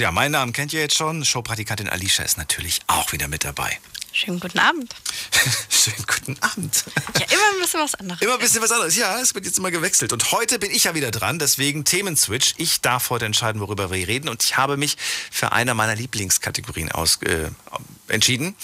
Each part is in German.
Ja, meinen Namen kennt ihr jetzt schon. Showpraktikantin Alicia ist natürlich auch wieder mit dabei. Schönen guten Abend. Schönen guten Abend. Ja, immer ein bisschen was anderes. Immer ein bisschen was anderes. Ja, es wird jetzt immer gewechselt. Und heute bin ich ja wieder dran, deswegen Themenswitch. Ich darf heute entscheiden, worüber wir reden. Und ich habe mich für eine meiner Lieblingskategorien aus, äh, entschieden.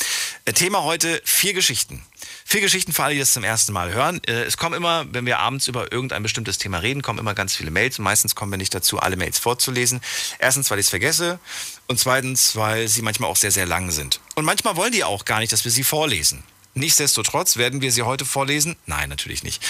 Äh, Thema heute vier Geschichten. Vier Geschichten für alle, die das zum ersten Mal hören. Äh, Es kommen immer, wenn wir abends über irgendein bestimmtes Thema reden, kommen immer ganz viele Mails und meistens kommen wir nicht dazu, alle Mails vorzulesen. Erstens, weil ich es vergesse und zweitens, weil sie manchmal auch sehr, sehr lang sind. Und manchmal wollen die auch gar nicht, dass wir sie vorlesen. Nichtsdestotrotz werden wir sie heute vorlesen. Nein, natürlich nicht.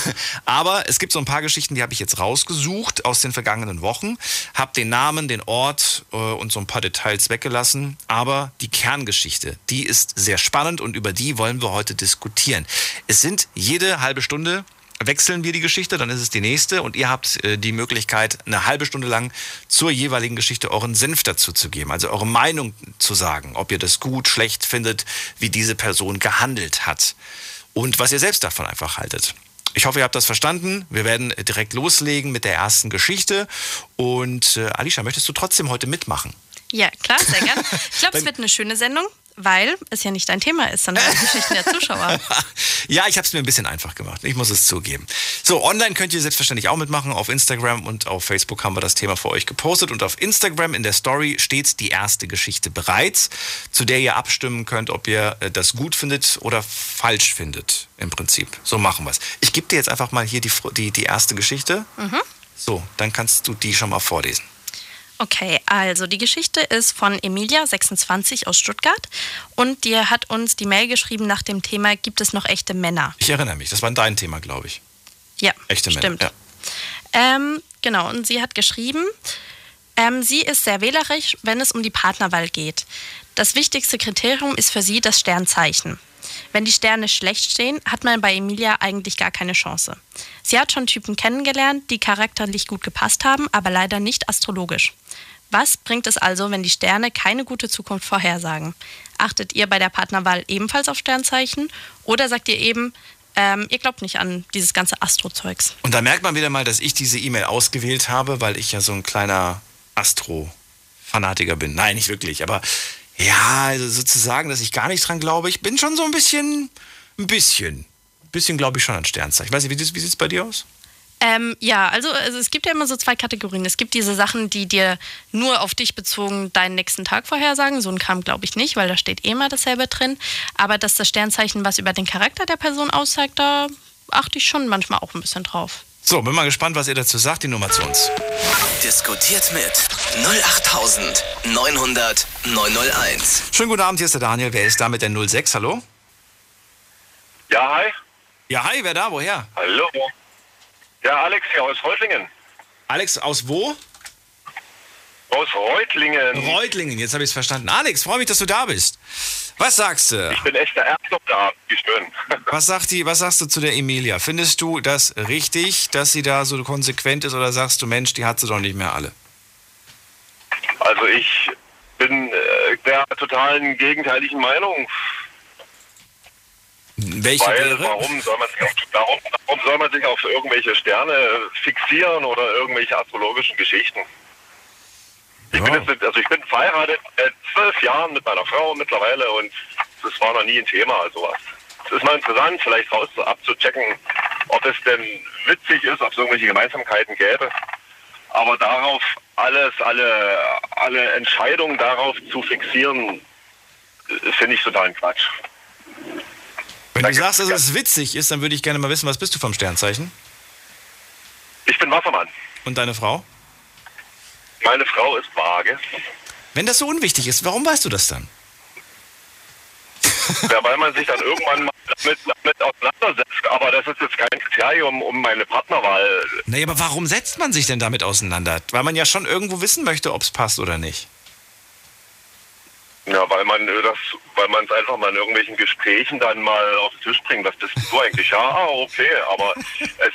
Aber es gibt so ein paar Geschichten, die habe ich jetzt rausgesucht aus den vergangenen Wochen, habe den Namen, den Ort äh, und so ein paar Details weggelassen. Aber die Kerngeschichte, die ist sehr spannend und über die wollen wir heute diskutieren. Es sind jede halbe Stunde wechseln wir die Geschichte, dann ist es die nächste und ihr habt äh, die Möglichkeit, eine halbe Stunde lang zur jeweiligen Geschichte euren Senf dazu zu geben, also eure Meinung zu sagen, ob ihr das gut, schlecht findet, wie diese Person gehandelt hat und was ihr selbst davon einfach haltet. Ich hoffe, ihr habt das verstanden. Wir werden direkt loslegen mit der ersten Geschichte. Und äh, Alicia, möchtest du trotzdem heute mitmachen? Ja, klar, sehr gern. Ich glaube, es wird eine schöne Sendung, weil es ja nicht dein Thema ist, sondern die Geschichten der Zuschauer. Ja, ich habe es mir ein bisschen einfach gemacht. Ich muss es zugeben. So, online könnt ihr selbstverständlich auch mitmachen. Auf Instagram und auf Facebook haben wir das Thema für euch gepostet. Und auf Instagram in der Story steht die erste Geschichte bereits, zu der ihr abstimmen könnt, ob ihr äh, das gut findet oder falsch findet. Im Prinzip. So machen wir es. Ich gebe dir jetzt einfach mal hier die, die, die erste Geschichte. So, dann kannst du die schon mal vorlesen. Okay, also die Geschichte ist von Emilia, 26 aus Stuttgart. Und die hat uns die Mail geschrieben nach dem Thema: Gibt es noch echte Männer? Ich erinnere mich, das war dein Thema, glaube ich. Ja, Echte Männer. stimmt. Ja. Ähm, genau, und sie hat geschrieben, ähm, sie ist sehr wählerisch, wenn es um die Partnerwahl geht. Das wichtigste Kriterium ist für sie das Sternzeichen. Wenn die Sterne schlecht stehen, hat man bei Emilia eigentlich gar keine Chance. Sie hat schon Typen kennengelernt, die charakterlich gut gepasst haben, aber leider nicht astrologisch. Was bringt es also, wenn die Sterne keine gute Zukunft vorhersagen? Achtet ihr bei der Partnerwahl ebenfalls auf Sternzeichen? Oder sagt ihr eben, ähm, ihr glaubt nicht an dieses ganze Astro-Zeugs? Und da merkt man wieder mal, dass ich diese E-Mail ausgewählt habe, weil ich ja so ein kleiner Astro-Fanatiker bin. Nein, nicht wirklich, aber ja, also sozusagen, dass ich gar nicht dran glaube. Ich bin schon so ein bisschen, ein bisschen, ein bisschen glaube ich schon an Sternzeichen. Ich weiß nicht, wie, wie sieht es bei dir aus? Ähm, ja, also, also es gibt ja immer so zwei Kategorien. Es gibt diese Sachen, die dir nur auf dich bezogen deinen nächsten Tag vorhersagen. So ein Kram glaube ich nicht, weil da steht eh immer dasselbe drin. Aber dass das Sternzeichen was über den Charakter der Person aussagt, da achte ich schon manchmal auch ein bisschen drauf. So, bin mal gespannt, was ihr dazu sagt. Die Nummer zu uns. Diskutiert mit 08900 901. Schönen guten Abend, hier ist der Daniel. Wer ist da mit der 06? Hallo? Ja, hi. Ja, hi, wer da? Woher? Hallo. Ja, Alex hier aus Reutlingen. Alex, aus wo? Aus Reutlingen. Reutlingen, jetzt habe ich es verstanden. Alex, freue mich, dass du da bist. Was sagst du? ich bin echter Erdnussabend. Wie schön. Was, sagt die, was sagst du zu der Emilia? Findest du das richtig, dass sie da so konsequent ist oder sagst du, Mensch, die hat sie doch nicht mehr alle? also ich bin äh, der totalen gegenteiligen Meinung. Welche Weil wäre? warum soll man sich auf, warum, warum soll man sich auf irgendwelche Sterne fixieren oder irgendwelche astrologischen Geschichten? Ich bin Ja. jetzt, also ich bin verheiratet seit zwölf Jahren mit meiner Frau mittlerweile und das war noch nie ein Thema, also was. Es ist mal interessant, vielleicht raus abzuchecken, ob es denn witzig ist, ob es irgendwelche Gemeinsamkeiten gäbe. Aber darauf alles, alle, alle Entscheidungen darauf zu fixieren, äh, finde ich totalen Quatsch. Wenn du sagst, dass es witzig ist, dann würde ich gerne mal wissen, was bist du vom Sternzeichen? Ich bin Wassermann. Und deine Frau? Meine Frau ist vage. Wenn das so unwichtig ist, warum weißt du das dann? Ja, weil man sich dann irgendwann mal damit, damit auseinandersetzt. Aber das ist jetzt kein Kriterium um meine Partnerwahl. Nee, aber warum setzt man sich denn damit auseinander? Weil man ja schon irgendwo wissen möchte, ob es passt oder nicht. Ja, weil man äh, das, weil man es einfach mal in irgendwelchen Gesprächen dann mal auf den Tisch bringt. Was bist du eigentlich? Ja, ah, okay, aber es,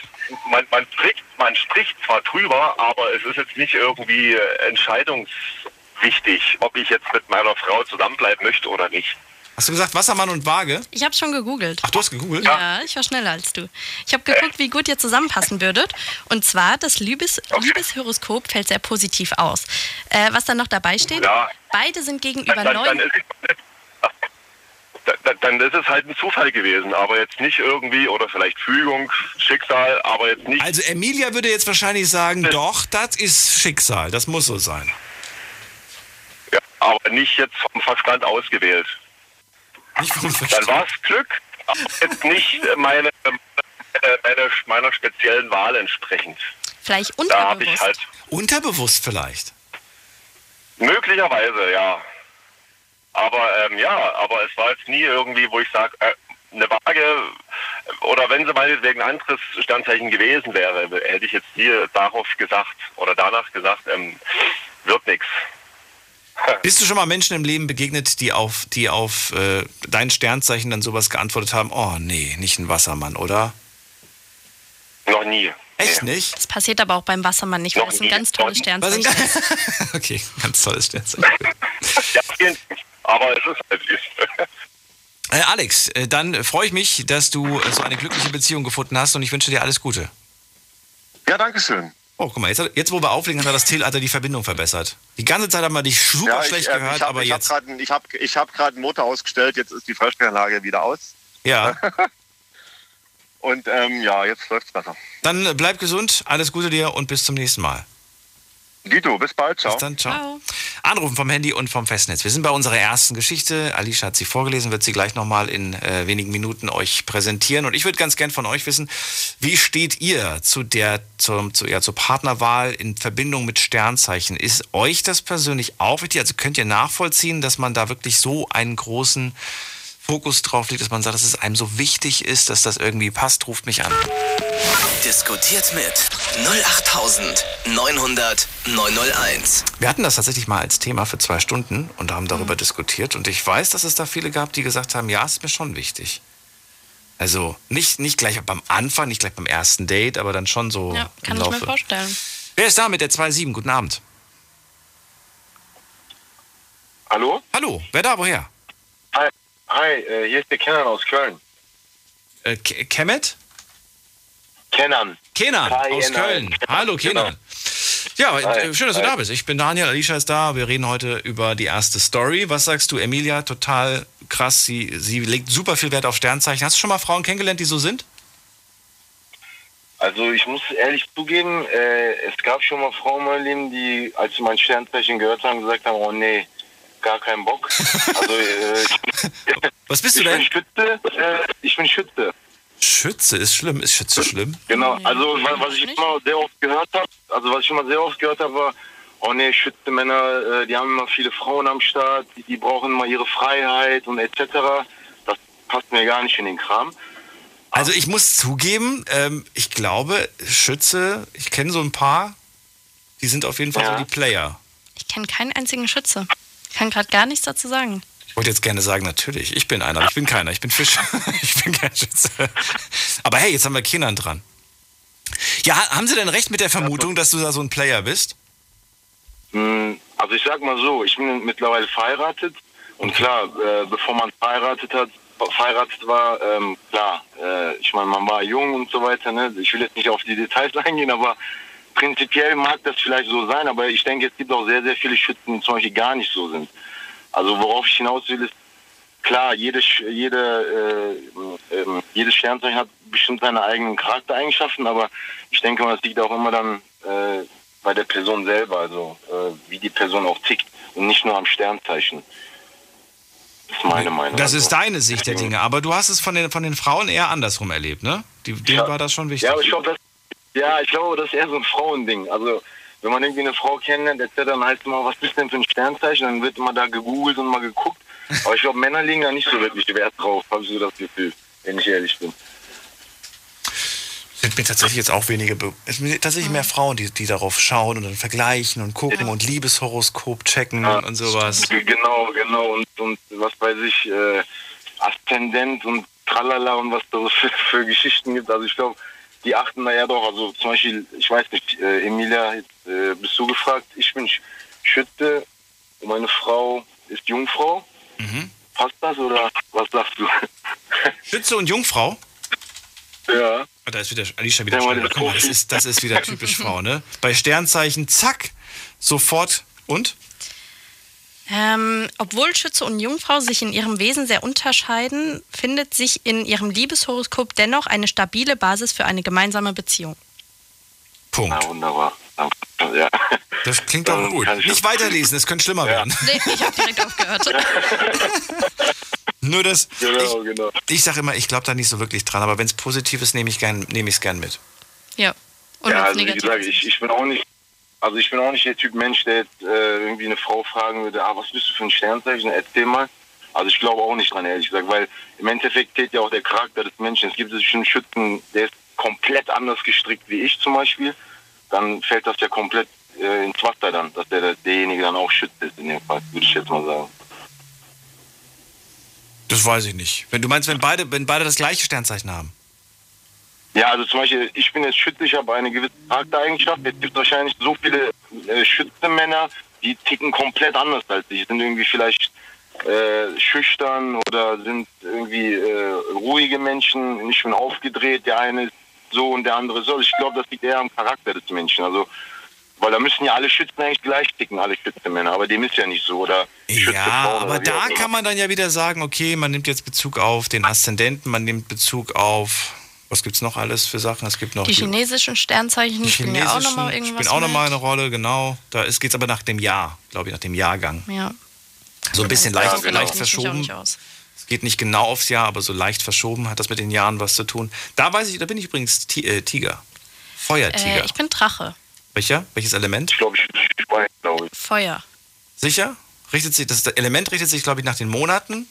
man, man, spricht, man spricht zwar drüber, aber es ist jetzt nicht irgendwie äh, entscheidungswichtig, ob ich jetzt mit meiner Frau zusammenbleiben möchte oder nicht. Hast du gesagt Wassermann und Waage? Ich habe schon gegoogelt. Ach, du hast gegoogelt? Ja, ich war schneller als du. Ich habe geguckt, wie gut ihr zusammenpassen würdet. Und zwar, das Liebes Liebeshoroskop fällt sehr positiv aus. Äh, was dann noch dabei steht, Ja. beide sind gegenüber Dann, dann, dann, neuen... ist es, dann, dann ist es halt ein Zufall gewesen, aber jetzt nicht irgendwie, oder vielleicht Fügung, Schicksal, aber jetzt nicht. Also Emilia würde jetzt wahrscheinlich sagen, doch, das ist Schicksal, das muss so sein. Ja, aber nicht jetzt vom Verstand ausgewählt. Nicht vom Dann war es Glück, aber jetzt nicht meine, meine, meiner speziellen Wahl entsprechend. Vielleicht Da habe ich unterbewusst. halt Unterbewusst vielleicht. möglicherweise, ja. Aber ähm, ja, aber es war jetzt nie irgendwie, wo ich sage, äh, eine Waage oder wenn sie meinetwegen ein anderes Sternzeichen gewesen wäre, hätte ich jetzt nie darauf gesagt oder danach gesagt, ähm, wird nichts. Bist du schon mal Menschen im Leben begegnet, die auf, die auf äh, dein Sternzeichen dann sowas geantwortet haben? Oh nee, nicht ein Wassermann, oder? Noch nie. Echt Nee. nicht? Das passiert aber auch beim Wassermann nicht, weil Noch das ein nie. ganz tolles Sternzeichen ist. okay, ganz tolles Sternzeichen. Ja, vielen Dank. aber es ist halt ist. Äh, Alex, äh, dann freue ich mich, dass du so eine glückliche Beziehung gefunden hast und ich wünsche dir alles Gute. Ja, danke schön. Oh, guck mal, jetzt, hat, jetzt wo wir auflegen, hat er das Tel, hat er die Verbindung verbessert. Die ganze Zeit haben wir dich super Ja, schlecht ich, äh, gehört, ich hab, aber ich jetzt. Hab grad, ich habe ich hab gerade einen Motor ausgestellt, jetzt ist die Freisprechanlage wieder aus. Ja, Und ähm, ja, jetzt läuft's besser. dann äh, bleib gesund, alles Gute dir und bis zum nächsten Mal. Dito, bis bald, ciao. Bis dann, ciao. Ciao. Anrufen vom Handy und vom Festnetz. Wir sind bei unserer ersten Geschichte. Alicia hat sie vorgelesen, wird sie gleich nochmal in äh, wenigen Minuten euch präsentieren. Und ich würde ganz gern von euch wissen, wie steht ihr zu der, zum, zu, ja, zur Partnerwahl in Verbindung mit Sternzeichen? Ist euch das persönlich auch wichtig? Also könnt ihr nachvollziehen, dass man da wirklich so einen großen Fokus drauf legt, dass man sagt, dass es einem so wichtig ist, dass das irgendwie passt? Ruft mich an. Diskutiert mit 08900 901. Wir hatten das tatsächlich mal als Thema für zwei Stunden und haben darüber diskutiert. Und ich weiß, dass es da viele gab, die gesagt haben, ja, ist mir schon wichtig. Also nicht, nicht gleich beim Anfang, nicht gleich beim ersten Date, aber dann schon so Ja, kann im ich mir vorstellen. Wer ist da mit der 2.7? Guten Abend. Hallo? Hallo, wer da, woher? Hi, Hi äh, hier ist der Kenan aus Köln. Äh, Ke- Kemet? Kenan. Kenan Hi, aus. Köln. Hallo Kenan. Ja, äh, schön, dass du Hi. da bist. Ich bin Daniel, Alicia ist da. Wir reden heute über die erste Story. Was sagst du, Emilia? Total krass. Sie, sie legt super viel Wert auf Sternzeichen. Hast du schon mal Frauen kennengelernt, die so sind? Also ich muss ehrlich zugeben, äh, es gab schon mal Frauen in meinem Leben, die, als sie mein Sternzeichen gehört haben, gesagt haben, oh nee, gar keinen Bock. Also äh, ich, Was bist du ich bin denn? Schütze, äh, ich bin Schütze. Schütze ist schlimm. Ist Schütze schlimm? Genau, also wa- was ich immer sehr oft gehört habe, also was ich immer sehr oft gehört habe, war, oh nee, Schütze Männer, äh, die haben immer viele Frauen am Start, die, die brauchen immer ihre Freiheit und etc. Das passt mir gar nicht in den Kram. Also ich muss zugeben, ähm, ich glaube, Schütze, ich kenne so ein paar, die sind auf jeden Fall Ja. so die Player. Ich kenne keinen einzigen Schütze. Ich kann gerade gar nichts dazu sagen. Ich wollte jetzt gerne sagen, natürlich, ich bin einer, aber ich bin keiner, ich bin Fisch. ich bin kein Schütze. Aber hey, jetzt haben wir Kindern dran. Ja, ha- haben Sie denn recht mit der Vermutung, dass du da so ein Player bist? Mm, Also ich sag mal so, ich bin mittlerweile verheiratet und klar, äh, bevor man verheiratet hat, verheiratet war, ähm, klar, äh, ich meine, man war jung und so weiter, ne? Ich will jetzt nicht auf die Details eingehen, aber prinzipiell mag das vielleicht so sein, aber ich denke, es gibt auch sehr, sehr viele Schützen, die zum Beispiel gar nicht so sind. Also worauf ich hinaus will, ist, klar, jede, jede, äh, ähm, jedes Sternzeichen hat bestimmt seine eigenen Charaktereigenschaften, aber ich denke mal, es liegt auch immer dann äh, bei der Person selber, also äh, wie die Person auch tickt und nicht nur am Sternzeichen. Das ist meine Meinung. Das also. ist deine Sicht der Dinge, aber du hast es von den, von den Frauen eher andersrum erlebt, ne? Die, denen Ja. war das schon wichtig. Ja, aber ich glaube, das, ja, ich glaube, das ist eher so ein Frauending. Also wenn man irgendwie eine Frau kennenlernt, etc., dann heißt es immer, was bist du denn für ein Sternzeichen? Dann wird immer da gegoogelt und mal geguckt. Aber ich glaube, Männer legen da nicht so wirklich Wert drauf, habe ich so das Gefühl, wenn ich ehrlich bin. sind mir tatsächlich jetzt auch wenige, es sind tatsächlich mehr Frauen, die, die darauf schauen und dann vergleichen und gucken und Liebeshoroskop checken und, und sowas. Genau, genau. Und und was weiß ich, äh, Aszendent und Tralala und was da so für, für Geschichten gibt. Also ich glaube, die achten da ja doch. Also zum Beispiel, ich weiß nicht, äh, Emilia, jetzt, äh, bist du gefragt, ich bin Sch- Schütte und meine Frau ist Jungfrau. Passt das oder was sagst du? Schütze und Jungfrau? ja. Ah, Da ist wieder Alicia wieder Ja, mal, das ist, das ist wieder typisch Frau, ne? Bei Sternzeichen, zack, sofort. Und? Ähm, obwohl Schütze und Jungfrau sich in ihrem Wesen sehr unterscheiden, findet sich in ihrem Liebeshoroskop dennoch eine stabile Basis für eine gemeinsame Beziehung. Punkt. Na, wunderbar. Ja. Das klingt doch Dann gut. ich Nicht weiterlesen, es könnte schlimmer Ja. werden. Nee, ich habe direkt aufgehört. Nur das. Genau, genau. Ich, ich sage immer, ich glaube da nicht so wirklich dran, aber wenn es positiv ist, nehme ich gern, nehme ich es gern mit. Ja. Und ja, also wie gesagt, ich, ich bin auch nicht, also ich bin auch nicht der Typ Mensch, der jetzt äh, irgendwie eine Frau fragen würde, ah, was bist du für ein Sternzeichen? Erzähl mal. Also ich glaube auch nicht dran, ehrlich gesagt, weil im Endeffekt zählt ja auch der Charakter des Menschen. Es gibt bestimmt Schützen, der ist komplett anders gestrickt wie ich zum Beispiel. Dann fällt das ja komplett äh, ins Wasser dann, dass der, derjenige dann auch Schütze ist in dem Fall, würde ich jetzt mal sagen. Das weiß ich nicht. Wenn du meinst, wenn beide, wenn beide das gleiche Sternzeichen haben. Ja, also zum Beispiel, ich bin jetzt Schütze, ich habe eine gewisse Charaktereigenschaft. Es gibt wahrscheinlich so viele äh, Schützenmänner, die ticken komplett anders als ich. Sind irgendwie vielleicht äh, schüchtern oder sind irgendwie äh, ruhige Menschen. Ich bin aufgedreht, der eine ist so und der andere so. Ich glaube, das liegt eher am Charakter des Menschen. Also, weil da müssen ja alle Schützen eigentlich gleich ticken, alle Schützenmänner. Aber dem ist ja nicht so. Oder Ja, aber da kann man dann ja wieder sagen, okay, man nimmt jetzt Bezug auf den Aszendenten, man nimmt Bezug auf, was gibt's noch alles für Sachen? Es gibt noch Die chinesischen Sternzeichen die spielen ja auch nochmal irgendwas. spielen auch nochmal eine Rolle, genau. Da geht es aber nach dem Jahr, glaube ich, nach dem Jahrgang. Ja. So ein bisschen Ja, leicht, genau. leicht verschoben. Es geht nicht genau aufs Jahr, aber so leicht verschoben hat das mit den Jahren was zu tun. Da weiß ich, da bin ich übrigens Ti äh, Tiger. Feuertiger. Äh, ich bin Drache. Welcher? Welches Element? Ich glaube, ich bin. Feuer. Sicher? Richtet sich, das Element richtet sich, glaube ich, nach den Monaten.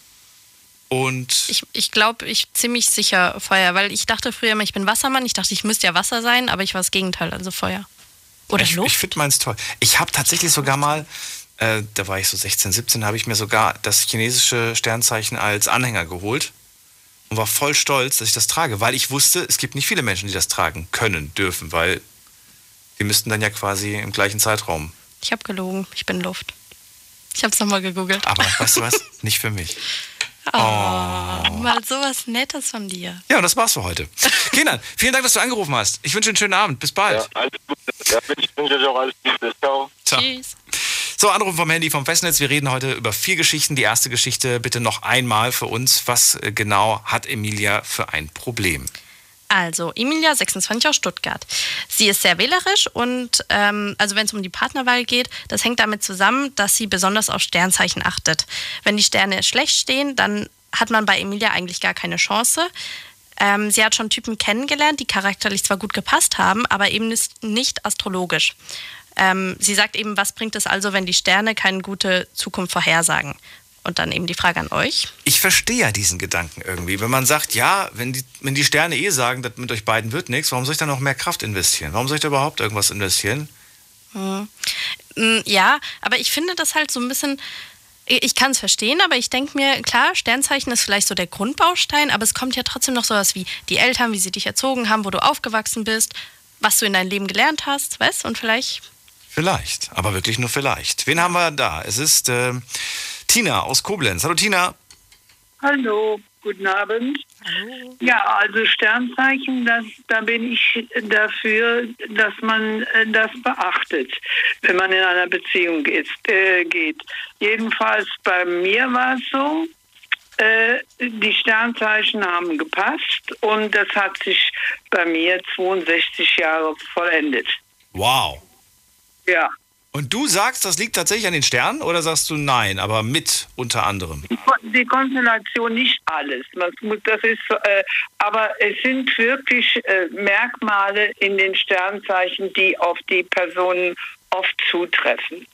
Und Ich, ich glaube, ich ziemlich sicher Feuer, weil ich dachte früher immer, ich bin Wassermann. Ich dachte, ich müsste ja Wasser sein, aber ich war das Gegenteil, also Feuer. Oder ich, Luft? ich finde meins toll. Ich habe tatsächlich sogar mal, äh, da war ich so 16, 17, habe ich mir sogar das chinesische Sternzeichen als Anhänger geholt und war voll stolz, dass ich das trage, weil ich wusste, es gibt nicht viele Menschen, die das tragen können, dürfen, weil die müssten dann ja quasi im gleichen Zeitraum. ich habe gelogen, ich bin Luft. Ich habe es nochmal gegoogelt. Aber weißt du was? Nicht für mich. Oh, Mal sowas Nettes von dir. Ja, und das war's für heute. Kindern, vielen Dank, dass du angerufen hast. Ich wünsche einen schönen Abend. Bis bald. Ja, alles Gute. Ja, ich wünsche euch auch alles Gute. Ciao. Ciao. Tschüss. So, Anruf vom Handy vom Festnetz. Wir reden heute über vier Geschichten. Die erste Geschichte bitte noch einmal für uns. Was äh, genau hat Emilia für ein Problem? Also, Emilia, 26 aus Stuttgart. Sie ist sehr wählerisch und ähm, also wenn es um die Partnerwahl geht, das hängt damit zusammen, dass sie besonders auf Sternzeichen achtet. Wenn die Sterne schlecht stehen, dann hat man bei Emilia eigentlich gar keine Chance. Ähm, sie hat schon Typen kennengelernt, die charakterlich zwar gut gepasst haben, aber eben nicht, astrologisch. Ähm, sie sagt eben, was bringt es also, wenn die Sterne keine gute Zukunft vorhersagen? Und dann eben die Frage an euch. Ich verstehe ja diesen Gedanken irgendwie. Wenn man sagt, ja, wenn die, wenn die Sterne eh sagen, dass mit euch beiden wird nichts, warum soll ich dann noch mehr Kraft investieren? Warum soll ich da überhaupt irgendwas investieren? Mm, Ja, aber ich finde das halt so ein bisschen. Ich kann es verstehen, aber ich denke mir, klar, Sternzeichen ist vielleicht so der Grundbaustein, aber es kommt ja trotzdem noch sowas wie die Eltern, wie sie dich erzogen haben, wo du aufgewachsen bist, was du in deinem Leben gelernt hast, weißt Und vielleicht. Vielleicht, aber wirklich nur vielleicht. Wen haben wir da? Es ist ähm, Tina aus Koblenz. Hallo Tina. Hallo, guten Abend. Ja, also Sternzeichen, das, da bin ich dafür, dass man äh, das beachtet, wenn man in einer Beziehung geht. Äh, geht. Jedenfalls bei mir war es so, äh, die Sternzeichen haben gepasst und das hat sich bei mir 62 Jahre vollendet. Wow. Ja. Und du sagst, das liegt tatsächlich an den Sternen oder sagst du nein, aber mit unter anderem? Die Konstellation nicht alles. Das ist, äh, aber es sind wirklich äh, Merkmale in den Sternzeichen, die auf die Personen oft zutreffen.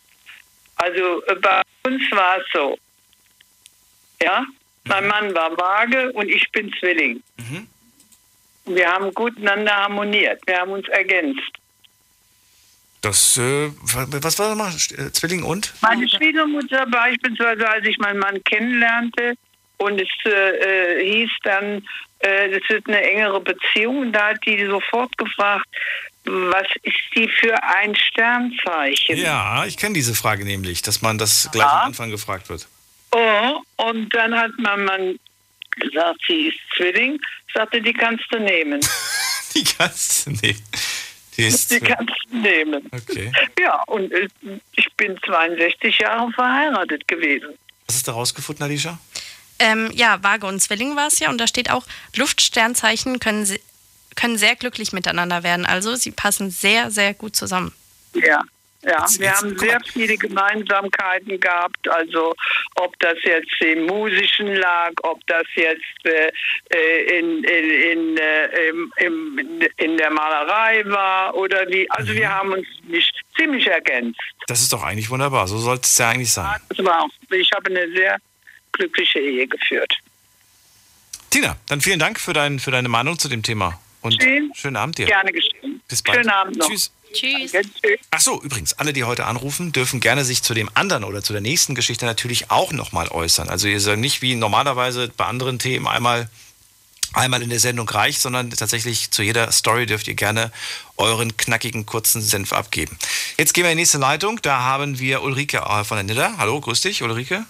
Also äh, bei uns war es so. Ja, mein Mann war vage und ich bin Zwilling. Wir haben gut miteinander harmoniert. Wir haben uns ergänzt. Das, äh, was war nochmal? Äh, Zwilling und? Meine Schwiegermutter beispielsweise, als ich meinen Mann kennenlernte und es äh, äh, hieß dann, äh, das wird eine engere Beziehung, da hat die sofort gefragt, was ist die für ein Sternzeichen? Ja, ich kenne diese Frage nämlich, dass man das gleich am Anfang gefragt wird. Oh, und dann hat mein Mann gesagt, sie ist Zwilling, sagte, die kannst du nehmen. Die kannst du nehmen. Die ist. Die kannst du nehmen. Okay. Ja, und äh, ich bin 62 Jahre verheiratet gewesen. Was hast du rausgefunden, Alicia? Ähm, ja, Waage und Zwilling war es ja. Und da steht auch, Luftsternzeichen können, können sehr glücklich miteinander werden. Also sie passen sehr, sehr gut zusammen. Ja. Ja, Jetzt- wir jetzt- haben sehr viele Gemeinsamkeiten gehabt. Also ob das jetzt im Musischen lag, ob das jetzt äh, äh, in, in, in, äh, im, im, in der Malerei war oder wie. Also Mhm. wir haben uns nicht ziemlich ergänzt. Das ist doch eigentlich wunderbar. So sollte es ja eigentlich sein. Ich habe eine sehr glückliche Ehe geführt. Tina, dann vielen Dank für, dein, für deine Meinung zu dem Thema. Und Schön. schönen Abend dir. Gerne geschehen. Bis bald. Schönen Abend noch. Tschüss. Tschüss. Danke, tschüss. Ach so, übrigens, alle, die heute anrufen, dürfen gerne sich zu dem anderen oder zu der nächsten Geschichte natürlich auch nochmal äußern. Also ihr seid nicht wie normalerweise bei anderen Themen einmal, einmal in der Sendung reicht, sondern tatsächlich zu jeder Story dürft ihr gerne euren knackigen, kurzen Senf abgeben. Jetzt gehen wir in die nächste Leitung. Da haben wir Ulrike äh, von der Nidda. Hallo, grüß dich, Ulrike.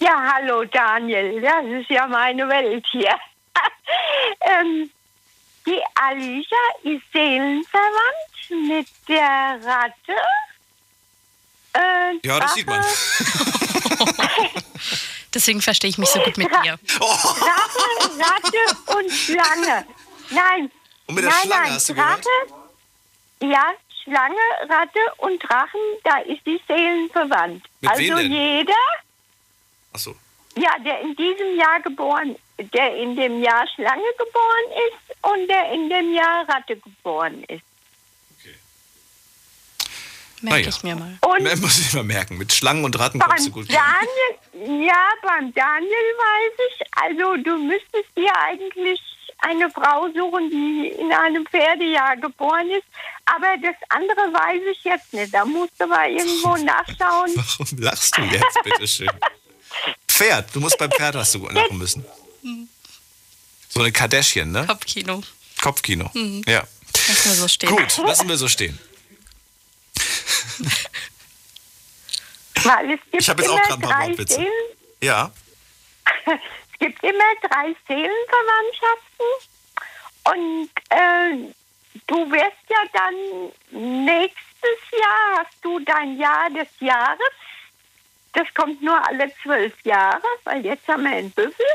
Ja, hallo Daniel, das ist ja meine Welt hier. ähm, die Alicia ist seelenverwandt mit der Ratte. Äh, Ja, das sieht man. Deswegen verstehe ich mich so gut mit dir. Ratte, Ratte und Schlange. Nein. Und mit der nein, Schlange nein, hast du gehört? Ratte, ja, Schlange, Ratte und Drachen, da ist die seelenverwandt. Mit also wem denn? jeder, Ach so. Ja, der in diesem Jahr geboren, der in dem Jahr Schlange geboren ist und der in dem Jahr Ratte geboren ist. Merke Naja. ich mir mal. Und muss ich mal merken. Mit Schlangen und Ratten kommst du gut klar. Daniel, ja, beim Daniel weiß ich, also du müsstest dir eigentlich eine Frau suchen, die in einem Pferdejahr geboren ist. Aber das andere weiß ich jetzt nicht. Da musst du mal irgendwo nachschauen. Warum lachst du jetzt, bitteschön? Pferd. Du musst beim Pferd hast du lachen müssen. So eine Kardashian, ne? Kopfkino. Kopfkino. Ja. Lass mal so stehen. Gut, lassen wir so stehen. Weil es gibt Ich habe jetzt auch gerade ein paar Wortwitze. Seelen, Ja. Es gibt immer drei Seelenverwandtschaften und äh, du wirst ja dann nächstes Jahr hast du dein Jahr des Jahres. Das kommt nur alle zwölf Jahre, weil jetzt haben wir einen Büffel.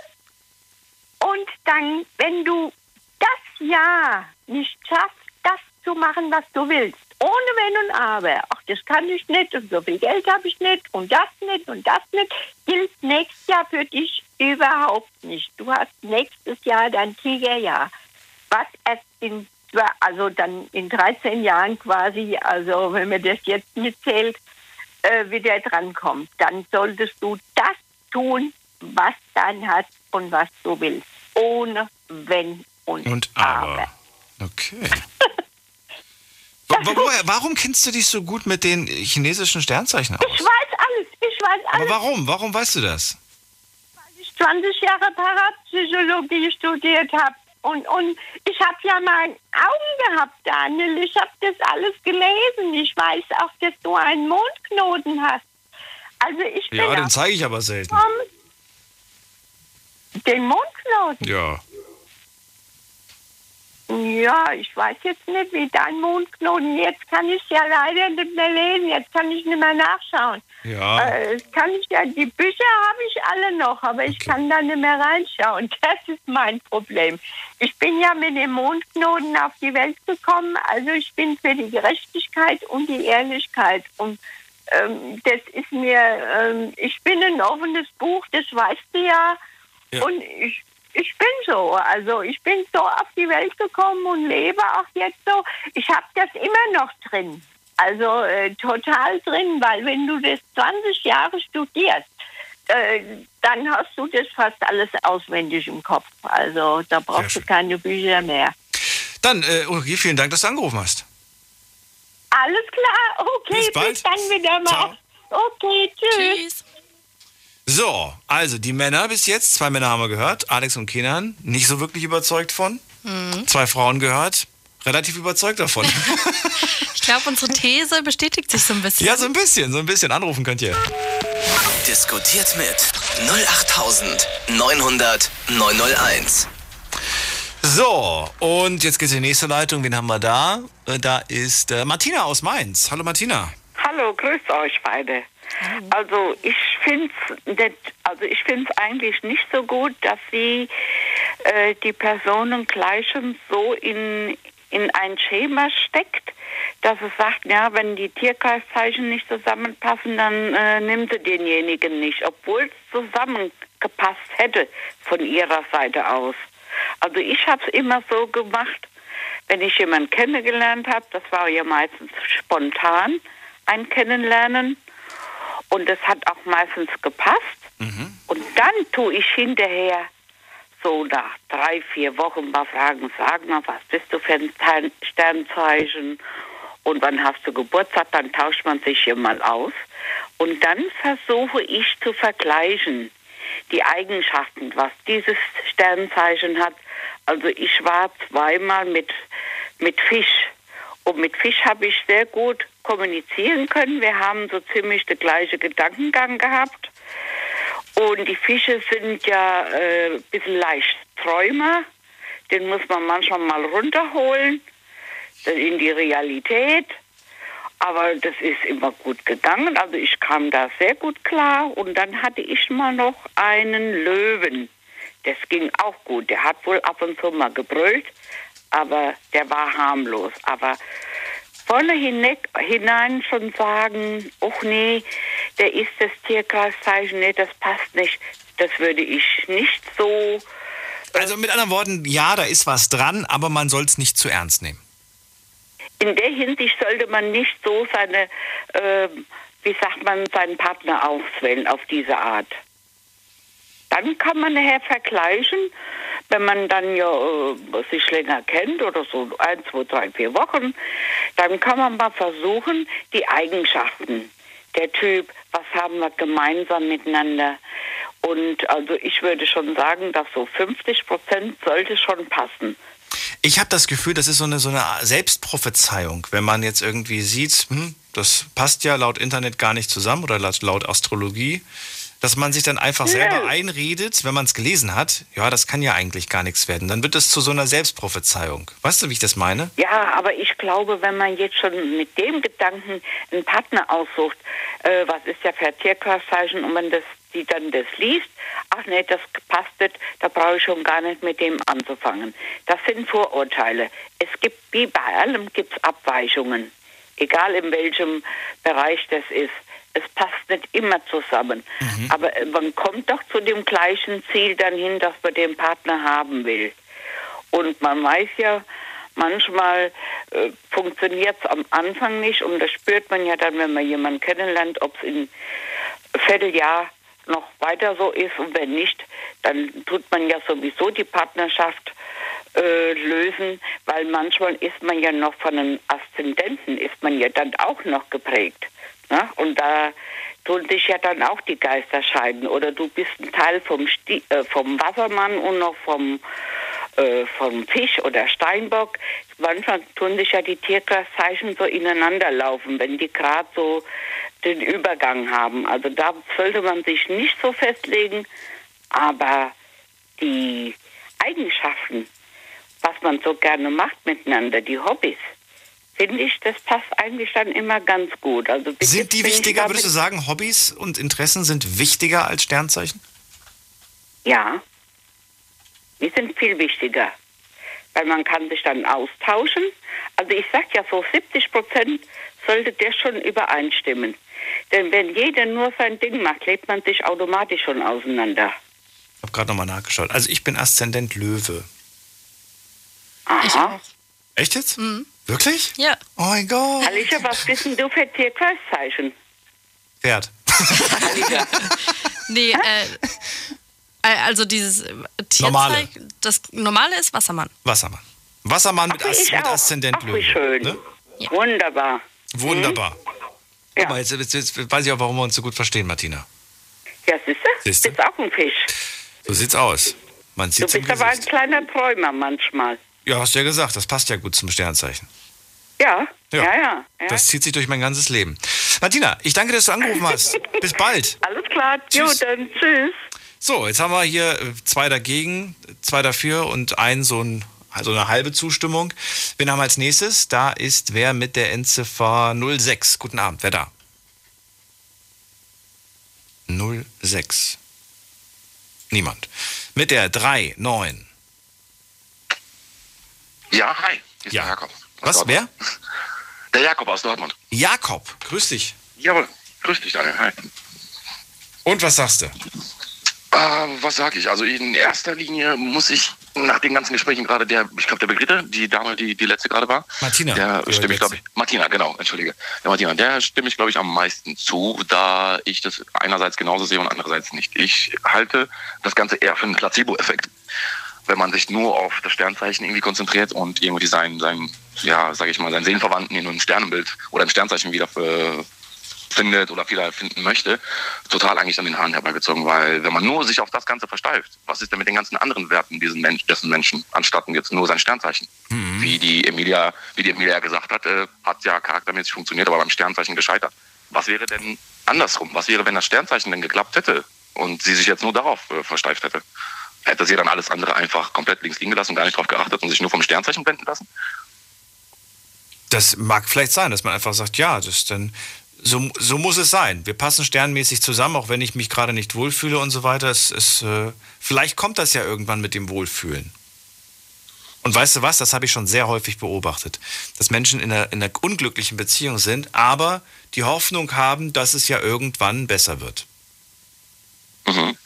Und dann, wenn du das Jahr nicht schaffst, das zu machen, was du willst, ohne Wenn und Aber, ach, das kann ich nicht und so viel Geld habe ich nicht und das nicht und das nicht, gilt nächstes Jahr für dich überhaupt nicht. Du hast nächstes Jahr dein Tigerjahr, was erst in, also dann in 13 Jahren quasi, also wenn man das jetzt mitzählt, äh, wieder drankommt. Dann solltest du das tun, was dein Herz und was du willst, ohne Wenn und, Und aber. Okay. Wo- wo- woher, warum kennst du dich so gut mit den chinesischen Sternzeichen Ich aus? weiß alles, ich weiß Aber alles. warum? Warum weißt du das? weil ich 20 Jahre Parapsychologie studiert habe. Und, und ich habe ja mal Augen gehabt, Daniel. Ich habe das alles gelesen. Ich weiß auch, dass du einen Mondknoten hast. Also ich bin Ja, den zeige ich aber selten. den Mondknoten. Ja. Ja, ich weiß jetzt nicht, wie dein Mondknoten. Jetzt kann ich ja leider nicht mehr lesen. Jetzt kann ich nicht mehr nachschauen. Ja. Äh, kann ich ja, die Bücher habe ich alle noch, aber ich Okay. kann da nicht mehr reinschauen. Das ist mein Problem. Ich bin ja mit dem Mondknoten auf die Welt gekommen, also ich bin für die Gerechtigkeit und die Ehrlichkeit. Und ähm, das ist mir, ähm, ich bin ein offenes Buch, das weißt du ja. Ja. Und ich, ich bin so, also ich bin so auf die Welt gekommen und lebe auch jetzt so. Ich habe das immer noch drin. Also äh, total drin, weil wenn du das 20 Jahre studierst, äh, dann hast du das fast alles auswendig im Kopf. Also da brauchst du keine Bücher mehr. Dann, äh, Ulrike, vielen Dank, dass du angerufen hast. Alles klar, okay, Bis bald. bis dann wieder mal. Ciao. Okay, tschüss. Tschüss. So, also die Männer bis jetzt, zwei Männer haben wir gehört, Alex und Kenan, nicht so wirklich überzeugt von. Mhm. Zwei Frauen gehört, relativ überzeugt davon. Ich glaube, unsere These bestätigt sich so ein bisschen. ja, so ein bisschen, so ein bisschen. Anrufen könnt ihr. Diskutiert mit 08900 901. So, und jetzt geht's in die nächste Leitung. Wen haben wir da? Äh, Da ist äh, Martina aus Mainz. Hallo Martina. Hallo, grüßt euch beide. Also ich finde es also ich find's eigentlich nicht so gut, dass sie äh, die Personen gleich schon so in, in ein Schema steckt, dass es sagt, ja, wenn die Tierkreiszeichen nicht zusammenpassen, dann äh, nimmt sie denjenigen nicht, obwohl es zusammengepasst hätte von ihrer Seite aus. Also ich habe es immer so gemacht, wenn ich jemanden kennengelernt habe, das war ja meistens spontan ein Kennenlernen und das hat auch meistens gepasst. Und dann tue ich hinterher so nach drei, vier Wochen mal fragen, sag mal, was bist du für ein Stern- Sternzeichen und wann hast du Geburtstag, dann tauscht man sich hier mal aus. Und dann versuche ich zu vergleichen die Eigenschaften, was dieses Sternzeichen hat. Also ich war zweimal mit, mit Fisch und mit Fisch habe ich sehr gut kommunizieren können. Wir haben so ziemlich den gleichen Gedankengang gehabt. Und die Fische sind ja äh, ein bisschen leicht Träumer. Den muss man manchmal mal runterholen in die Realität. Aber das ist immer gut gegangen. Also ich kam da sehr gut klar. Und dann hatte ich mal noch einen Löwen. Das ging auch gut. Der hat wohl ab und zu mal gebrüllt, aber der war harmlos. Aber vorne hinein, schon sagen, ach nee, der ist das Tierkreiszeichen, nee, das passt nicht. Das würde ich nicht so. Also mit anderen Worten, ja, da ist was dran, aber man soll es nicht zu ernst nehmen. In der Hinsicht sollte man nicht so seine, äh, wie sagt man, seinen Partner auswählen auf diese Art. Dann kann man nachher vergleichen, wenn man dann ja äh, sich länger kennt oder so ein, zwei, drei, vier Wochen, dann kann man mal versuchen, die Eigenschaften, der Typ, was haben wir gemeinsam miteinander. Und also ich würde schon sagen, dass so 50 Prozent sollte schon passen. Ich habe das Gefühl, das ist so eine, so eine Selbstprophezeiung, wenn man jetzt irgendwie sieht, hm, das passt ja laut Internet gar nicht zusammen oder laut, laut Astrologie, dass man sich dann einfach selber einredet, wenn man es gelesen hat, ja, das kann ja eigentlich gar nichts werden. Dann wird es zu so einer Selbstprophezeiung. Weißt du, wie ich das meine? Ja, aber ich glaube, wenn man jetzt schon mit dem Gedanken einen Partner aussucht, äh, was ist ja für ein Tierkreiszeichen und man das, die dann das liest, ach nee, das passt nicht, da brauche ich schon gar nicht mit dem anzufangen. Das sind Vorurteile. Es gibt, wie bei allem, gibt es Abweichungen. Egal in welchem Bereich das ist. Es passt nicht immer zusammen. Aber äh, man kommt doch zu dem gleichen Ziel dann hin, dass man den Partner haben will. Und man weiß ja, manchmal äh, funktioniert es am Anfang nicht und das spürt man ja dann, wenn man jemanden kennenlernt, ob es in Vierteljahr noch weiter so ist und wenn nicht, dann tut man ja sowieso die Partnerschaft äh, lösen, weil manchmal ist man ja noch von einem Aszendenten, ist man ja dann auch noch geprägt. Ne? Und da tun sich ja dann auch die Geister scheiden. Oder du bist ein Teil vom, Sti äh, vom Wassermann und noch vom, äh, vom Fisch oder Steinbock. Manchmal tun sich ja die Tierkreiszeichen so ineinander laufen, wenn die gerade so den Übergang haben. Also da sollte man sich nicht so festlegen, aber die Eigenschaften, was man so gerne macht miteinander, die Hobbys, finde ich, das passt eigentlich dann immer ganz gut. Also Sind die wichtiger, würdest du sagen, Hobbys und Interessen sind wichtiger als Sternzeichen? Ja, die sind viel wichtiger, weil man kann sich dann austauschen. Also ich sag ja so 70 Prozent sollte der schon übereinstimmen. Denn wenn jeder nur sein Ding macht, lebt man sich automatisch schon auseinander. Ich habe gerade nochmal nachgeschaut. Also ich bin Aszendent Löwe. Ich auch. Echt jetzt? Wirklich? Ja. Oh mein Gott. Alicia, was bist denn du für Tierkreiszeichen? Pferd. Alicia, Nee, äh, äh, also dieses äh, Normale. Tierzeug, das normale ist Wassermann. Wassermann. Wassermann mit, As mit auch. Aszendent Löwe. schön. Ne? wunderbar. Wunderbar. Guck mal, jetzt, jetzt, jetzt weiß ich auch, warum wir uns so gut verstehen, Martina. Ja, siehst du? Siehste? Bist auch ein Fisch. So sieht's aus. Man Du sieht's im bist aber ein kleiner Träumer manchmal. Ja, hast du ja gesagt, das passt ja gut zum Sternzeichen. Ja, Ja. ja, ja. ja. Das zieht sich durch mein ganzes Leben. Martina, ich danke, dass du angerufen hast. Bis bald. Alles klar. Jo, Tschüss. dann tschüss. So, jetzt haben wir hier äh, zwei dagegen, zwei dafür und ein so, ein also eine halbe Zustimmung. Wen haben wir als nächstes? Da ist wer mit der Endziffer 06. Guten Abend, wer da? 06. Niemand. Mit der 39. Ja, hi. Hier ist Ja. der Jakob. Was, Dortmund. wer? Der Jakob aus Dortmund. Jakob, grüß dich. Jawohl. Grüß dich, Daniel. Hi. Und was sagst du? Ah, was sag ich? Also in erster Linie muss ich nach den ganzen Gesprächen gerade der, ich glaube der Begrete, die Dame, die die letzte gerade war. Martina. Der stimme ich, glaube ich. Martina, genau, entschuldige. Der Martina, der stimme ich, glaube ich, am meisten zu, da ich das einerseits genauso sehe und andererseits nicht. Ich halte das Ganze eher für einen Placebo-Effekt. Wenn man sich nur auf das Sternzeichen irgendwie konzentriert und irgendwie seinen, seinen ja, sage ich mal, seinen Seelenverwandten in einem Sternenbild oder ein Sternzeichen wieder für, findet oder wieder finden möchte, total eigentlich an den Haaren herbeigezogen, weil wenn man nur sich auf das Ganze versteift, was ist denn mit den ganzen anderen Werten diesen Mensch, dessen Menschen, anstatt jetzt nur sein Sternzeichen? Wie die Emilia, wie die Emilia gesagt hat, äh, hat ja charaktermäßig funktioniert, aber beim Sternzeichen gescheitert. Was wäre denn andersrum? Was wäre, wenn das Sternzeichen denn geklappt hätte und sie sich jetzt nur darauf äh, versteift hätte? Hätte sie dann alles andere einfach komplett links liegen gelassen und gar nicht darauf geachtet und sich nur vom Sternzeichen blenden lassen? Das mag vielleicht sein, dass man einfach sagt, ja, das ist dann so, so muss es sein. Wir passen sternmäßig zusammen, auch wenn ich mich gerade nicht wohlfühle und so weiter. Es, es, äh, vielleicht kommt das ja irgendwann mit dem Wohlfühlen. Und weißt du was, das habe ich schon sehr häufig beobachtet, dass Menschen in einer, in einer unglücklichen Beziehung sind, aber die Hoffnung haben, dass es ja irgendwann besser wird. Mhm.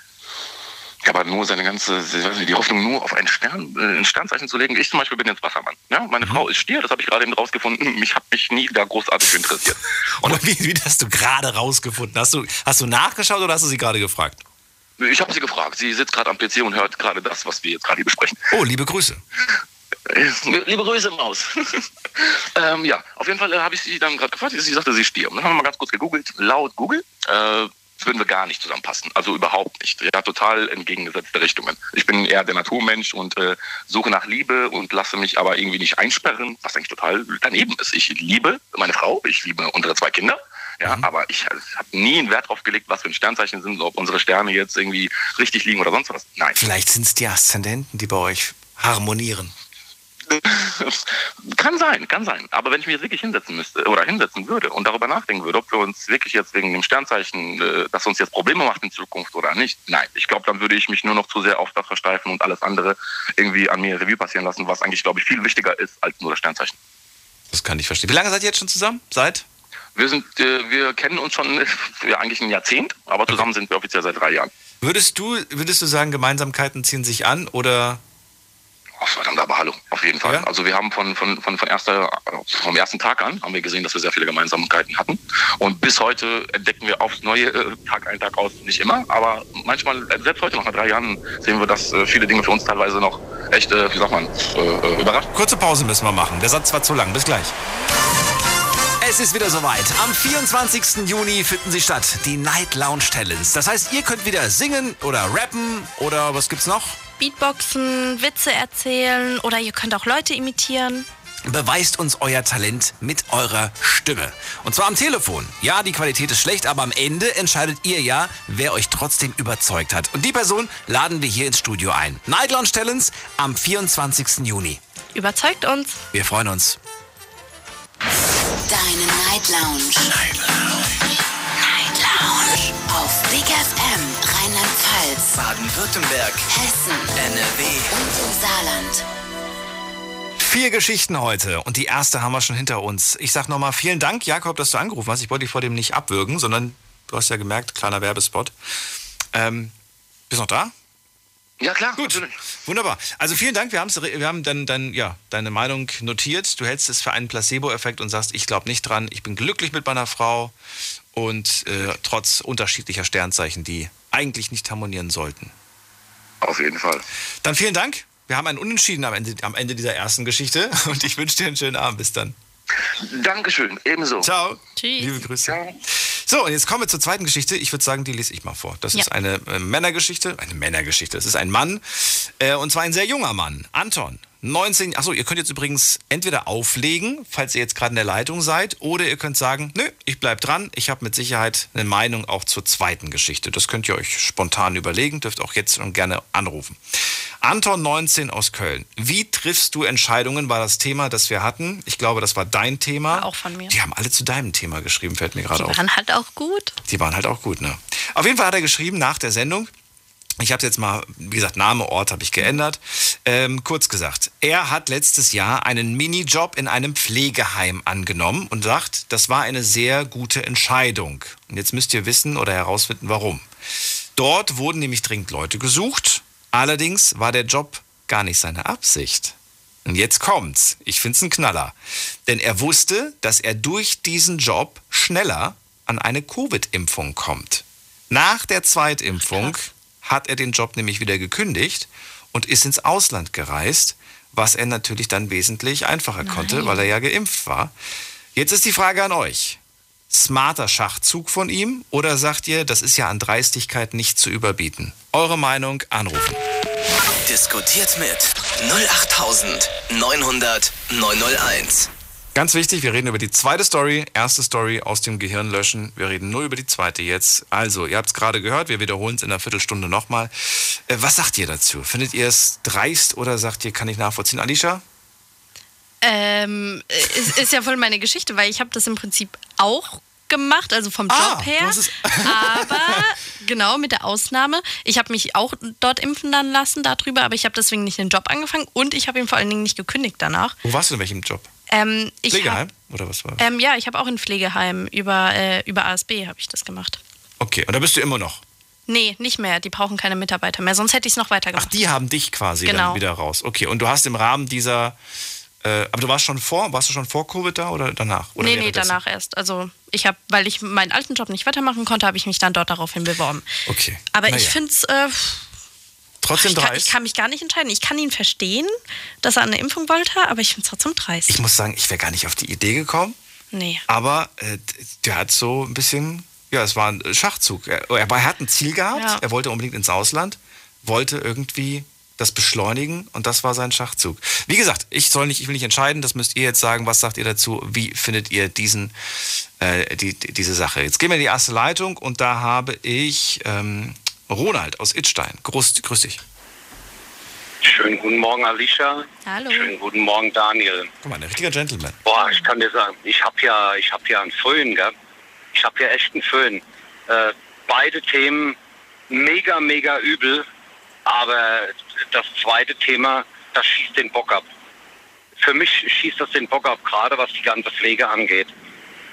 Ja, aber nur seine ganze, nicht, die Hoffnung nur auf ein Stern, äh, ein Sternzeichen zu legen. Ich zum Beispiel bin jetzt Wassermann. Ja, meine Frau ist Stier, das habe ich gerade eben rausgefunden. Mich hat mich nie da großartig für interessiert. Und wie, wie hast du gerade rausgefunden? Hast du, hast du nachgeschaut oder hast du sie gerade gefragt? Ich habe sie gefragt. Sie sitzt gerade am PC und hört gerade das, was wir jetzt gerade hier besprechen. Oh, liebe Grüße. Liebe Grüße, Maus. ähm, ja, auf jeden Fall äh, habe ich sie dann gerade gefragt. Sie sagte, sie Stier. Und dann haben wir mal ganz kurz gegoogelt. Laut Google äh, würden wir gar nicht zusammenpassen. Also überhaupt nicht. Ja, total entgegengesetzte Richtungen. Ich bin eher der Naturmensch und äh, suche nach Liebe und lasse mich aber irgendwie nicht einsperren, was eigentlich total daneben ist. Ich liebe meine Frau, ich liebe unsere zwei Kinder. Ja, aber ich habe nie einen Wert drauf gelegt, was für ein Sternzeichen sind, ob unsere Sterne jetzt irgendwie richtig liegen oder sonst was. Nein. Vielleicht sind es die Aszendenten, die bei euch harmonieren. Kann sein, kann sein. Aber wenn ich mich jetzt wirklich hinsetzen müsste oder hinsetzen würde und darüber nachdenken würde, ob wir uns wirklich jetzt wegen dem Sternzeichen, äh, das uns jetzt Probleme macht in Zukunft oder nicht, nein. Ich glaube, dann würde ich mich nur noch zu sehr auf das versteifen und alles andere irgendwie an mir Revue passieren lassen, was eigentlich, glaube ich, viel wichtiger ist als nur das Sternzeichen. Das kann ich verstehen. Wie lange seid ihr jetzt schon zusammen? Seit? Wir sind, äh, wir kennen uns schon ja, eigentlich ein Jahrzehnt, aber zusammen sind wir offiziell seit drei Jahren. Würdest du, würdest du sagen, Gemeinsamkeiten ziehen sich an oder Oh, verdammt, aber hallo, auf jeden Fall. Also wir haben von, von, von, von erster, vom ersten Tag an haben wir gesehen, dass wir sehr viele Gemeinsamkeiten hatten. Und bis heute entdecken wir aufs Neue, äh, Tag ein, Tag aus, nicht immer, aber manchmal, äh, selbst heute noch nach drei Jahren, sehen wir, dass äh, viele Dinge für uns teilweise noch echt, äh, wie sagt man, äh, überraschen. Kurze Pause müssen wir machen. Der Satz war zu lang. Bis gleich. Es ist wieder soweit. Am 24. Juni finden sie statt, die Night Lounge Talents. Das heißt, ihr könnt wieder singen oder rappen oder was gibt's noch? Beatboxen, Witze erzählen oder ihr könnt auch Leute imitieren. Beweist uns euer Talent mit eurer Stimme. Und zwar am Telefon. Ja, die Qualität ist schlecht, aber am Ende entscheidet ihr ja, wer euch trotzdem überzeugt hat. Und die Person laden wir hier ins Studio ein. Night Lounge Talents am 24. Juni. Überzeugt uns. Wir freuen uns. Deine Night Lounge. Night Lounge. Lounge. Auf Big FM Rheinland-Pfalz, Baden-Württemberg, Hessen, NRW. und im Saarland. Vier Geschichten heute und die erste haben wir schon hinter uns. Ich sag nochmal vielen Dank, Jakob, dass du angerufen hast. Ich wollte dich vor dem nicht abwürgen, sondern du hast ja gemerkt, kleiner Werbespot. Ähm, bist noch da? Ja, klar. Gut, wunderbar. Also vielen Dank, wir, wir haben dann, dann, ja, deine Meinung notiert. Du hältst es für einen Placebo-Effekt und sagst, ich glaube nicht dran, ich bin glücklich mit meiner Frau und äh, trotz unterschiedlicher Sternzeichen, die eigentlich nicht harmonieren sollten. Auf jeden Fall. Dann vielen Dank. Wir haben einen Unentschieden am Ende, am Ende dieser ersten Geschichte und ich wünsche dir einen schönen Abend. Bis dann. Dankeschön, ebenso. Ciao. Tschüss. Liebe Grüße. So, und jetzt kommen wir zur zweiten Geschichte. Ich würde sagen, die lese ich mal vor. Das Ja. ist eine äh, Männergeschichte. Eine Männergeschichte. Es ist ein Mann. Äh, und zwar ein sehr junger Mann. Anton. 19. Achso, ihr könnt jetzt übrigens entweder auflegen, falls ihr jetzt gerade in der Leitung seid, oder ihr könnt sagen, nö, ich bleib dran. Ich habe mit Sicherheit eine Meinung auch zur zweiten Geschichte. Das könnt ihr euch spontan überlegen. Dürft auch jetzt schon gerne anrufen. Anton 19 aus Köln. Wie triffst du Entscheidungen, war das Thema, das wir hatten. Ich glaube, das war dein Thema. Auch von mir. Die haben alle zu deinem Thema geschrieben, fällt mir gerade Die auf. waren halt auch gut. Die waren halt auch gut, ne? Auf jeden Fall hat er geschrieben nach der Sendung. Ich habe jetzt mal, wie gesagt, Name, Ort habe ich geändert. Ähm, kurz gesagt, er hat letztes Jahr einen Minijob in einem Pflegeheim angenommen und sagt, das war eine sehr gute Entscheidung. Und jetzt müsst ihr wissen oder herausfinden, warum. Dort wurden nämlich dringend Leute gesucht. Allerdings war der Job gar nicht seine Absicht. Und jetzt kommt's. Ich find's ein Knaller. Denn er wusste, dass er durch diesen Job schneller an eine Covid-Impfung kommt. Nach der Zweitimpfung hat er den Job nämlich wieder gekündigt und ist ins Ausland gereist, was er natürlich dann wesentlich einfacher konnte, weil er ja geimpft war. Jetzt ist die Frage an euch. Smarter Schachzug von ihm oder sagt ihr, das ist ja an Dreistigkeit nicht zu überbieten? Eure Meinung anrufen. Diskutiert mit 08900 901. Ganz wichtig, wir reden über die zweite Story. Erste Story aus dem Gehirn löschen. Wir reden nur über die zweite jetzt. Also, ihr habt es gerade gehört, wir wiederholen es in einer Viertelstunde nochmal. Äh, was sagt ihr dazu? Findet ihr es dreist oder sagt ihr, kann ich nachvollziehen? Alicia? Ähm, ist, ist ja voll meine Geschichte, weil ich habe das im Prinzip auch gemacht, also vom Ah, Job her. hast es- aber genau mit der Ausnahme, ich habe mich auch dort impfen dann lassen darüber, aber ich habe deswegen nicht den Job angefangen und ich habe ihn vor allen Dingen nicht gekündigt danach. Wo warst du in welchem Job? Ähm, ich Pflegeheim? Oder was war Hab, ähm, ja, ich habe auch in Pflegeheim über, äh, über ASB habe ich das gemacht. Okay, und da bist du immer noch. Nee, nicht mehr. Die brauchen keine Mitarbeiter mehr, sonst hätte ich es noch weitergemacht. Ach, die haben dich quasi dann Genau. wieder raus. Okay, und du hast im Rahmen dieser. Äh, aber du warst schon vor, warst du schon vor Covid da oder danach? Oder nee, nee, danach erst. Also ich habe, weil ich meinen alten Job nicht weitermachen konnte, habe ich mich dann dort daraufhin beworben. Okay. Aber ich Naja. finde es, äh, Trotzdem ich, kann, dreist. ich kann mich gar nicht entscheiden. Ich kann ihn verstehen, dass er eine Impfung wollte, aber ich finde es trotzdem dreist. Ich muss sagen, ich wäre gar nicht auf die Idee gekommen. nee. Aber äh, der hat so ein bisschen, ja, es war ein Schachzug. Er, er, war- er hat ein Ziel gehabt, Ja. er wollte unbedingt ins Ausland, wollte irgendwie das beschleunigen und das war sein Schachzug. Wie gesagt, ich soll nicht, ich will nicht entscheiden, das müsst ihr jetzt sagen. Was sagt ihr dazu? Wie findet ihr diesen, äh, die, die, diese Sache? Jetzt gehen wir in die erste Leitung und da habe ich ähm, Ronald aus Itstein. Grüß, grüß dich. Schönen guten Morgen, Alicia. Hallo. Schönen guten Morgen, Daniel. Guck mal, ein richtiger Gentleman. Boah, ich kann dir sagen, ich habe ja, ich habe ja einen Föhn, gell? Ich habe ja echt einen Föhn. Äh, beide Themen mega, mega übel, aber das zweite Thema, das schießt den Bock ab. Für mich schießt das den Bock ab, gerade was die ganze Pflege angeht.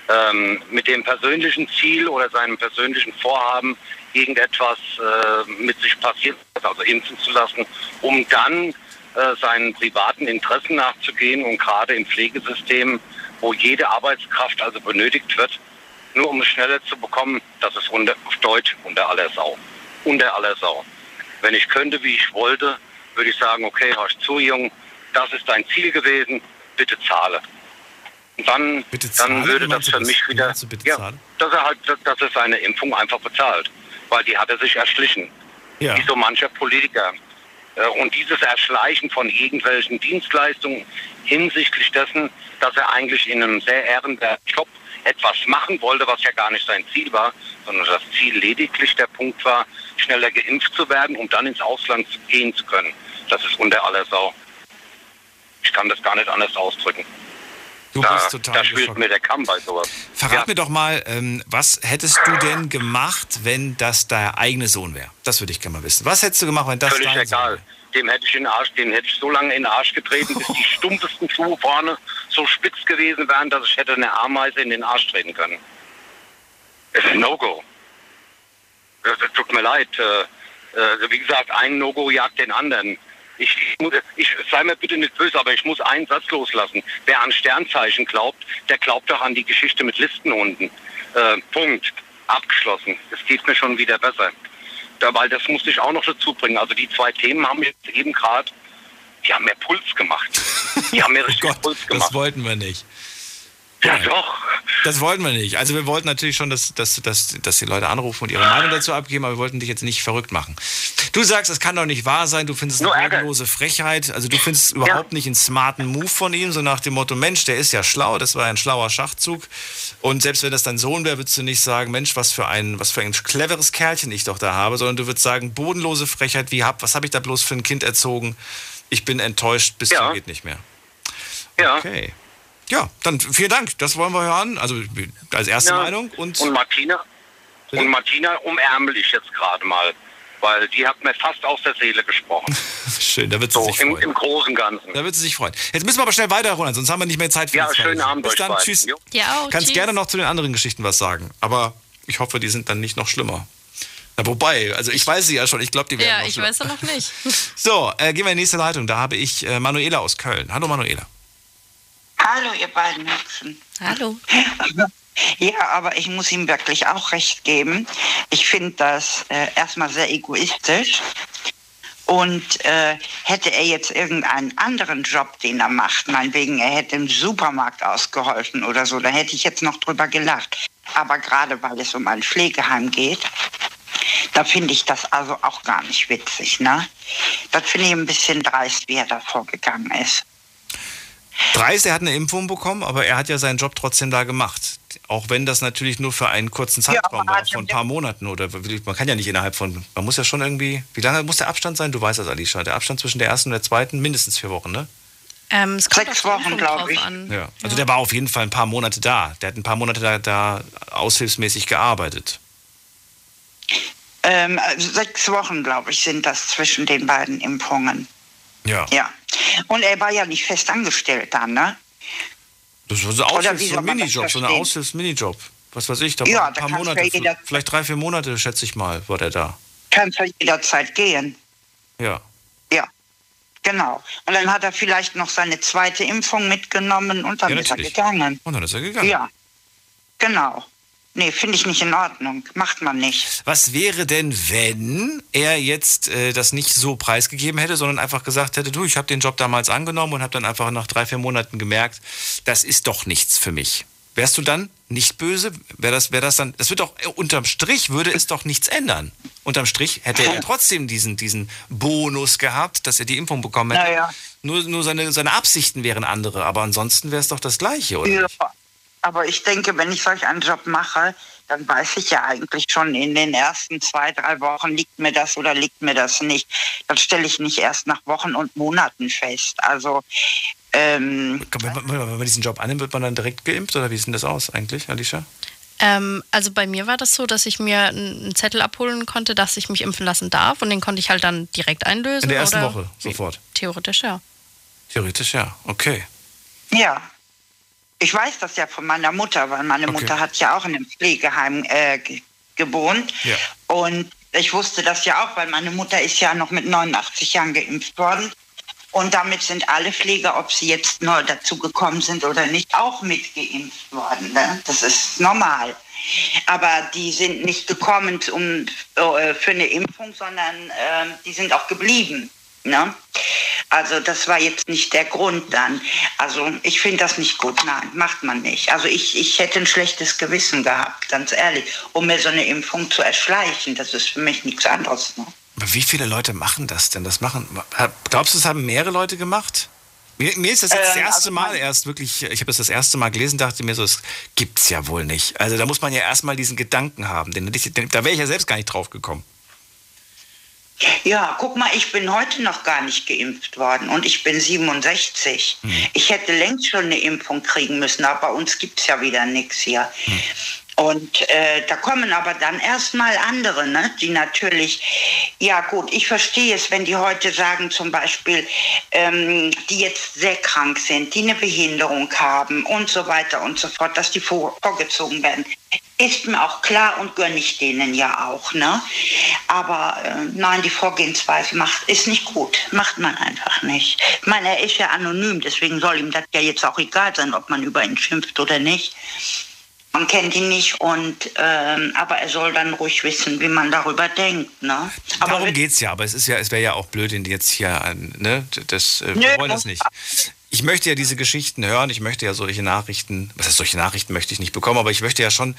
Ähm, mit dem persönlichen Ziel oder seinem persönlichen Vorhaben, irgendetwas äh, mit sich passiert, also impfen zu lassen, um dann äh, seinen privaten Interessen nachzugehen und gerade im Pflegesystem, wo jede Arbeitskraft also benötigt wird, nur um es schneller zu bekommen, das ist unter, auf Deutsch unter aller Sau. Unter aller Sau. Wenn ich könnte, wie ich wollte, würde ich sagen, okay, hörst zu, Jung, das ist dein Ziel gewesen, bitte zahle. Und dann, zahle? dann würde das für mich Wie wieder, bitte ja, dass er halt, dass er seine Impfung einfach bezahlt, weil die hat er sich erschlichen. Ja. Wie so mancher Politiker. Äh, Und dieses Erschleichen von irgendwelchen Dienstleistungen hinsichtlich dessen, dass er eigentlich in einem sehr ehrenwerten Job etwas machen wollte, was ja gar nicht sein Ziel war, sondern das Ziel lediglich der Punkt war, schneller geimpft zu werden, um dann ins Ausland gehen zu können. Das ist unter aller Sau. Ich kann das gar nicht anders ausdrücken. Du da, bist total da spielt geschockt. mir der Kamm bei sowas. Verrat mir doch mal, ähm, was hättest du denn gemacht, wenn das dein eigener Sohn wäre? Das würde ich gerne mal wissen. Was hättest du gemacht, wenn das Völlig dein Sohn egal. Dem hätte ich den Arsch, den hätte ich so lange in den Arsch getreten, bis die stumpfesten Schuhe vorne so spitz gewesen wären, dass ich hätte eine Ameise in den Arsch treten können. Das ist No-Go. Tut mir leid. Äh, äh, wie gesagt, ein No-Go jagt den anderen. Ich, ich, mu- ich sei mir bitte nicht böse, aber ich muss einen Satz loslassen. Wer an Sternzeichen glaubt, der glaubt doch an die Geschichte mit Listenhunden. Äh, Punkt. Abgeschlossen. Es geht mir schon wieder besser. Da, weil das musste ich auch noch dazu bringen. Also die zwei Themen haben jetzt eben gerade, die haben mir Puls gemacht. Die haben mir richtig Puls gemacht. Das wollten wir nicht. Ja, doch. Das wollten wir nicht. Also wir wollten natürlich schon, dass, dass, dass, dass die Leute anrufen und ihre Meinung dazu abgeben, aber wir wollten dich jetzt nicht verrückt machen. Du sagst, es kann doch nicht wahr sein, du findest es eine bodenlose Frechheit. Also du findest überhaupt nicht einen smarten Move von ihm, so nach dem Motto, Mensch, der ist ja schlau, das war ein schlauer Schachzug. Und selbst wenn das dein Sohn wäre, würdest du nicht sagen, Mensch, was für ein, was für ein cleveres Kerlchen ich doch da habe, sondern du würdest sagen, bodenlose Frechheit, wie hab, was habe ich da bloß für ein Kind erzogen? Ich bin enttäuscht, bis ja. zum geht nicht mehr. Ja. Okay. Ja, dann vielen Dank. Das wollen wir hören. Also als erste Ja. Meinung. Und, Und Martina, und Martina umärmel ich jetzt gerade mal, weil die hat mir fast aus der Seele gesprochen. schön, da wird sie So, sich im, freuen. im Großen und Ganzen. Da wird sie sich freuen. Jetzt müssen wir aber schnell weiter, Roland, sonst haben wir nicht mehr Zeit für Ja, schönen Geschichten. Abend Bis euch dann, beiden. tschüss. Ja, auch. Kannst tschüss. gerne noch zu den anderen Geschichten was sagen, aber ich hoffe, die sind dann nicht noch schlimmer. Na, wobei, also ich weiß sie ja schon, ich glaube, die werden Ja, noch ich schlimmer. weiß ja noch nicht. So, äh, gehen wir in die nächste Leitung. Da habe ich äh, Manuela aus Köln. Hallo Manuela. Hallo, ihr beiden Hübschen. Hallo. Ja, aber ich muss ihm wirklich auch recht geben. Ich finde das äh, erstmal sehr egoistisch. Und äh, hätte er jetzt irgendeinen anderen Job, den er macht, meinetwegen, er hätte im Supermarkt ausgeholfen oder so, da hätte ich jetzt noch drüber gelacht. Aber gerade weil es um ein Pflegeheim geht, da finde ich das also auch gar nicht witzig. Ne? Das finde ich ein bisschen dreist, wie er da vorgegangen ist. Dreist, er hat eine Impfung bekommen, aber er hat ja seinen Job trotzdem da gemacht. Auch wenn das natürlich nur für einen kurzen Zeitraum war, von ein paar Monaten oder man kann ja nicht innerhalb von, man muss ja schon irgendwie, wie lange muss der Abstand sein? Du weißt das, Alicia. Der Abstand zwischen der ersten und der zweiten, mindestens vier Wochen, ne? Ähm, es kommt Sechs Wochen, Impfung glaub drauf ich. An. Ja. Also der war auf jeden Fall ein paar Monate da. Der hat ein paar Monate da, da aushilfsmäßig gearbeitet. Ähm, also sechs Wochen, glaube ich, sind das zwischen den beiden Impfungen. Ja. Ja. Und er war ja nicht fest angestellt dann, ne? Das war so, ein Aushilfs so ein Minijob, so verstehen? Aushilfs-Minijob. Was weiß ich, da Ja, waren ein paar Monate, ja vielleicht drei, vier Monate, schätze ich mal, war der da. Kannst ja jederzeit gehen. Ja. Ja. Genau. Und dann hat er vielleicht noch seine zweite Impfung mitgenommen und dann Ja, ist er gegangen. Und dann ist er gegangen. Ja. Genau. Nee, finde ich nicht in Ordnung. Macht man nicht. Was wäre denn, wenn er jetzt äh, das nicht so preisgegeben hätte, sondern einfach gesagt hätte, du, ich habe den Job damals angenommen und habe dann einfach nach drei, vier Monaten gemerkt, das ist doch nichts für mich. Wärst du dann nicht böse? Wäre das, wär das dann, das wird doch, äh, unterm Strich würde es doch nichts ändern. Unterm Strich hätte er trotzdem diesen, diesen Bonus gehabt, dass er die Impfung bekommen hätte. Naja. Nur, nur seine, seine Absichten wären andere, aber ansonsten wäre es doch das Gleiche, oder? Ja. Aber ich denke, wenn ich solch einen Job mache, dann weiß ich ja eigentlich schon in den ersten zwei, drei Wochen, liegt mir das oder liegt mir das nicht. Das stelle ich nicht erst nach Wochen und Monaten fest. Also, ähm, Wenn man, wenn man diesen Job annimmt, wird man dann direkt geimpft oder wie sieht denn das aus eigentlich, Alicia? Ähm, also bei mir war das so, dass ich mir einen Zettel abholen konnte, dass ich mich impfen lassen darf und den konnte ich halt dann direkt einlösen. In der ersten oder Woche, sofort. Theoretisch ja. Theoretisch ja, okay. ja. Ich weiß das ja von meiner Mutter, weil meine Okay. Mutter hat ja auch in einem Pflegeheim äh, ge- gewohnt. Ja. Und ich wusste das ja auch, weil meine Mutter ist ja noch mit 89 Jahren geimpft worden. Und damit sind alle Pfleger, ob sie jetzt neu dazugekommen sind oder nicht, auch mitgeimpft worden. Ne? Das ist normal. Aber die sind nicht gekommen um, äh, für eine Impfung, sondern äh, die sind auch geblieben. Ne? Also das war jetzt nicht der Grund dann. Also ich finde das nicht gut. Nein, macht man nicht. Also ich, ich hätte ein schlechtes Gewissen gehabt, ganz ehrlich, um mir so eine Impfung zu erschleichen. Das ist für mich nichts anderes. Ne? Aber wie viele Leute machen das denn? Das machen, glaubst du, es haben mehrere Leute gemacht? Mir, mir ist das jetzt das Ähm, erste also Mal erst wirklich, ich habe das das erste Mal gelesen, dachte mir so, das gibt's ja wohl nicht. Also da muss man ja erstmal diesen Gedanken haben, den, da wäre ich ja selbst gar nicht drauf gekommen. Ja, guck mal, ich bin heute noch gar nicht geimpft worden und ich bin 67. Ich hätte längst schon eine Impfung kriegen müssen, aber bei uns gibt es ja wieder nichts hier. Und äh, da kommen aber dann erstmal andere, ne, die natürlich, ja gut, ich verstehe es, wenn die heute sagen zum Beispiel, ähm, die jetzt sehr krank sind, die eine Behinderung haben und so weiter und so fort, dass die vor, vorgezogen werden. Ist mir auch klar und gönne ich denen ja auch, ne? Aber äh, nein, die Vorgehensweise macht, ist nicht gut. Macht man einfach nicht. Ich meine, er ist ja anonym, deswegen soll ihm das ja jetzt auch egal sein, ob man über ihn schimpft oder nicht. Man kennt ihn nicht und ähm, aber er soll dann ruhig wissen, wie man darüber denkt, ne? Aber Darum geht's ja, aber es ist ja, es wäre ja auch blöd, den jetzt hier, an- ne, das, äh, wir Nö. wollen das nicht. ich möchte ja diese Geschichten hören, ich möchte ja solche Nachrichten, was heißt solche Nachrichten möchte ich nicht bekommen, aber ich möchte ja schon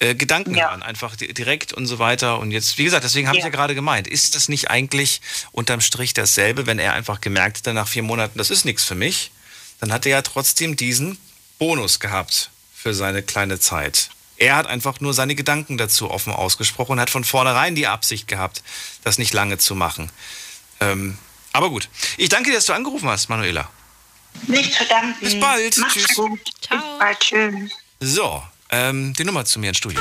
äh, Gedanken Ja. hören, einfach di- direkt und so weiter. Und jetzt, wie gesagt, deswegen habe ich Ja. ja gerade gemeint, ist das nicht eigentlich unterm Strich dasselbe, wenn er einfach gemerkt hätte nach vier Monaten, das ist nichts für mich, dann hat er ja trotzdem diesen Bonus gehabt für seine kleine Zeit. Er hat einfach nur seine Gedanken dazu offen ausgesprochen und hat von vornherein die Absicht gehabt, das nicht lange zu machen. Ähm, aber gut. Ich danke dir, dass du angerufen hast, Manuela. Nicht zu danken. Bis bald. Mach's Tschüss. gut. Bis bald. Tschüss. So, ähm, die Nummer zu mir ins Studio.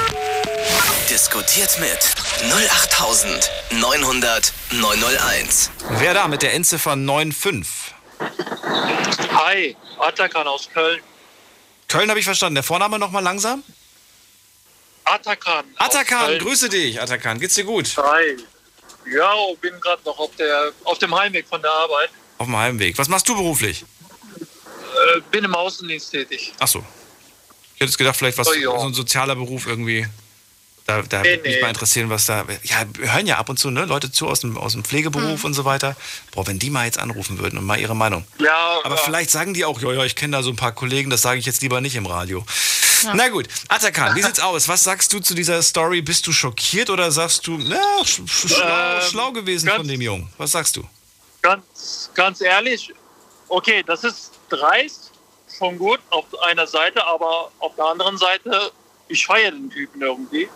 Diskutiert mit 08900 901. Wer da mit der Endziffer 95? Hi, Atakan aus Köln. Köln habe ich verstanden. Der Vorname nochmal langsam? Atakan. Atakan, grüße dich, Atakan. Geht's dir gut? Hi. Ja, bin gerade noch auf, der, auf dem Heimweg von der Arbeit. Auf dem Heimweg. Was machst du beruflich? Äh, bin im Außendienst tätig. Ach so. Ich hätte gedacht, vielleicht was, Oh so ein sozialer Beruf irgendwie. Da, da Nee, würde mich nee. mal interessieren, was da. Ja, wir hören ja ab und zu ne, Leute zu aus dem, aus dem Pflegeberuf und so weiter. Boah, wenn die mal jetzt anrufen würden und mal ihre Meinung. Ja, Aber ja. vielleicht sagen die auch, ja, ja, ich kenne da so ein paar Kollegen, das sage ich jetzt lieber nicht im Radio. Na gut, Atakan, wie sieht's aus? Was sagst du zu dieser Story? Bist du schockiert oder sagst du, na, sch sch schlau, Ähm, schlau gewesen von dem Jungen? Was sagst du? Ganz, ganz ehrlich, okay, das ist dreist, schon gut auf einer Seite, aber auf der anderen Seite, ich feiere den Typen irgendwie.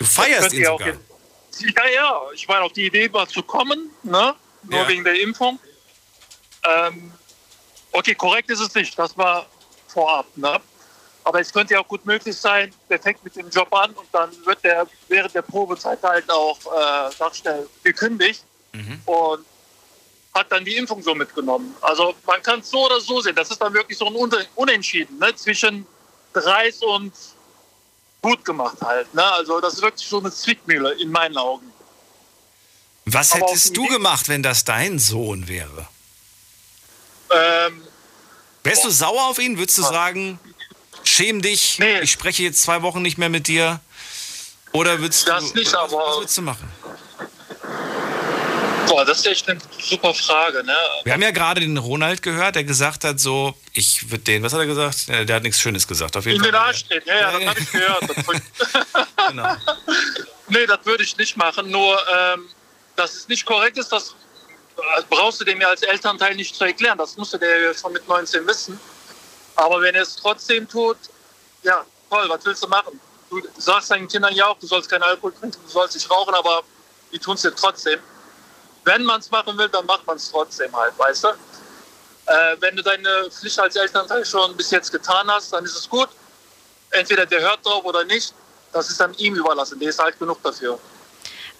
Du feierst ihn sogar. Ja, ja, ja, ich meine, auf die Idee mal zu kommen, ne? nur Ja. wegen der Impfung. Ähm, okay, korrekt ist es nicht, das war vorab. Ne? Aber es könnte ja auch gut möglich sein, der fängt mit dem Job an und dann wird der während der Probezeit halt auch äh, schnell gekündigt und hat dann die Impfung so mitgenommen. Also man kann es so oder so sehen. Das ist dann wirklich so ein Unentschieden ne? zwischen dreist und gut gemacht halt. Ne? Also das ist wirklich so eine Zwickmühle in meinen Augen. Was Aber hättest du gemacht, wenn das dein Sohn wäre? Ähm, Wärst du sauer auf ihn? Würdest du sagen, schäm dich, ich spreche jetzt zwei Wochen nicht mehr mit dir? Oder würdest Das du, nicht, was, aber- was würdest du machen? Boah, das ist echt eine super Frage. Ne? Wir haben ja gerade den Ronald gehört, der gesagt hat so, ich würde den, was hat er gesagt? Der hat nichts Schönes gesagt, auf jeden In Fall. den Arsch treten, ja, ja, das habe ich gehört. Genau. nee, das würde ich nicht machen. Nur, ähm, dass es nicht korrekt ist, das äh, brauchst du dem ja als Elternteil nicht zu erklären. Das musste der ja schon mit 19 wissen. Aber wenn er es trotzdem tut, ja, toll, was willst du machen? Du sagst deinen Kindern ja auch, du sollst keinen Alkohol trinken, du sollst nicht rauchen, aber die tun es dir trotzdem. Wenn man es machen will, dann macht man es trotzdem halt, weißt du? Äh, wenn du deine Pflicht als Elternteil schon bis jetzt getan hast, dann ist es gut. Entweder der hört drauf oder nicht. Das ist dann ihm überlassen. Der ist halt genug dafür.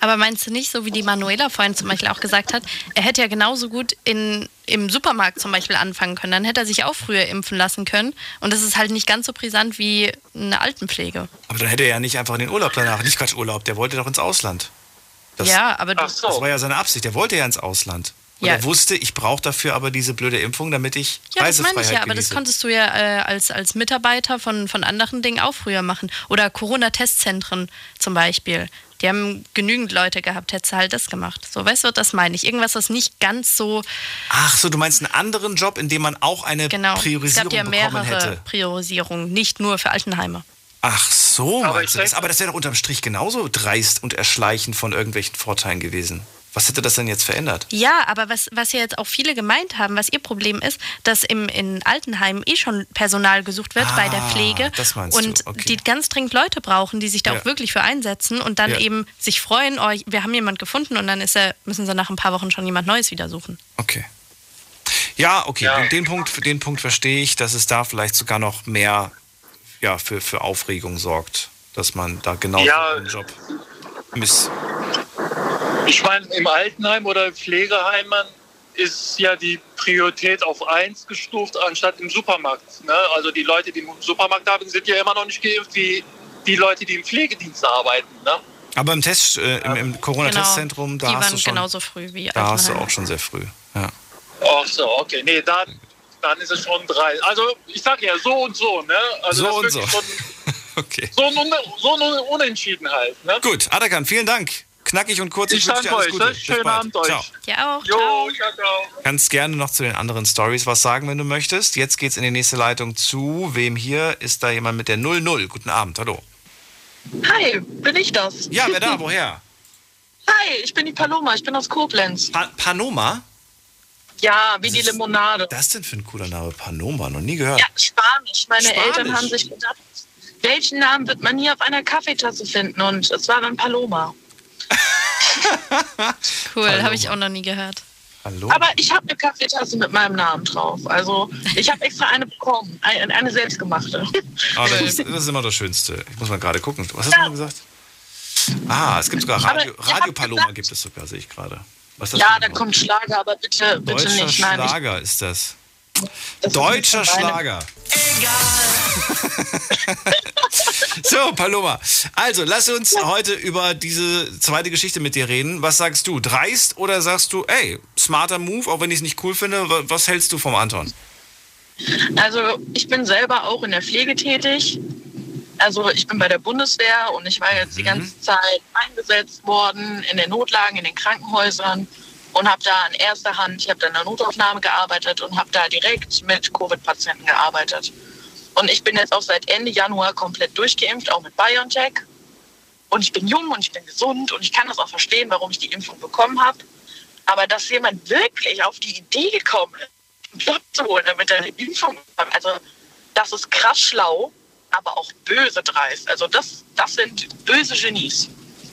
Aber meinst du nicht, so wie die Manuela vorhin zum Beispiel auch gesagt hat, er hätte ja genauso gut in, im Supermarkt zum Beispiel anfangen können. Dann hätte er sich auch früher impfen lassen können. Und das ist halt nicht ganz so brisant wie eine Altenpflege. Aber dann hätte er ja nicht einfach in den Urlaub danach, nicht Quatsch, Urlaub, der wollte doch ins Ausland. Das, ja, aber du, Das war ja seine Absicht, der wollte ja ins Ausland. Und Ja. er wusste, ich brauche dafür aber diese blöde Impfung, damit ich Ja, das Reisefreiheit meine ich ja, aber das genieße. konntest du ja äh, als, als Mitarbeiter von, von anderen Dingen auch früher machen. Oder Corona-Testzentren zum Beispiel. Die haben genügend Leute gehabt, hättest du halt das gemacht. So, weißt du, das meine ich. Irgendwas, was nicht ganz so, Ach so, du meinst einen anderen Job, in dem man auch eine genau. Es Priorisierung gab ja bekommen mehrere hätte? Priorisierungen, nicht nur für Altenheime. Ach so, Aber meinst ich du das? Aber das wäre doch unterm Strich genauso dreist und erschleichend von irgendwelchen Vorteilen gewesen. Was hätte das denn jetzt verändert? Ja, aber was, was ja jetzt auch viele gemeint haben, was ihr Problem ist, dass im, in Altenheimen eh schon Personal gesucht wird bei der Ah, Pflege das meinst und du, okay. die ganz dringend Leute brauchen, die sich da Ja. auch wirklich für einsetzen und dann Ja. eben sich freuen, oh, wir haben jemand gefunden und dann ist er, müssen sie nach ein paar Wochen schon jemand Neues wieder suchen. Okay. Ja, okay, Den, den, Punkt, den Punkt verstehe ich, dass es da vielleicht sogar noch mehr ja, für, für Aufregung sorgt, dass man da genau Ja. den Job miss. Ich meine, im Altenheim oder Pflegeheimen ist ja die Priorität auf eins gestuft, anstatt im Supermarkt. Ne? Also die Leute, die im Supermarkt arbeiten, sind ja immer noch nicht geimpft wie die Leute, die im Pflegedienst arbeiten. Ne? Aber im Test, äh, im, im Corona-Testzentrum, da Genau. die hast waren du schon, genauso früh wie da hast du auch schon sehr früh. Ja. Ach so, okay. Nee, dann, dann ist es schon drei. Also ich sag ja so und so. Ne? Also So und wirklich so. Okay. So, ein, Un- so ein Unentschieden halt. Ne? Gut, Atakan, vielen Dank. Knackig und kurz. Ich Ich, wünsche dir danke alles euch, Gute. ne? Schönen bald. Abend euch. Ciao. Ja auch. Jo, Ciao. ciao, ciao. Kannst gerne noch zu den anderen Stories was sagen, wenn du möchtest. Jetzt geht's in die nächste Leitung zu. Wem hier? Ist da jemand mit der 00? Guten Abend, hallo. Hi, bin ich das? Ja, wer da? Woher? Hi, ich bin die Paloma, ich bin aus Koblenz. Pa Panoma? Ja, wie die Limonade. Was ist denn für ein cooler Name? Panoma, noch nie gehört. Ja, Spanisch. Meine Spanisch? Eltern haben sich gedacht, welchen Namen wird man nie auf einer Kaffeetasse finden? Und es war dann Paloma. Cool, habe ich auch noch nie gehört. Hallo? Aber ich habe eine Kaffeetasse mit meinem Namen drauf. Also ich habe extra eine bekommen, eine, eine selbstgemachte. Ah, das, ist, das ist immer das Schönste. Ich muss mal gerade gucken. Was hast du mal gesagt? Ah, es gibt sogar Radio, Radio Paloma gesagt- gibt es sogar, sehe ich gerade. Ist Ja, da kommt Schlager, aber bitte, bitte Deutscher nicht. Nein, ich, Schlager ist das. das ist Deutscher meinem- Schlager. So, Paloma. Also, lass uns heute über diese zweite Geschichte mit dir reden. Was sagst du? Dreist oder sagst du, ey, smarter Move, auch wenn ich es nicht cool finde? Wa- Was hältst du vom Anton? Also ich bin selber auch in der Pflege tätig. Also ich bin bei der Bundeswehr und ich war jetzt die ganze Zeit eingesetzt worden in den Notlagen, in den Krankenhäusern und habe da an erster Hand, ich habe da in der Notaufnahme gearbeitet und habe da direkt mit Covid-Patienten gearbeitet. Und ich bin jetzt auch seit Ende Januar komplett durchgeimpft, auch mit BioNTech. Und ich bin jung und ich bin gesund und ich kann das auch verstehen, warum ich die Impfung bekommen habe. Aber dass jemand wirklich auf die Idee gekommen ist, einen Job zu holen, damit er eine Impfung bekommt, also das ist krass schlau, aber auch böse dreist. Also das, das sind böse Genies.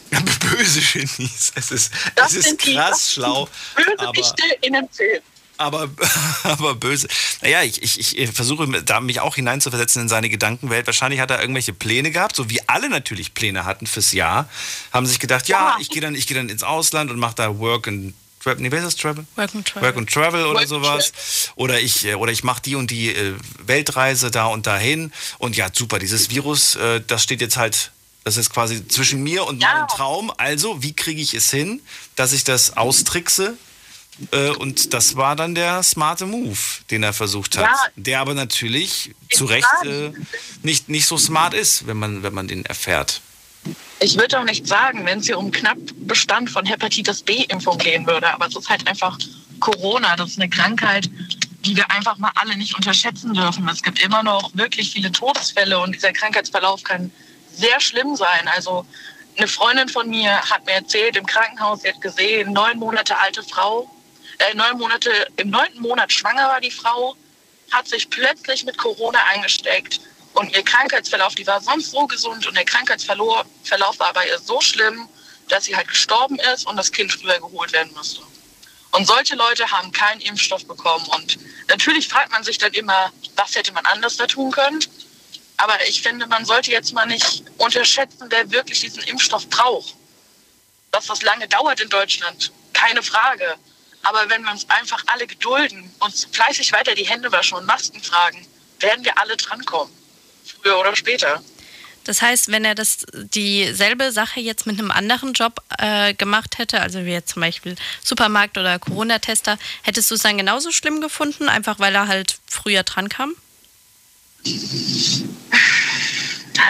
Böse Genies. Es ist, Das es ist sind die- krass sind schlau. Böse Aber, Wichte in einem Film. aber, aber böse. Naja, ich, ich, ich versuche da mich auch hineinzuversetzen in seine Gedankenwelt. Wahrscheinlich hat er irgendwelche Pläne gehabt, so wie alle natürlich Pläne hatten fürs Jahr. Haben sich gedacht, ja, ich gehe dann, ich gehe dann ins Ausland und mache da Work and Travel. Nee, wer ist das Travel? Work and Travel. Work and Travel oder Work and sowas. Oder ich, äh, oder ich mache die und die äh, Weltreise da und dahin. Und ja, super, dieses Virus, äh, das steht jetzt halt, das ist quasi zwischen mir und meinem Traum. Also, wie kriege ich es hin, dass ich das austrickse? Und das war dann der smarte Move, den er versucht hat. Ja. Der aber natürlich zu Recht äh, nicht, nicht so smart ist, wenn man, wenn man den erfährt. Ich würde auch nicht sagen, wenn es hier um Knappbestand von Hepatitis B-Impfung gehen würde, aber es ist halt einfach Corona. Das ist eine Krankheit, die wir einfach mal alle nicht unterschätzen dürfen. Es gibt immer noch wirklich viele Todesfälle und dieser Krankheitsverlauf kann sehr schlimm sein. Also eine Freundin von mir hat mir erzählt, im Krankenhaus, sie hat gesehen, neun Monate alte Frau, äh, neun Monate, im neunten Monat schwanger war die Frau, hat sich plötzlich mit Corona eingesteckt. Und ihr Krankheitsverlauf, die war sonst so gesund und der Krankheitsverlauf Verlauf war bei ihr so schlimm, dass sie halt gestorben ist und das Kind früher geholt werden musste. Und solche Leute haben keinen Impfstoff bekommen. Und natürlich fragt man sich dann immer, was hätte man anders da tun können. Aber ich finde, man sollte jetzt mal nicht unterschätzen, wer wirklich diesen Impfstoff braucht. Dass das lange dauert in Deutschland, keine Frage. Aber wenn wir uns einfach alle gedulden, uns fleißig weiter die Hände waschen und Masken tragen, werden wir alle drankommen. Früher oder später. Das heißt, wenn er das dieselbe Sache jetzt mit einem anderen Job äh, gemacht hätte, also wie jetzt zum Beispiel Supermarkt oder Corona-Tester, hättest du es dann genauso schlimm gefunden, einfach weil er halt früher dran kam? Ja,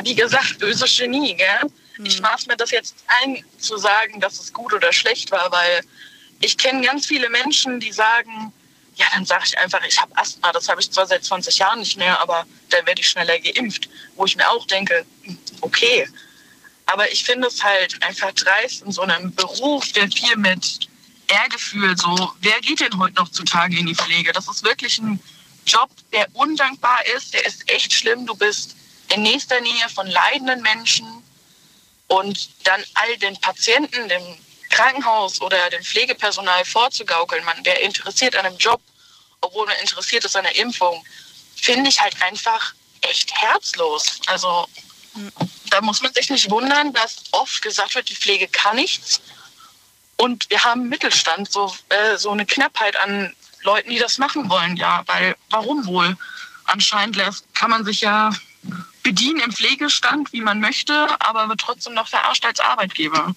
wie gesagt, böse Genie, gell? Ich maß mir das jetzt ein, zu sagen, dass es gut oder schlecht war, weil ich kenne ganz viele Menschen, die sagen, ja, dann sage ich einfach, ich habe Asthma, das habe ich zwar seit 20 Jahren nicht mehr, aber dann werde ich schneller geimpft. Wo ich mir auch denke, hm, okay. Aber ich finde es halt einfach dreist in so einem Beruf, der viel mit Ehrgefühl, so, wer geht denn heute noch zutage in die Pflege? Das ist wirklich ein Job, der undankbar ist, der ist echt schlimm. Du bist in nächster Nähe von leidenden Menschen und dann all den Patienten, dem Krankenhaus oder dem Pflegepersonal vorzugaukeln, man wäre interessiert an einem Job, obwohl man interessiert ist an der Impfung, finde ich halt einfach echt herzlos. Also da muss man sich nicht wundern, dass oft gesagt wird, die Pflege kann nichts. Und wir haben Mittelstand, so, äh, so eine Knappheit an Leuten, die das machen wollen. Ja, weil warum wohl? Anscheinend kann man sich ja bedienen im Pflegestand, wie man möchte, aber wird trotzdem noch verarscht als Arbeitgeber.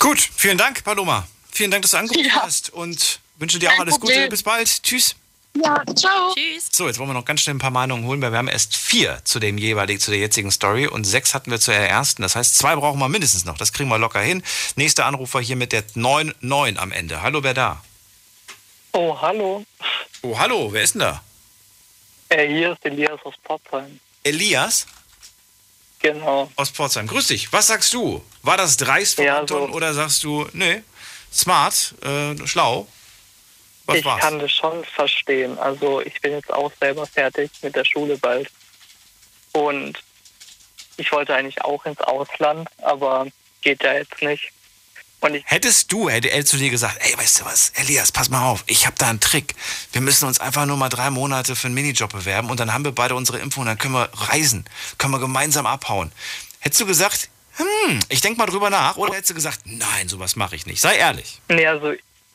Gut, vielen Dank, Paloma. Vielen Dank, dass du angerufen hast und wünsche dir auch Kein alles Gute. Problem. Bis bald. Tschüss. Ja, ciao. Tschüss. So, jetzt wollen wir noch ganz schnell ein paar Meinungen holen, weil wir haben erst vier zu dem jeweiligen, zu der jetzigen Story und sechs hatten wir zu der ersten. Das heißt, zwei brauchen wir mindestens noch. Das kriegen wir locker hin. Nächster Anrufer hier mit der 99 am Ende. Hallo, wer da? Oh, hallo. Oh, hallo, wer ist denn da? Äh, hier ist Elias aus Potsdam. Elias? Genau. Aus Pforzheim. Grüß dich. Was sagst du? War das dreist von Ja, Anton so- oder sagst du, nee, smart, äh, schlau? Was ich war's? kann das schon verstehen. Also ich bin jetzt auch selber fertig mit der Schule bald. Und ich wollte eigentlich auch ins Ausland, aber geht ja jetzt nicht. Hättest du, hätte er zu dir gesagt, ey, weißt du was, Elias, pass mal auf, ich habe da einen Trick. Wir müssen uns einfach nur mal drei Monate für einen Minijob bewerben und dann haben wir beide unsere Impfung und dann können wir reisen, können wir gemeinsam abhauen. Hättest du gesagt, hm, ich denk mal drüber nach, oder hättest du gesagt, nein, sowas mache ich nicht. Sei ehrlich. nee, also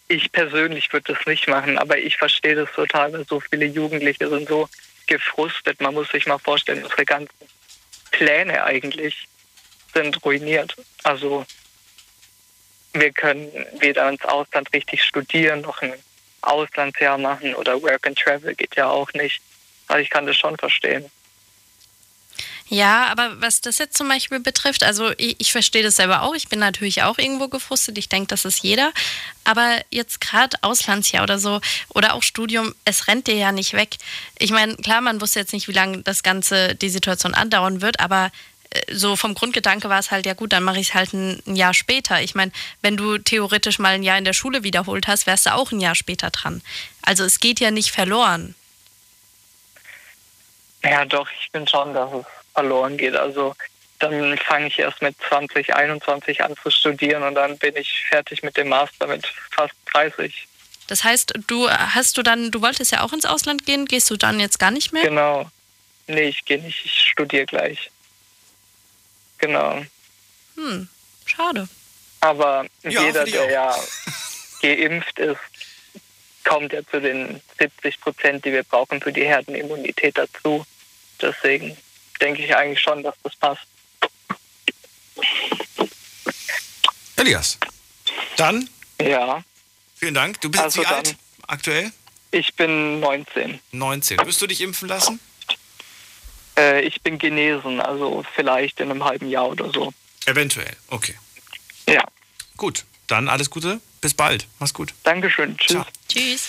ich persönlich würde das nicht machen, aber ich verstehe das total, weil so viele Jugendliche sind so gefrustet. Man muss sich mal vorstellen, unsere ganzen Pläne eigentlich sind ruiniert. Also wir können weder ins Ausland richtig studieren, noch ein Auslandsjahr machen oder Work and Travel geht ja auch nicht. Also ich kann das schon verstehen. Ja, aber was das jetzt zum Beispiel betrifft, also ich, ich verstehe das selber auch. Ich bin natürlich auch irgendwo gefrustet. Ich denke, das ist jeder. Aber jetzt gerade Auslandsjahr oder so oder auch Studium, es rennt dir ja nicht weg. Ich meine, klar, man wusste jetzt nicht, wie lange das Ganze, die Situation andauern wird, aber so vom Grundgedanke war es halt, ja gut, dann mache ich es halt ein, ein Jahr später. Ich meine, wenn du theoretisch mal ein Jahr in der Schule wiederholt hast, wärst du auch ein Jahr später dran. Also es geht ja nicht verloren. Ja, doch, ich bin schon, dass es verloren geht. Also dann fange ich erst mit 20, 21 an zu studieren und dann bin ich fertig mit dem Master mit fast 30. Das heißt, du hast du dann, du wolltest ja auch ins Ausland gehen, gehst du dann jetzt gar nicht mehr? Genau. Nee, ich gehe nicht, ich studiere gleich. Genau. Hm, schade. Aber Ja, jeder, der ja geimpft ist, kommt ja zu den 70 Prozent, die wir brauchen für die Herdenimmunität dazu. Deswegen denke ich eigentlich schon, dass das passt. Elias, dann Ja. vielen Dank. Du bist Also wie dann- alt aktuell? Ich bin 19. 19. Wirst du dich impfen lassen? Äh, ich bin genesen, also vielleicht in einem halben Jahr oder so. Eventuell, okay. Ja. Gut, dann alles Gute. Bis bald. Mach's gut. Dankeschön. Tschüss. Tschüss.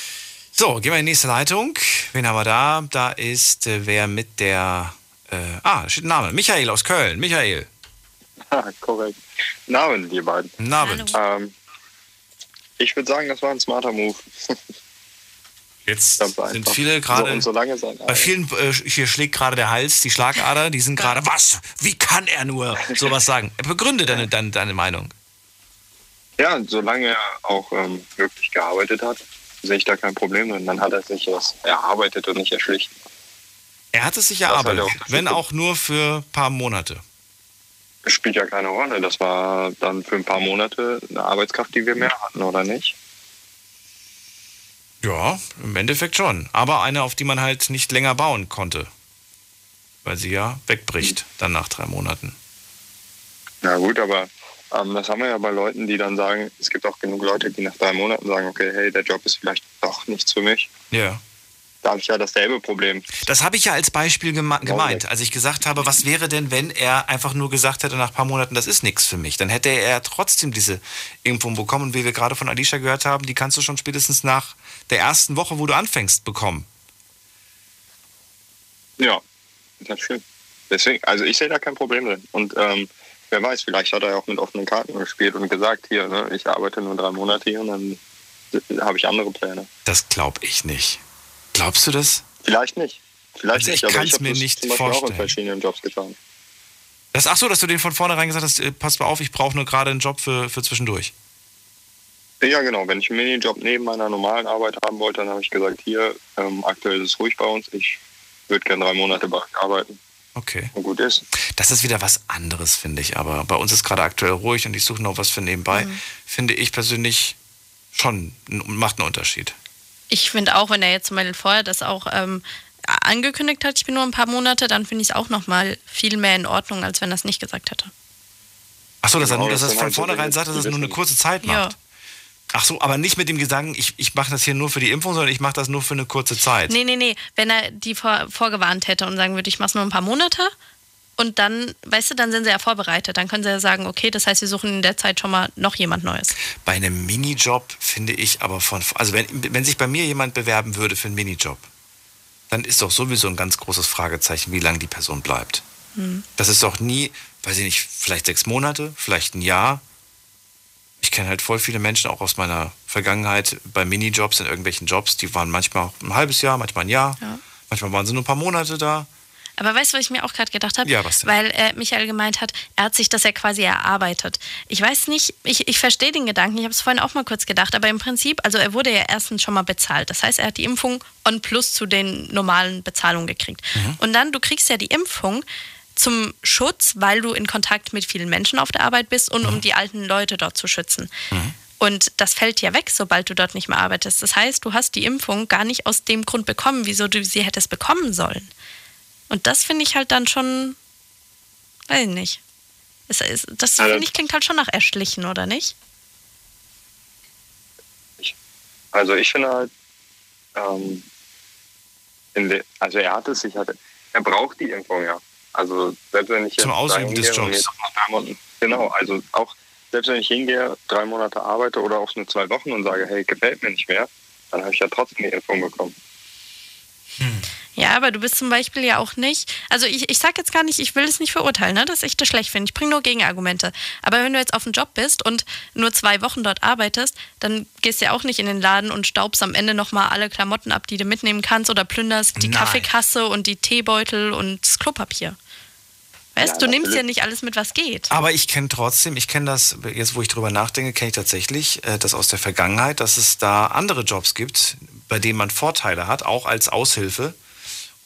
So, gehen wir in die nächste Leitung. Wen haben wir da? Da ist äh, wer mit der. Äh, ah, da steht ein Name. Michael aus Köln. Michael. Ah, korrekt. Abend, ihr beiden. Abend. Ähm, ich würde sagen, das war ein smarter Move. Jetzt sind viele gerade. So, Bei vielen äh, hier schlägt gerade der Hals, die Schlagader, die sind gerade, was? Wie kann er nur sowas sagen? Begründe deine, deine, deine Meinung. Ja, solange er auch ähm, wirklich gearbeitet hat, sehe ich da kein Problem drin. Dann hat er sich das erarbeitet und nicht erschlichen. Er hat es sich halt erarbeitet, auch- wenn auch nur für ein paar Monate. Spielt ja keine Rolle. Das war dann für ein paar Monate eine Arbeitskraft, die wir mehr hatten, oder nicht? Ja, im Endeffekt schon. Aber eine, auf die man halt nicht länger bauen konnte. Weil sie ja wegbricht, dann nach drei Monaten. Na gut, aber ähm, das haben wir ja bei Leuten, die dann sagen, es gibt auch genug Leute, die nach drei Monaten sagen, okay, hey, der Job ist vielleicht doch nichts für mich. Ja. Da habe ich ja dasselbe Problem. Das habe ich ja als Beispiel gema gemeint, als ich gesagt habe, was wäre denn, wenn er einfach nur gesagt hätte nach ein paar Monaten, das ist nichts für mich. Dann hätte er trotzdem diese Impfung bekommen, wie wir gerade von Alicia gehört haben, die kannst du schon spätestens nach der ersten Woche, wo du anfängst, bekommen. Ja, das stimmt. Deswegen, also ich sehe da kein Problem drin. Und ähm, wer weiß, vielleicht hat er ja auch mit offenen Karten gespielt und gesagt, hier, ne, ich arbeite nur drei Monate hier und dann habe ich andere Pläne. Das glaube ich nicht. Glaubst du das? Vielleicht nicht. Vielleicht Also ich nicht, aber ich habe mir das nicht zum Beispiel auch in vorstellen. verschiedenen Jobs getan. Das, ach so, dass du den von vornherein gesagt hast, äh, pass mal auf, ich brauche nur gerade einen Job für, für zwischendurch. Ja, genau. Wenn ich einen Minijob neben meiner normalen Arbeit haben wollte, dann habe ich gesagt, hier, ähm, aktuell ist es ruhig bei uns. Ich würde gerne drei Monate bei euch arbeiten. Okay. Und gut ist. Das ist wieder was anderes, finde ich. Aber bei uns ist gerade aktuell ruhig und ich suche noch was für nebenbei. Mhm. Finde ich persönlich schon, macht einen Unterschied. Ich finde auch, wenn er jetzt zum Beispiel vorher das auch ähm, angekündigt hat, ich bin nur ein paar Monate, dann finde ich es auch nochmal viel mehr in Ordnung, als wenn er es nicht gesagt hätte. Ach so, dass er Genau, nur, dass das er von halt vornherein sagt, dass er nur eine kurze Zeit Ja. Ach so, aber nicht mit dem Gedanken, ich, ich mache das hier nur für die Impfung, sondern ich mache das nur für eine kurze Zeit. Nee, nee, nee. Wenn er die vor, vorgewarnt hätte und sagen würde, ich mache es nur ein paar Monate und dann, weißt du, dann sind sie ja vorbereitet. Dann können sie ja sagen, okay, das heißt, wir suchen in der Zeit schon mal noch jemand Neues. Bei einem Minijob finde ich aber von, also wenn, wenn sich bei mir jemand bewerben würde für einen Minijob, dann ist doch sowieso ein ganz großes Fragezeichen, wie lange die Person bleibt. Hm. Das ist doch nie, weiß ich nicht, vielleicht sechs Monate, vielleicht ein Jahr. Ich kenne halt voll viele Menschen auch aus meiner Vergangenheit bei Minijobs in irgendwelchen Jobs, die waren manchmal ein halbes Jahr, manchmal ein Jahr, Ja. manchmal waren sie nur ein paar Monate da. Aber weißt du, was ich mir auch gerade gedacht habe? Ja, was denn? Weil äh, Michael gemeint hat, er hat sich das ja quasi erarbeitet. Ich weiß nicht, ich, ich verstehe den Gedanken, ich habe es vorhin auch mal kurz gedacht, aber im Prinzip, also er wurde ja erstens schon mal bezahlt. Das heißt, er hat die Impfung on plus zu den normalen Bezahlungen gekriegt. Und dann, du kriegst ja die Impfung zum Schutz, weil du in Kontakt mit vielen Menschen auf der Arbeit bist und um die alten Leute dort zu schützen. Und das fällt ja weg, sobald du dort nicht mehr arbeitest. Das heißt, du hast die Impfung gar nicht aus dem Grund bekommen, wieso du sie hättest bekommen sollen. Und das finde ich halt dann schon, weiß ich nicht. Ist, das Also- finde ich klingt halt schon nach erschlichen, oder nicht? Also ich finde halt, ähm, in de, also er hat es sich halt, er braucht die Impfung ja. Also selbst wenn ich jetzt Zum Ausüben des Jobs. Monaten, genau, also auch selbst wenn ich hingehe, drei Monate arbeite oder auch nur zwei Wochen und sage, hey, gefällt mir nicht mehr, dann habe ich ja trotzdem die Impfung bekommen. Ja, aber du bist zum Beispiel ja auch nicht. Also ich, ich sag jetzt gar nicht, ich will es nicht verurteilen, ne, dass ich das schlecht finde. Ich bringe nur Gegenargumente. Aber wenn du jetzt auf dem Job bist und nur zwei Wochen dort arbeitest, dann gehst du ja auch nicht in den Laden und staubst am Ende nochmal alle Klamotten ab, die du mitnehmen kannst oder plünderst die Nein. Kaffeekasse und die Teebeutel und das Klopapier. Weißt Ja, du, nimmst ja nicht alles mit, was geht. Aber ich kenne trotzdem, ich kenne das, jetzt wo ich drüber nachdenke, kenne ich tatsächlich äh, das aus der Vergangenheit, dass es da andere Jobs gibt, bei denen man Vorteile hat, auch als Aushilfe.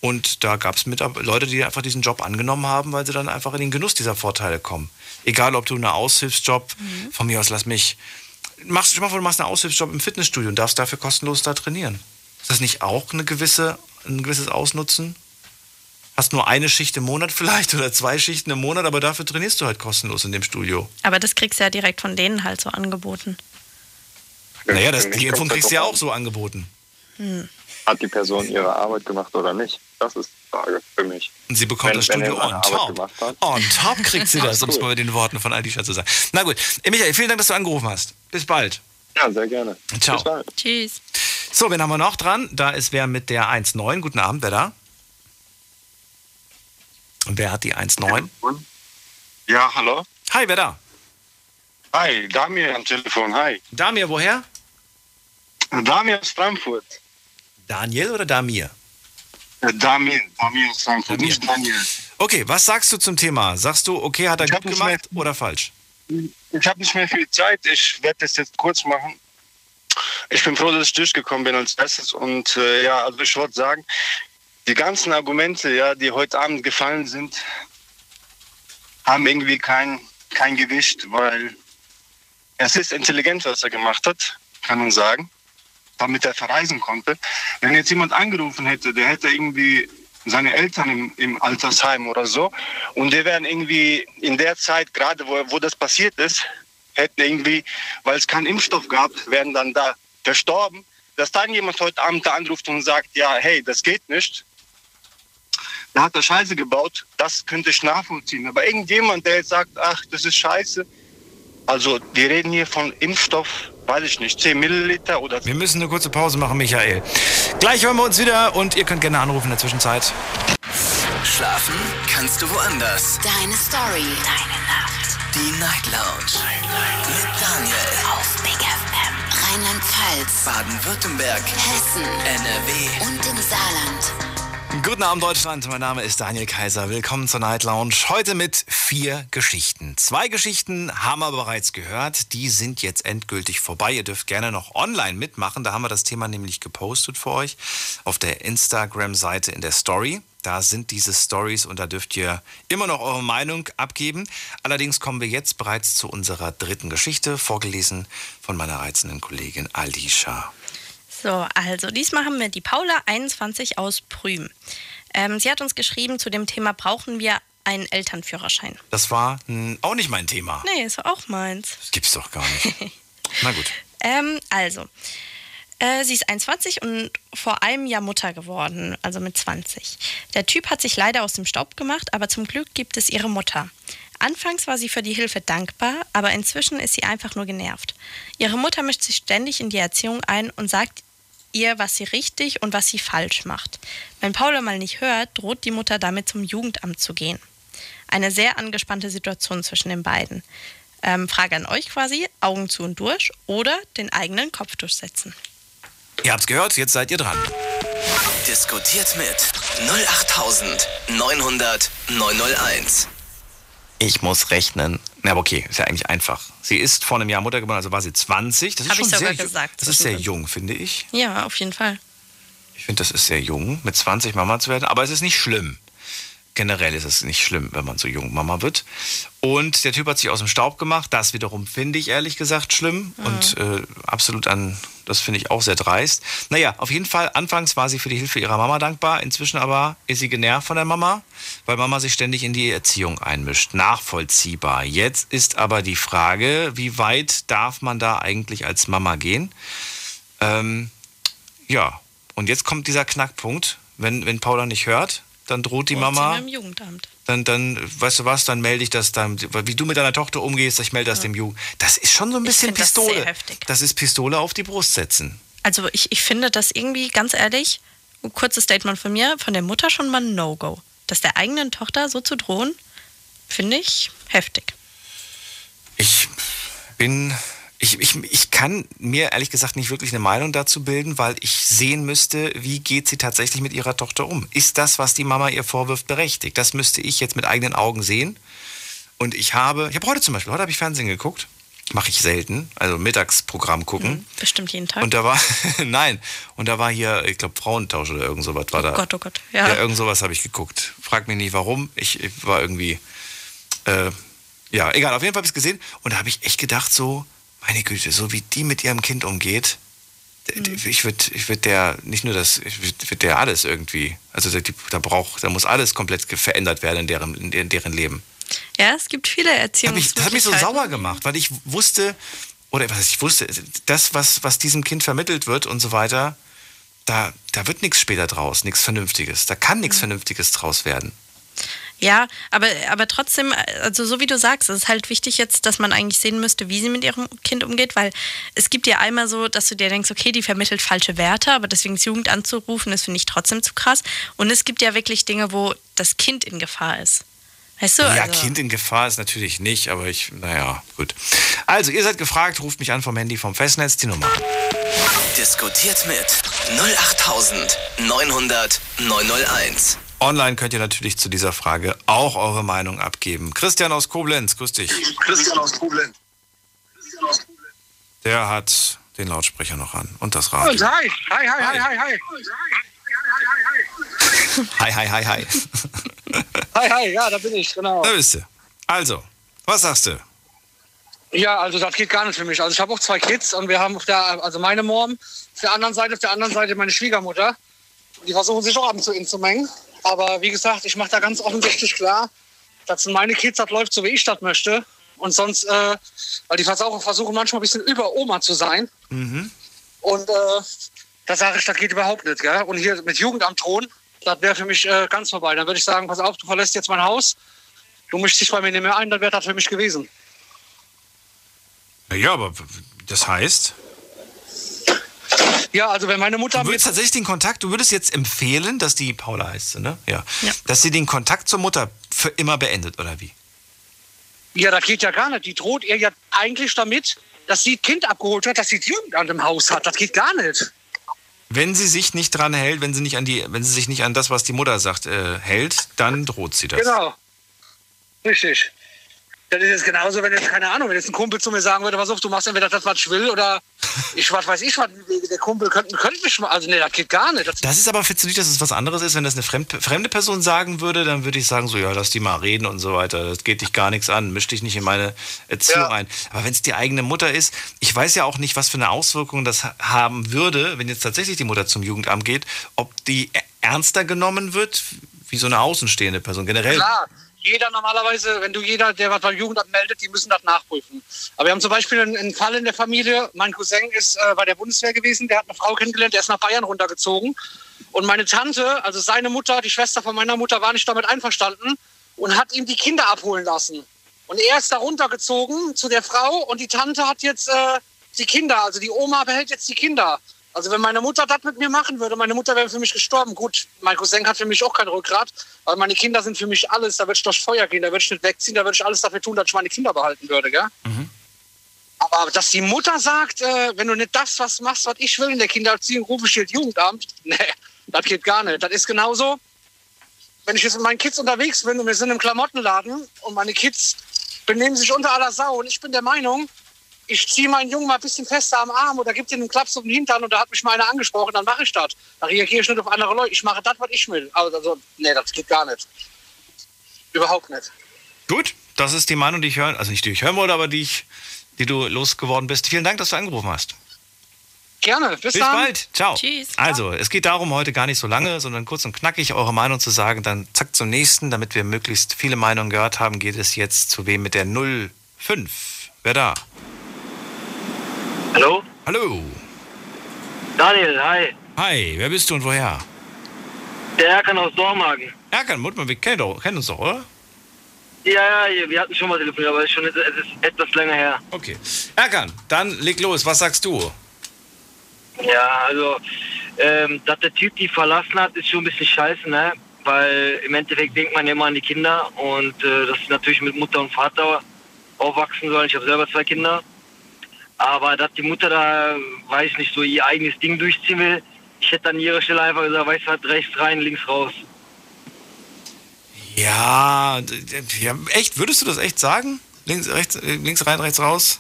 Und da gab es Leute, die einfach diesen Job angenommen haben, weil sie dann einfach in den Genuss dieser Vorteile kommen. Egal, ob du einen Aushilfsjob, von mir aus lass mich, machst du mal vor, du machst einen Aushilfsjob im Fitnessstudio und darfst dafür kostenlos da trainieren. Ist das nicht auch eine gewisse, ein gewisses Ausnutzen? Hast nur eine Schicht im Monat vielleicht oder zwei Schichten im Monat, aber dafür trainierst du halt kostenlos in dem Studio. Aber das kriegst du ja direkt von denen halt so angeboten. Naja, das, die Impfung kriegst du ja auch so angeboten. Hm. Hat die Person ihre Arbeit gemacht oder nicht? Das ist die Frage für mich. Und sie bekommt Wenn- das Studio on top. On top kriegt sie das, um es mal mit den Worten von Alicia zu sagen. Na gut, Michael, vielen Dank, dass du angerufen hast. Bis bald. Ja, sehr gerne. Ciao. Bis bald. Tschüss. So, wen haben wir noch dran? Da ist wer mit der 1.9. Guten Abend, wer da? Und wer hat die 1.9? Ja, hallo? Hi, wer da? Hi, Damir am Telefon, hi. Damir, woher? Damir aus Frankfurt. Daniel oder Damir? Äh, Damir, Damir aus Frankfurt, nicht Daniel. Okay, was sagst du zum Thema? Sagst du, okay, hat er Ich gut gemacht oder falsch? Ich habe nicht mehr viel Zeit, ich werde das jetzt kurz machen. Ich bin froh, dass ich durchgekommen bin als erstes. Und äh, ja, also ich wollte sagen, die ganzen Argumente, ja, die heute Abend gefallen sind, haben irgendwie kein, kein Gewicht, weil es ist intelligent, was er gemacht hat, kann man sagen, damit er verreisen konnte. Wenn jetzt jemand angerufen hätte, der hätte irgendwie seine Eltern im, im Altersheim oder so und die wären irgendwie in der Zeit, gerade wo, wo das passiert ist, hätten irgendwie, weil es keinen Impfstoff gab, wären dann da verstorben, dass dann jemand heute Abend da anruft und sagt, ja, hey, das geht nicht, da hat er Scheiße gebaut, das könnte ich nachvollziehen. Aber irgendjemand, der jetzt sagt, ach, das ist Scheiße, also wir reden hier von Impfstoff, weiß ich nicht, 10 Milliliter oder... Wir müssen eine kurze Pause machen, Michael. Gleich hören wir uns wieder und ihr könnt gerne anrufen in der Zwischenzeit. Schlafen kannst du woanders. Deine Story. Deine Nacht. Die Night Lounge. Mit Daniel. Auf Big FM. Rheinland-Pfalz. Baden-Württemberg. Hessen. NRW. Und im Saarland. Guten Abend, Deutschland. Mein Name ist Daniel Kaiser. Willkommen zur Night Lounge. Heute mit vier Geschichten. Zwei Geschichten haben wir bereits gehört. Die sind jetzt endgültig vorbei. Ihr dürft gerne noch online mitmachen. Da haben wir das Thema nämlich gepostet für euch auf der Instagram-Seite in der Story. Da sind diese Stories und da dürft ihr immer noch eure Meinung abgeben. Allerdings kommen wir jetzt bereits zu unserer dritten Geschichte, vorgelesen von meiner reizenden Kollegin Alicia. So, also diesmal haben wir die Paula 21 aus Prüm. Ähm, sie hat uns geschrieben zu dem Thema, brauchen wir einen Elternführerschein? Das war hm, auch nicht mein Thema. Nee, ist auch meins. Das gibt's doch gar nicht. Na gut. Ähm, also, äh, sie ist 21 und vor einem Jahr Mutter geworden, also mit 20. Der Typ hat sich leider aus dem Staub gemacht, aber zum Glück gibt es ihre Mutter. Anfangs war sie für die Hilfe dankbar, aber inzwischen ist sie einfach nur genervt. Ihre Mutter mischt sich ständig in die Erziehung ein und sagt ihr, was sie richtig und was sie falsch macht. Wenn Paula mal nicht hört, droht die Mutter damit zum Jugendamt zu gehen. Eine sehr angespannte Situation zwischen den beiden. Ähm, Frage an euch quasi, Augen zu und durch oder den eigenen Kopf durchsetzen. Ihr habt's gehört, jetzt seid ihr dran. Diskutiert mit 08900 901. Ich muss rechnen. Na, aber okay, ist ja eigentlich einfach. Sie ist vor einem Jahr Mutter geworden, also war sie 20. Das ist Hab ich schon sogar sehr, ju- gesagt, Das ist sehr jung, finde ich. Ja, auf jeden Fall. Ich finde, das ist sehr jung, mit 20 Mama zu werden. Aber es ist nicht schlimm. Generell ist es nicht schlimm, wenn man so jung Mama wird. Und der Typ hat sich aus dem Staub gemacht. Das wiederum finde ich ehrlich gesagt schlimm. Und äh, absolut an, das finde ich auch sehr dreist. Naja, auf jeden Fall, anfangs war sie für die Hilfe ihrer Mama dankbar. Inzwischen aber ist sie genervt von der Mama, weil Mama sich ständig in die Erziehung einmischt. Nachvollziehbar. Jetzt ist aber die Frage, wie weit darf man da eigentlich als Mama gehen? Ähm, ja, und jetzt kommt dieser Knackpunkt. Wenn, wenn Paula nicht hört, dann droht die Mama im Jugendamt. dann, dann, weißt du was, dann melde ich das dann, wie du mit deiner Tochter umgehst, ich melde das dem Jugend. Das ist schon so ein bisschen find das Pistole. sehr heftig. Das ist Pistole auf die Brust setzen. Also ich, ich finde das irgendwie, ganz ehrlich, ein kurzes Statement von mir, von der Mutter schon mal ein No-Go. Das der eigenen Tochter so zu drohen, finde ich heftig. Ich bin, ich, ich, ich kann mir ehrlich gesagt nicht wirklich eine Meinung dazu bilden, weil ich sehen müsste, wie geht sie tatsächlich mit ihrer Tochter um. Ist das, was die Mama ihr vorwirft, berechtigt? Das müsste ich jetzt mit eigenen Augen sehen. Und ich habe, ich habe heute zum Beispiel, heute habe ich Fernsehen geguckt. Mache ich selten, also Mittagsprogramm gucken. Bestimmt jeden Tag. Und da war, nein, und da war hier, ich glaube, Frauentausch oder irgend sowas war da. oh Gott, oh Gott. Ja. Ja, irgend sowas habe ich geguckt. Frag mich nicht warum. Ich, ich war irgendwie, äh, ja, egal, auf jeden Fall habe ich es gesehen. Und da habe ich echt gedacht, so, meine Güte, so wie die mit ihrem Kind umgeht, d- ich würde ich würd der, nicht nur das, ich würde würd der alles irgendwie, also da, die, da braucht, da muss alles komplett verändert werden in deren, in deren- Leben. ja, es gibt viele mich, das hat mich so Erziehungsmöglichkeiten. sauer gemacht, weil ich wusste, oder was ich wusste, das, was, was diesem Kind vermittelt wird und so weiter, da, da wird nichts später draus, nichts Vernünftiges. Da kann nichts Vernünftiges draus werden. Ja, aber, aber trotzdem, also so wie du sagst, es ist halt wichtig jetzt, dass man eigentlich sehen müsste, wie sie mit ihrem Kind umgeht, weil es gibt ja einmal so, dass du dir denkst, okay, die vermittelt falsche Werte, aber deswegen das Jugend anzurufen, das finde ich trotzdem zu krass. Und es gibt ja wirklich Dinge, wo das Kind in Gefahr ist. Weißt du? ja, also, Kind in Gefahr ist natürlich nicht, aber ich, naja, gut. Also, ihr seid gefragt, ruft mich an vom Handy vom Festnetz, die Nummer. Diskutiert mit 08900 901. Online könnt ihr natürlich zu dieser Frage auch eure Meinung abgeben. Christian aus Koblenz, grüß dich. Christian aus Koblenz. Der hat den Lautsprecher noch an und das Radio. Und hi, hi, hi, hi, hi, hi. Hi, hi, hi, hi. Hi, hi, ja, da bin ich, genau. Da bist du. Also, was sagst du? Ja, also das geht gar nicht für mich. Also ich habe auch zwei Kids und wir haben auf der, also meine Mom auf der anderen Seite, auf der anderen Seite meine Schwiegermutter. Die versuchen sich auch ab und zu inzumengen. Aber wie gesagt, ich mache da ganz offensichtlich klar, das sind meine Kids, das läuft so, wie ich das möchte. Und sonst, äh, weil die versuchen, versuchen manchmal ein bisschen über Oma zu sein. Mhm. Und äh, da sage ich, das geht überhaupt nicht. Gell? Und hier mit Jugendamt drohen, das wäre für mich äh, ganz vorbei. Dann würde ich sagen, pass auf, du verlässt jetzt mein Haus, du mischst dich bei mir nicht mehr ein, dann wäre das für mich gewesen. Ja, aber das heißt, Ja, also wenn meine Mutter du würdest tatsächlich den Kontakt, du würdest jetzt empfehlen, dass die Paula heißt, sie, ne? Ja. Dass sie den Kontakt zur Mutter für immer beendet, oder wie? Ja, das geht ja gar nicht. Die droht ihr ja eigentlich damit, dass sie ein Kind abgeholt hat, dass sie Jugendamt im Haus hat. Das geht gar nicht. Wenn sie sich nicht dran hält, wenn sie nicht an die, wenn sie sich nicht an das, was die Mutter sagt, äh, hält, dann droht sie das. Genau. Richtig. Das ist jetzt genauso, wenn jetzt, keine Ahnung, wenn jetzt ein Kumpel zu mir sagen würde, pass auf, du machst entweder das, was ich will, oder ich, was weiß ich, was, der Kumpel könnte, könnte mich mal, also nee, das geht gar nicht. Das, Das ist aber, findest du nicht, dass es was anderes ist, wenn das eine fremd, fremde Person sagen würde, dann würde ich sagen, so, ja, lass die mal reden und so weiter. Das geht dich gar nichts an, misch dich nicht in meine Erziehung ein. Aber wenn es die eigene Mutter ist, ich weiß ja auch nicht, was für eine Auswirkung das ha- haben würde, wenn jetzt tatsächlich die Mutter zum Jugendamt geht, ob die ernster genommen wird, wie so eine außenstehende Person. Generell. Klar, jeder normalerweise, wenn du jeder, der was beim Jugendamt meldet, die müssen das nachprüfen. Aber wir haben zum Beispiel einen, einen Fall in der Familie. Mein Cousin ist äh, bei der Bundeswehr gewesen, der hat eine Frau kennengelernt, der ist nach Bayern runtergezogen. Und meine Tante, also seine Mutter, die Schwester von meiner Mutter, war nicht damit einverstanden und hat ihm die Kinder abholen lassen. Und er ist da runtergezogen zu der Frau und die Tante hat jetzt äh, die Kinder, also die Oma behält jetzt die Kinder. Also wenn meine Mutter das mit mir machen würde, meine Mutter wäre für mich gestorben. Gut, mein Cousin hat für mich auch kein Rückgrat, aber meine Kinder sind für mich alles. Da würde ich durchs Feuer gehen, da würde ich nicht wegziehen, da würde ich alles dafür tun, dass ich meine Kinder behalten würde, gell? Aber dass die Mutter sagt, äh, wenn du nicht das was machst, was ich will in der Kindererziehung, rufe ich jetzt Jugendamt. Nee, das geht gar nicht. Das ist genauso, wenn ich jetzt mit meinen Kids unterwegs bin und wir sind im Klamottenladen und meine Kids benehmen sich unter aller Sau und ich bin der Meinung, ich ziehe meinen Jungen mal ein bisschen fester am Arm oder gebe dir einen Klaps um den Hintern und da hat mich mal einer angesprochen, dann mache ich das. Da reagiere ich nicht auf andere Leute. Ich mache das, was ich will. Also, also nee, das geht gar nicht. Überhaupt nicht. Gut, das ist die Meinung, die ich hören, also nicht die ich hören wollte, aber die ich, die du losgeworden bist. Vielen Dank, dass du angerufen hast. Gerne, bis, Bis dann. bald. Ciao. Also, es geht darum, heute gar nicht so lange, sondern kurz und knackig eure Meinung zu sagen. Dann zack zum nächsten, damit wir möglichst viele Meinungen gehört haben, geht es jetzt zu wem mit der 05. Wer da? Hallo? Hallo. Daniel, hi. Hi, wer bist du und woher? Der Erkan aus Dormagen. Erkan, Mutter, wir kennen, doch, kennen uns doch, oder? Ja, ja, wir hatten schon mal telefoniert, aber es ist schon es ist etwas länger her. Okay. Erkan, dann leg los. Was sagst du? Ja, also, ähm, dass der Typ die verlassen hat, ist schon ein bisschen scheiße, ne? Weil im Endeffekt denkt man ja immer an die Kinder und äh, dass sie natürlich mit Mutter und Vater aufwachsen sollen. Ich habe selber zwei Kinder. Aber dass die Mutter da, weiß nicht, so ihr eigenes Ding durchziehen will, ich hätte an ihrer Stelle einfach gesagt, weißt du was, rechts rein, links raus. Ja, ja, echt, würdest du das echt sagen? Links, rechts, äh, links rein, rechts raus?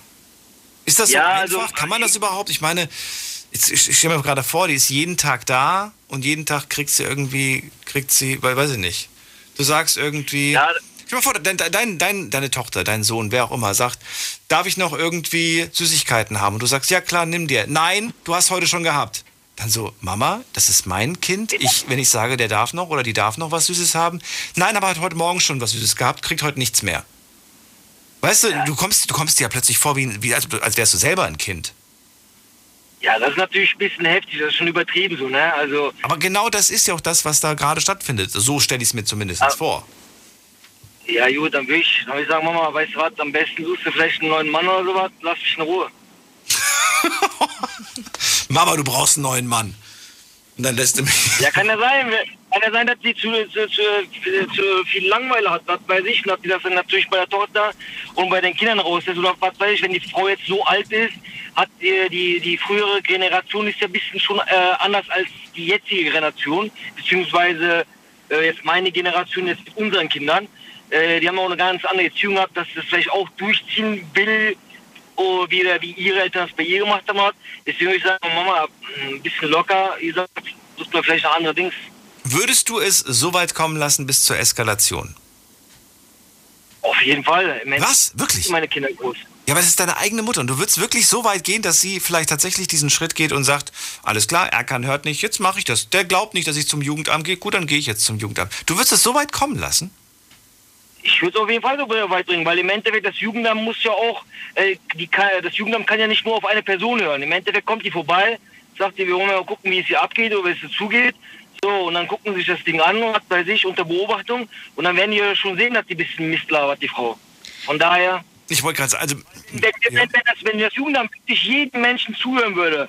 Ist das so Ja, einfach? also- Kann man das überhaupt? Ich meine, jetzt, ich, ich stelle mir gerade vor, die ist jeden Tag da und jeden Tag kriegt sie irgendwie, kriegt sie, weil, weiß ich nicht. Du sagst irgendwie. Ja. Stell dir mal vor, dein, dein, dein, deine Tochter, dein Sohn, wer auch immer, sagt, darf ich noch irgendwie Süßigkeiten haben? Und du sagst, ja klar, nimm dir. Nein, du hast heute schon gehabt. Dann so, Mama, das ist mein Kind. Ich, wenn ich sage, der darf noch oder die darf noch was Süßes haben. Nein, aber hat heute Morgen schon was Süßes gehabt, kriegt heute nichts mehr. Weißt du, du kommst, du kommst dir ja plötzlich vor, wie, wie als, als wärst du selber ein Kind. Ja, das ist natürlich ein bisschen heftig, das ist schon übertrieben so, ne? Also, Aber genau das ist ja auch das, was da gerade stattfindet. So stelle ich es mir zumindest Ah. vor. Ja gut, dann will ich, dann will ich sagen, Mama, weißt du was, am besten suchst du vielleicht einen neuen Mann oder sowas, lass mich in Ruhe. Mama, du brauchst einen neuen Mann. Und dann lässt du mich. Ja, kann ja sein. Kann ja sein, dass sie zu, zu, zu, zu viel Langeweile hat, was weiß ich, und dass sie das dann natürlich bei der Tochter und bei den Kindern raus ist. Oder was weiß ich, wenn die Frau jetzt so alt ist, hat die, die, die frühere Generation ist ja ein bisschen schon äh, anders als die jetzige Generation, beziehungsweise äh, jetzt meine Generation jetzt mit unseren Kindern. Äh, die haben auch eine ganz andere Erziehung gehabt, dass das vielleicht auch durchziehen will, oh, wie, wie ihre Eltern das bei ihr gemacht haben. Deswegen würde ich sagen, Mama, ein bisschen locker, ihr sagt, sucht man vielleicht noch andere Dings. Würdest du es so weit kommen lassen bis zur Eskalation? Auf jeden Fall. Was? Wirklich? Meine Kinder groß. Ja, aber das ist deine eigene Mutter und du würdest wirklich so weit gehen, dass sie vielleicht tatsächlich diesen Schritt geht und sagt, alles klar, Erkan hört nicht, jetzt mache ich das. Der glaubt nicht, dass ich zum Jugendamt gehe, gut, dann gehe ich jetzt zum Jugendamt. Du würdest es so weit kommen lassen? Ich würde es auf jeden Fall so weit bringen, weil im Endeffekt das Jugendamt muss ja auch, äh, die das Jugendamt kann ja nicht nur auf eine Person hören. Im Endeffekt kommt die vorbei, sagt ihr, wir wollen mal gucken, wie es hier abgeht oder wie es hier zugeht. So, und dann gucken sie sich das Ding an, hat bei sich unter Beobachtung und dann werden die ja schon sehen, dass die ein bisschen Mist labert, die Frau. Von daher, Ich wollte gerade sagen, also wenn, wenn, wenn, das, wenn das Jugendamt wirklich jedem Menschen zuhören würde,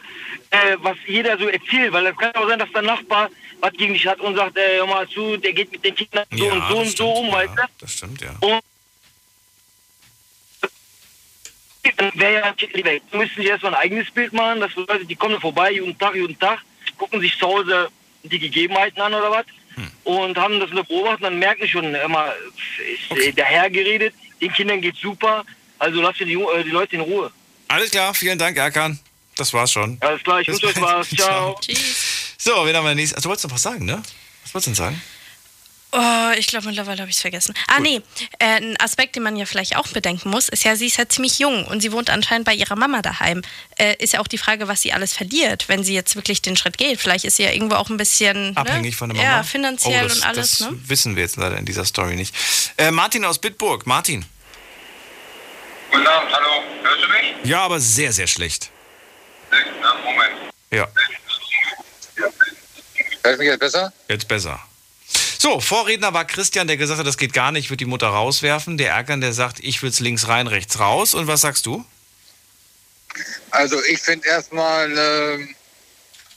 äh, was jeder so erzählt, weil es kann auch sein, dass der Nachbar was gegen dich hat und sagt, äh, hör mal zu, der geht mit den Kindern so Ja, und so und so um, weißt du? Das stimmt, ja. Und dann wäre ja weg. Dann müssen sich erstmal ein eigenes Bild machen, dass Leute, die kommen vorbei, jeden Tag, jeden Tag, gucken sich zu Hause die Gegebenheiten an oder was und haben das eine beobachtet, dann merken die schon immer, ist äh, der Herr geredet, den Kindern geht's super, also lasst die, äh, die Leute in Ruhe. Alles klar, vielen Dank, Erkan. Das war's schon. Alles klar, ich wünsche euch was. Ciao. So, wen haben wir nächstes? Also, du wolltest noch was sagen, ne? Was wolltest du denn sagen? Oh, ich glaube, mittlerweile habe ich es vergessen. Ah, nee. Äh, ein Aspekt, den man ja vielleicht auch bedenken muss, ist ja, sie ist ja ziemlich jung und sie wohnt anscheinend bei ihrer Mama daheim. Äh, ist ja auch die Frage, was sie alles verliert, wenn sie jetzt wirklich den Schritt geht. Vielleicht ist sie ja irgendwo auch ein bisschen. Abhängig ne? von der Mama? Ja, finanziell oh, das, und alles, das ne? wissen wir jetzt leider in dieser Story nicht. Äh, Martin aus Bitburg. Martin. Guten Abend, hallo. Hörst du mich? Ja, aber sehr, sehr schlecht. Na, Moment. Ja. Hörst du mich jetzt besser? Jetzt besser. So, Vorredner war Christian, der gesagt hat, das geht gar nicht, ich würde die Mutter rauswerfen. Der Ärgern, der sagt, ich will es links rein, rechts raus. Und was sagst du? Also ich finde erstmal, ähm,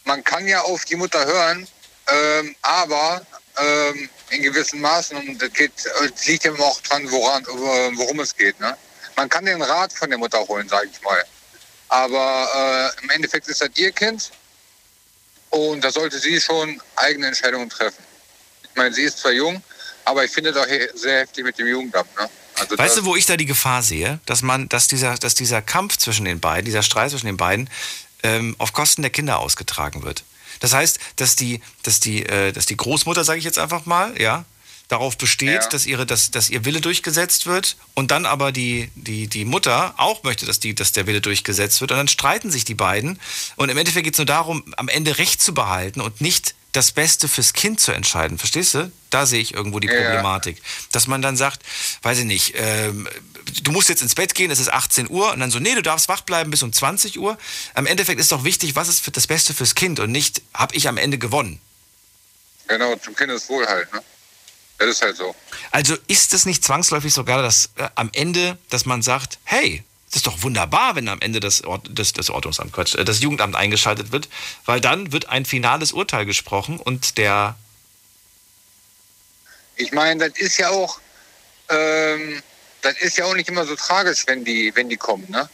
man kann ja auf die Mutter hören, ähm, aber ähm, in gewissen Maßen, und das geht, es liegt immer auch dran, woran, äh, worum es geht. Ne? Man kann den Rat von der Mutter holen, sage ich mal. Aber äh, im Endeffekt ist das ihr Kind und da sollte sie schon eigene Entscheidungen treffen. Ich meine, sie ist zwar jung, aber ich finde das auch sehr heftig mit dem Jugendamt. Ne? Also Weißt du, wo ich da die Gefahr sehe? Dass man, dass dieser, dass dieser Kampf zwischen den beiden, dieser Streit zwischen den beiden, ähm, auf Kosten der Kinder ausgetragen wird. Das heißt, dass die, dass die, äh, dass die Großmutter, sage ich jetzt einfach mal, ja, darauf besteht, Ja. dass, ihre, dass, dass ihr Wille durchgesetzt wird und dann aber die, die, die Mutter auch möchte, dass, die, dass der Wille durchgesetzt wird und dann streiten sich die beiden und im Endeffekt geht es nur darum, am Ende Recht zu behalten und nicht das Beste fürs Kind zu entscheiden. Verstehst du? Da sehe ich irgendwo die Ja. Problematik. Dass man dann sagt, weiß ich nicht, ähm, du musst jetzt ins Bett gehen, es ist 18 Uhr und dann so, nee, du darfst wach bleiben bis um 20 Uhr. Am Endeffekt ist doch wichtig, was ist für das Beste fürs Kind und nicht, habe ich am Ende gewonnen. Genau, zum Kindeswohl halt. Ne? Das ist halt so. Also ist es nicht zwangsläufig sogar dass äh, am Ende, dass man sagt, hey, das ist doch wunderbar, wenn am Ende das, Ord das, das Ordnungsamt, Quatsch, äh, das Jugendamt eingeschaltet wird, weil dann wird ein finales Urteil gesprochen und der Ich meine, das ist ja auch, ähm, das ist ja auch nicht immer so tragisch, wenn die, wenn die kommen, ne?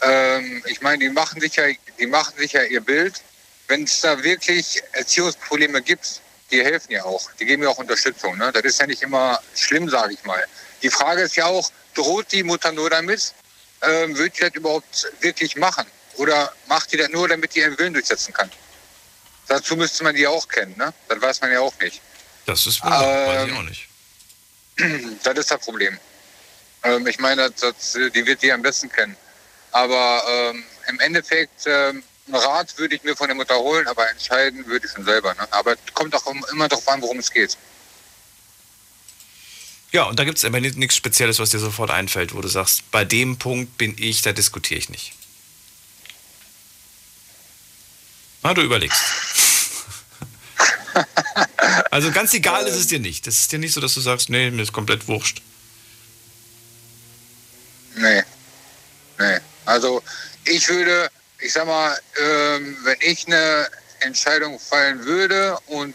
Ähm, ich meine, die machen sich ja, die machen sich ja ihr Bild. Wenn es da wirklich Erziehungsprobleme gibt, die helfen ja auch. Die geben ja auch Unterstützung. Ne? Das ist ja nicht immer schlimm, sage ich mal. Die Frage ist ja auch, droht die Mutter nur damit? Ähm, wird die das überhaupt wirklich machen? Oder macht die das nur, damit die ihren Willen durchsetzen kann? Dazu müsste man die auch kennen. Ne? Das weiß man ja auch nicht. Das ist wohl, weiß ich Ähm, auch nicht. Das ist das Problem. Ähm, ich meine, das, das, die wird die am besten kennen. Aber ähm, im Endeffekt, ähm, einen Rat würde ich mir von der Mutter holen, aber entscheiden würde ich schon selber. Ne? Aber es kommt auch immer darauf an, worum es geht. Ja, und da gibt es aber ni- nichts Spezielles, was dir sofort einfällt, wo du sagst, bei dem Punkt bin ich, da diskutiere ich nicht. Na, du überlegst. also ganz egal ist es dir nicht. Das ist dir nicht so, dass du sagst, nee, mir ist komplett wurscht. Nee. Nee. Also ich würde, ich sag mal, ähm, wenn ich eine Entscheidung fallen würde und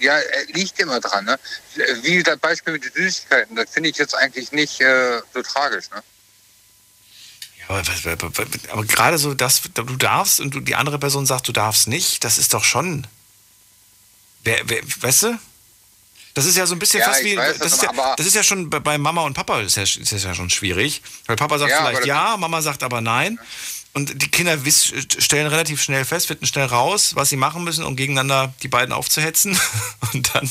ja, liegt immer dran, ne? Wie das Beispiel mit den Süßigkeiten, das finde ich jetzt eigentlich nicht äh, so tragisch, ne? Ja, aber, was- aber gerade so, dass du darfst und du, die andere Person sagt, du darfst nicht, das ist doch schon. Wer, wer, weißt du? Das ist ja so ein bisschen Ja, fast wie. weiß, das, ist ja, aber- das ist ja schon bei, Mama und Papa ist ja, ist ja schon schwierig. Weil Papa sagt aber vielleicht ja, Mama sagt aber nein. Und die Kinder wiss, stellen relativ schnell fest, finden schnell raus, was sie machen müssen, um gegeneinander die beiden aufzuhetzen. Und dann.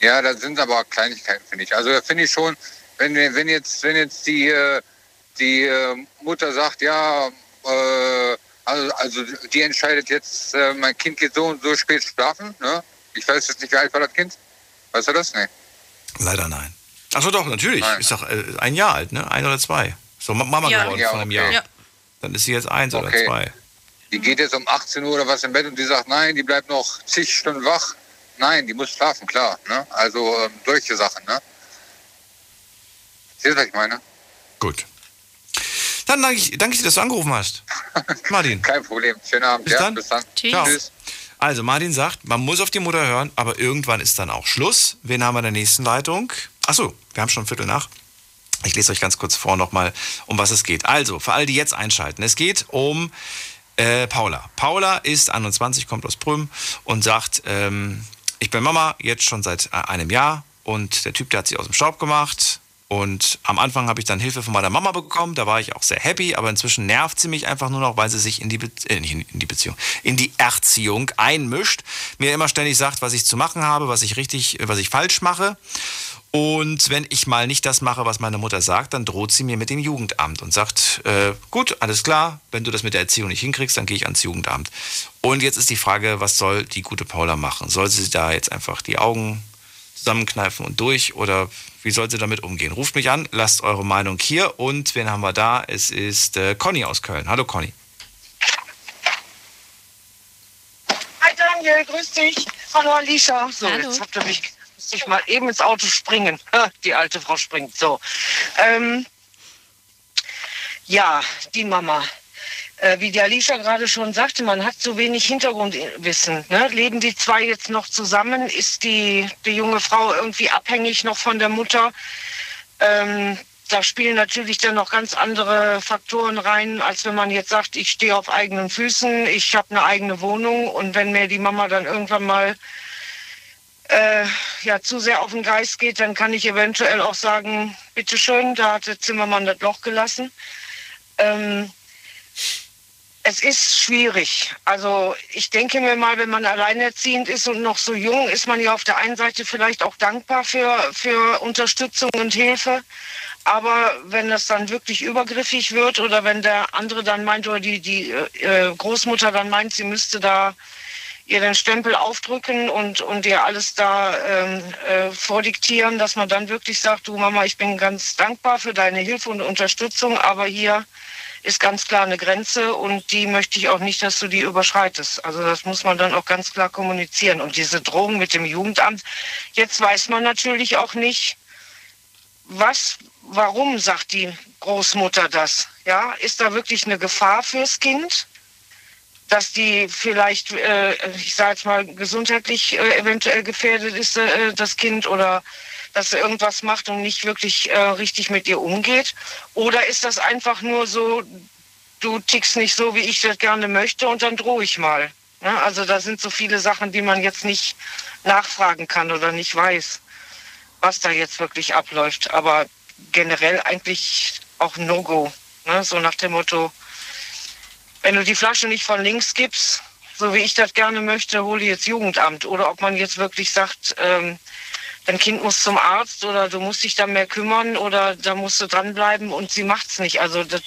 Ja, das sind aber Kleinigkeiten, finde ich. Also da finde ich schon, wenn, wenn, jetzt, wenn jetzt die, äh, die äh, Mutter sagt, ja, äh, also, also die entscheidet jetzt, äh, mein Kind geht so und so spät schlafen. Ne? Ich weiß jetzt nicht, wie alt war das Kind? Weißt du das? Nee. Leider nein. Achso, doch, natürlich. Ist doch äh, ein Jahr alt, ne? Ein oder zwei. So Ma- Mama Ja. geworden Ja, von einem okay. Jahr. Ja. Dann ist sie jetzt eins oder Okay. zwei. Die geht jetzt um 18 Uhr oder was im Bett und die sagt, nein, die bleibt noch zig Stunden wach. Nein, die muss schlafen, klar. Ne? Also ähm, solche Sachen. Ne? Seht ihr, was ich meine? Gut. Dann danke ich, danke ich dir, dass du angerufen hast. Martin. Kein Problem. Schönen Abend. Bis ja, dann. Bis dann. Ciao. Also, Martin sagt, man muss auf die Mutter hören, aber irgendwann ist dann auch Schluss. Wen haben wir in der nächsten Leitung? Achso, wir haben schon ein Viertel nach. Ich lese euch ganz kurz vor nochmal, um was es geht. Also, für alle, die jetzt einschalten, es geht um äh, Paula. Paula ist 21, kommt aus Prüm und sagt, ähm, ich bin Mama jetzt schon seit äh, einem Jahr und der Typ, der hat sie aus dem Staub gemacht, Und am Anfang habe ich dann Hilfe von meiner Mama bekommen, da war ich auch sehr happy, aber inzwischen nervt sie mich einfach nur noch, weil sie sich in die, Be äh, in die Beziehung, in die Erziehung einmischt, mir immer ständig sagt, was ich zu machen habe, was ich richtig, was ich falsch mache. Und wenn ich mal nicht das mache, was meine Mutter sagt, dann droht sie mir mit dem Jugendamt und sagt, äh, gut, alles klar, wenn du das mit der Erziehung nicht hinkriegst, dann gehe ich ans Jugendamt. Und jetzt ist die Frage, was soll die gute Paula machen? Soll sie da jetzt einfach die Augen zusammenkneifen und durch oder wie soll sie damit umgehen? Ruft mich an, lasst eure Meinung hier und wen haben wir da? Es ist äh, Conny aus Köln. Hallo Conny. Hi Daniel, grüß dich. Hallo Alicia. So, Hallo. jetzt habt ihr mich, musste ich mal eben ins Auto springen. Die alte Frau springt. So. Ähm, ja, die Mama. Äh, wie die Alicia gerade schon sagte, man hat so wenig Hintergrundwissen. Ne? Leben die zwei jetzt noch zusammen? Ist die, die junge Frau irgendwie abhängig noch von der Mutter? Ähm, da spielen natürlich dann noch ganz andere Faktoren rein, als wenn man jetzt sagt, ich stehe auf eigenen Füßen, ich habe eine eigene Wohnung und wenn mir die Mama dann irgendwann mal äh, ja, zu sehr auf den Geist geht, dann kann ich eventuell auch sagen, bitteschön, da hat der Zimmermann das Loch gelassen. Ähm, es ist schwierig. Also ich denke mir mal, wenn man alleinerziehend ist und noch so jung, ist man ja auf der einen Seite vielleicht auch dankbar für, für Unterstützung und Hilfe. Aber wenn das dann wirklich übergriffig wird oder wenn der andere dann meint oder die, die äh, Großmutter dann meint, sie müsste da ihr den Stempel aufdrücken und, und ihr alles da ähm, äh, vordiktieren, dass man dann wirklich sagt, du Mama, ich bin ganz dankbar für deine Hilfe und Unterstützung, aber hier ist ganz klar eine Grenze und die möchte ich auch nicht, dass du die überschreitest. Also das muss man dann auch ganz klar kommunizieren. Und diese Drohung mit dem Jugendamt, jetzt weiß man natürlich auch nicht, was, warum sagt die Großmutter das? Ja, ist da wirklich eine Gefahr fürs Kind? Dass die vielleicht, äh, ich sage jetzt mal, gesundheitlich äh, eventuell gefährdet ist, äh, das Kind, oder dass er irgendwas macht und nicht wirklich äh, richtig mit ihr umgeht? Oder ist das einfach nur so, du tickst nicht so, wie ich das gerne möchte und dann drohe ich mal? Ne? Also da sind so viele Sachen, die man jetzt nicht nachfragen kann oder nicht weiß, was da jetzt wirklich abläuft. Aber generell eigentlich auch No-Go. Ne? So nach dem Motto, wenn du die Flasche nicht von links gibst, so wie ich das gerne möchte, hole jetzt Jugendamt. Oder ob man jetzt wirklich sagt, ähm, dein Kind muss zum Arzt oder du musst dich da mehr kümmern oder da musst du dranbleiben und sie macht's nicht. Also das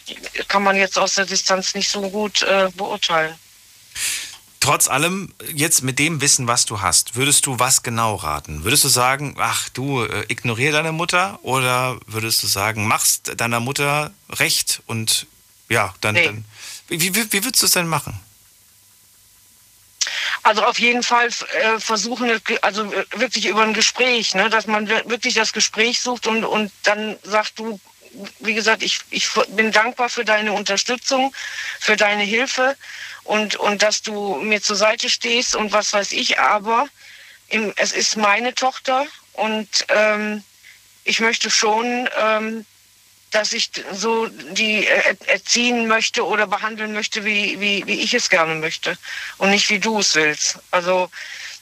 kann man jetzt aus der Distanz nicht so gut äh, beurteilen. Trotz allem, jetzt mit dem Wissen, was du hast, würdest du was genau raten? Würdest du sagen, ach du, äh, ignorier deine Mutter? Oder würdest du sagen, machst deiner Mutter recht und ja, dann, Nee. dann wie, wie, wie würdest du es denn machen? Also auf jeden Fall äh, versuchen, also äh, wirklich über ein Gespräch, ne, dass man wir- wirklich das Gespräch sucht und, und dann sagt du, wie gesagt, ich, ich bin dankbar für deine Unterstützung, für deine Hilfe und, und dass du mir zur Seite stehst und was weiß ich, aber im, es ist meine Tochter und ähm, ich möchte schon, ähm, dass ich so die äh, erziehen möchte oder behandeln möchte, wie, wie, wie ich es gerne möchte und nicht wie du es willst. Also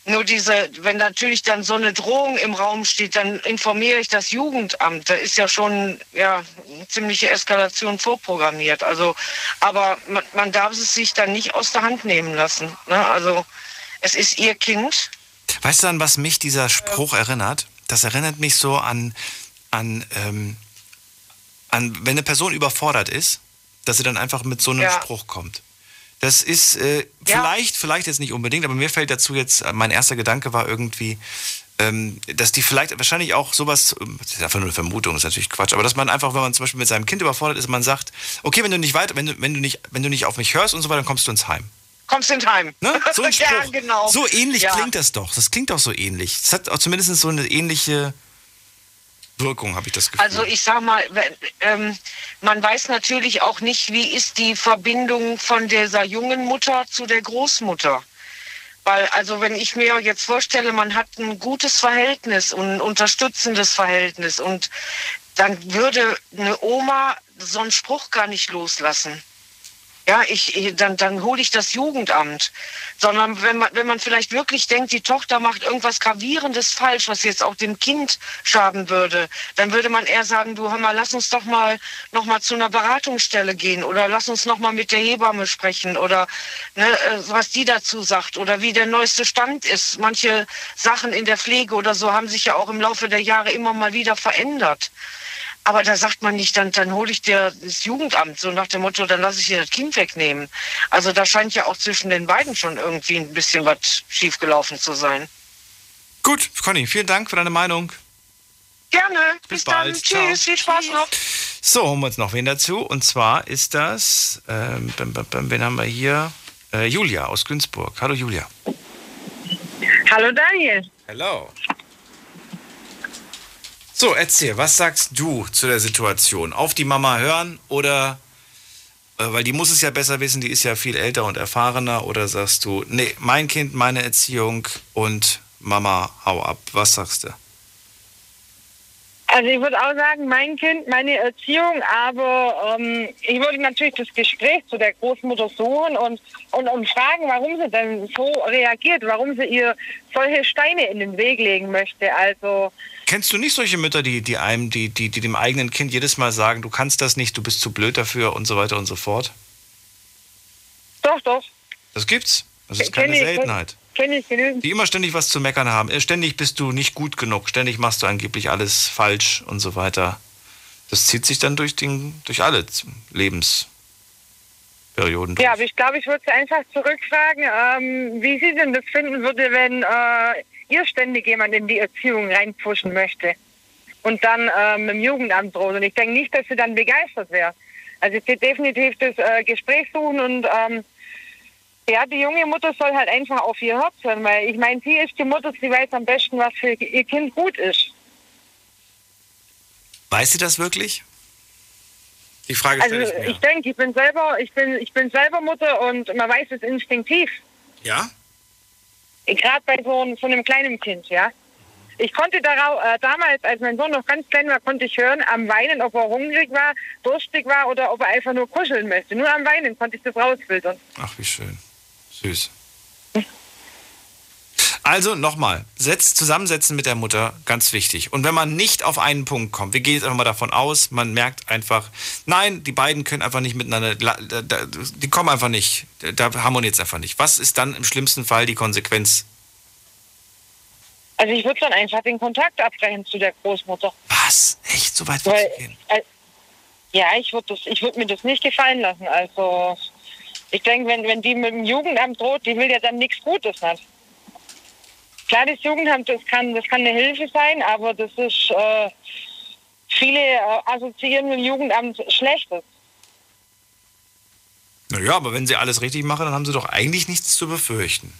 nur diese, wenn natürlich dann so eine Drohung im Raum steht, dann informiere ich das Jugendamt. Da ist ja schon ja, eine ziemliche Eskalation vorprogrammiert. Also, aber man, man darf es sich dann nicht aus der Hand nehmen lassen. Ne? Also es ist ihr Kind. Weißt du, an was mich dieser Spruch erinnert? Das erinnert mich so an, an, ähm, an, wenn eine Person überfordert ist, dass sie dann einfach mit so einem Ja. Spruch kommt. Das ist äh, vielleicht, vielleicht jetzt nicht unbedingt, aber mir fällt dazu jetzt, äh, mein erster Gedanke war irgendwie, ähm, dass die vielleicht wahrscheinlich auch sowas, ähm, das ist einfach nur eine Vermutung, das ist natürlich Quatsch, aber dass man einfach, wenn man zum Beispiel mit seinem Kind überfordert ist, man sagt, okay, wenn du nicht weiter, wenn du, wenn du nicht, wenn du nicht auf mich hörst und so weiter, dann kommst du ins Heim. Kommst ins Heim. Ne? So ein ja, Spruch. genau. So ähnlich ja. klingt das doch. Das klingt doch so ähnlich. Es hat auch zumindest so eine ähnliche Wirkung, habe ich das Gefühl. Also ich sag mal, ähm, man weiß natürlich auch nicht, wie ist die Verbindung von dieser jungen Mutter zu der Großmutter. Weil, also wenn ich mir jetzt vorstelle, man hat ein gutes Verhältnis und ein unterstützendes Verhältnis und dann würde eine Oma so einen Spruch gar nicht loslassen. Ja, ich, dann, dann hole ich das Jugendamt. Sondern wenn man, wenn man vielleicht wirklich denkt, die Tochter macht irgendwas Gravierendes falsch, was jetzt auch dem Kind schaden würde, dann würde man eher sagen, du hör mal, lass uns doch mal noch mal zu einer Beratungsstelle gehen oder lass uns noch mal mit der Hebamme sprechen oder ne, äh, was die dazu sagt oder wie der neueste Stand ist. Manche Sachen in der Pflege oder so haben sich ja auch im Laufe der Jahre immer mal wieder verändert. Aber da sagt man nicht, dann, dann hole ich dir das Jugendamt, so nach dem Motto, dann lasse ich dir das Kind wegnehmen. Also da scheint ja auch zwischen den beiden schon irgendwie ein bisschen was schiefgelaufen zu sein. Gut, Conny, vielen Dank für deine Meinung. Gerne. Bis Bis, bald. dann. Tschüss. Viel Spaß noch. So, holen wir uns noch wen dazu. Und zwar ist das, ähm, wen haben wir hier? Äh, Julia aus Günzburg. Hallo Julia. Hallo Daniel. Hello. So, erzähl, was sagst du zu der Situation? Auf die Mama hören oder, äh, weil die muss es ja besser wissen, die ist ja viel älter und erfahrener, oder sagst du, nee, mein Kind, meine Erziehung und Mama, hau ab. Was sagst du? Also ich würde auch sagen, mein Kind, meine Erziehung, aber ähm, ich würde natürlich das Gespräch zu der Großmutter suchen und, und, und fragen, warum sie denn so reagiert, warum sie ihr solche Steine in den Weg legen möchte. Also Kennst du nicht solche Mütter, die, die einem, die, die, die dem eigenen Kind jedes Mal sagen, du kannst das nicht, du bist zu blöd dafür und so weiter und so fort? doch, doch. Das gibt's. Das ist keine Kenn ich, Seltenheit. Kenne ich genügend. Die immer ständig was zu meckern haben. Äh, Ständig bist du nicht gut genug. Ständig machst du angeblich alles falsch und so weiter. Das zieht sich dann durch, den, durch alle Lebensperioden. Ja, aber ich glaube, ich würde sie einfach zurückfragen, ähm, wie sie denn das finden würde, wenn äh, ihr ständig jemand in die Erziehung reinpfuschen möchte und dann ähm, im Jugendamt droht. Und ich denke nicht, dass sie dann begeistert wäre. Also würde definitiv das äh, Gespräch suchen und ähm, ja, die junge Mutter soll halt einfach auf ihr Herz hören, weil ich meine, sie ist die Mutter, sie weiß am besten, was für ihr Kind gut ist. Weiß sie das wirklich? Die Frage Also ich ich denke, ich bin selber, ich bin, ich bin selber Mutter und man weiß es instinktiv. Ja? Gerade bei so, so einem kleinen Kind, ja. Ich konnte darau, äh, damals, als mein Sohn noch ganz klein war, konnte ich hören am Weinen, ob er hungrig war, durstig war oder ob er einfach nur kuscheln möchte. Nur am Weinen konnte ich das rausfiltern. Ach, wie schön. Süß. Also nochmal, setz, zusammensetzen mit der Mutter, ganz wichtig. Und wenn man nicht auf einen Punkt kommt, wir gehen jetzt einfach mal davon aus, man merkt einfach, nein, die beiden können einfach nicht miteinander, die kommen einfach nicht, da harmoniert es einfach nicht. Was ist dann im schlimmsten Fall die Konsequenz? Also ich würde dann einfach den Kontakt abbrechen zu der Großmutter. Was? Echt so weit Weil, äh, ja, ich würde würd mir das nicht gefallen lassen. Also ich denke, wenn, wenn die mit dem Jugendamt droht, die will ja dann nichts Gutes nicht. Klar, das Jugendamt, das kann, das kann eine Hilfe sein, aber das ist, äh, viele äh, assoziieren mit dem Jugendamt Schlechtes. Naja, aber wenn sie alles richtig machen, dann haben sie doch eigentlich nichts zu befürchten.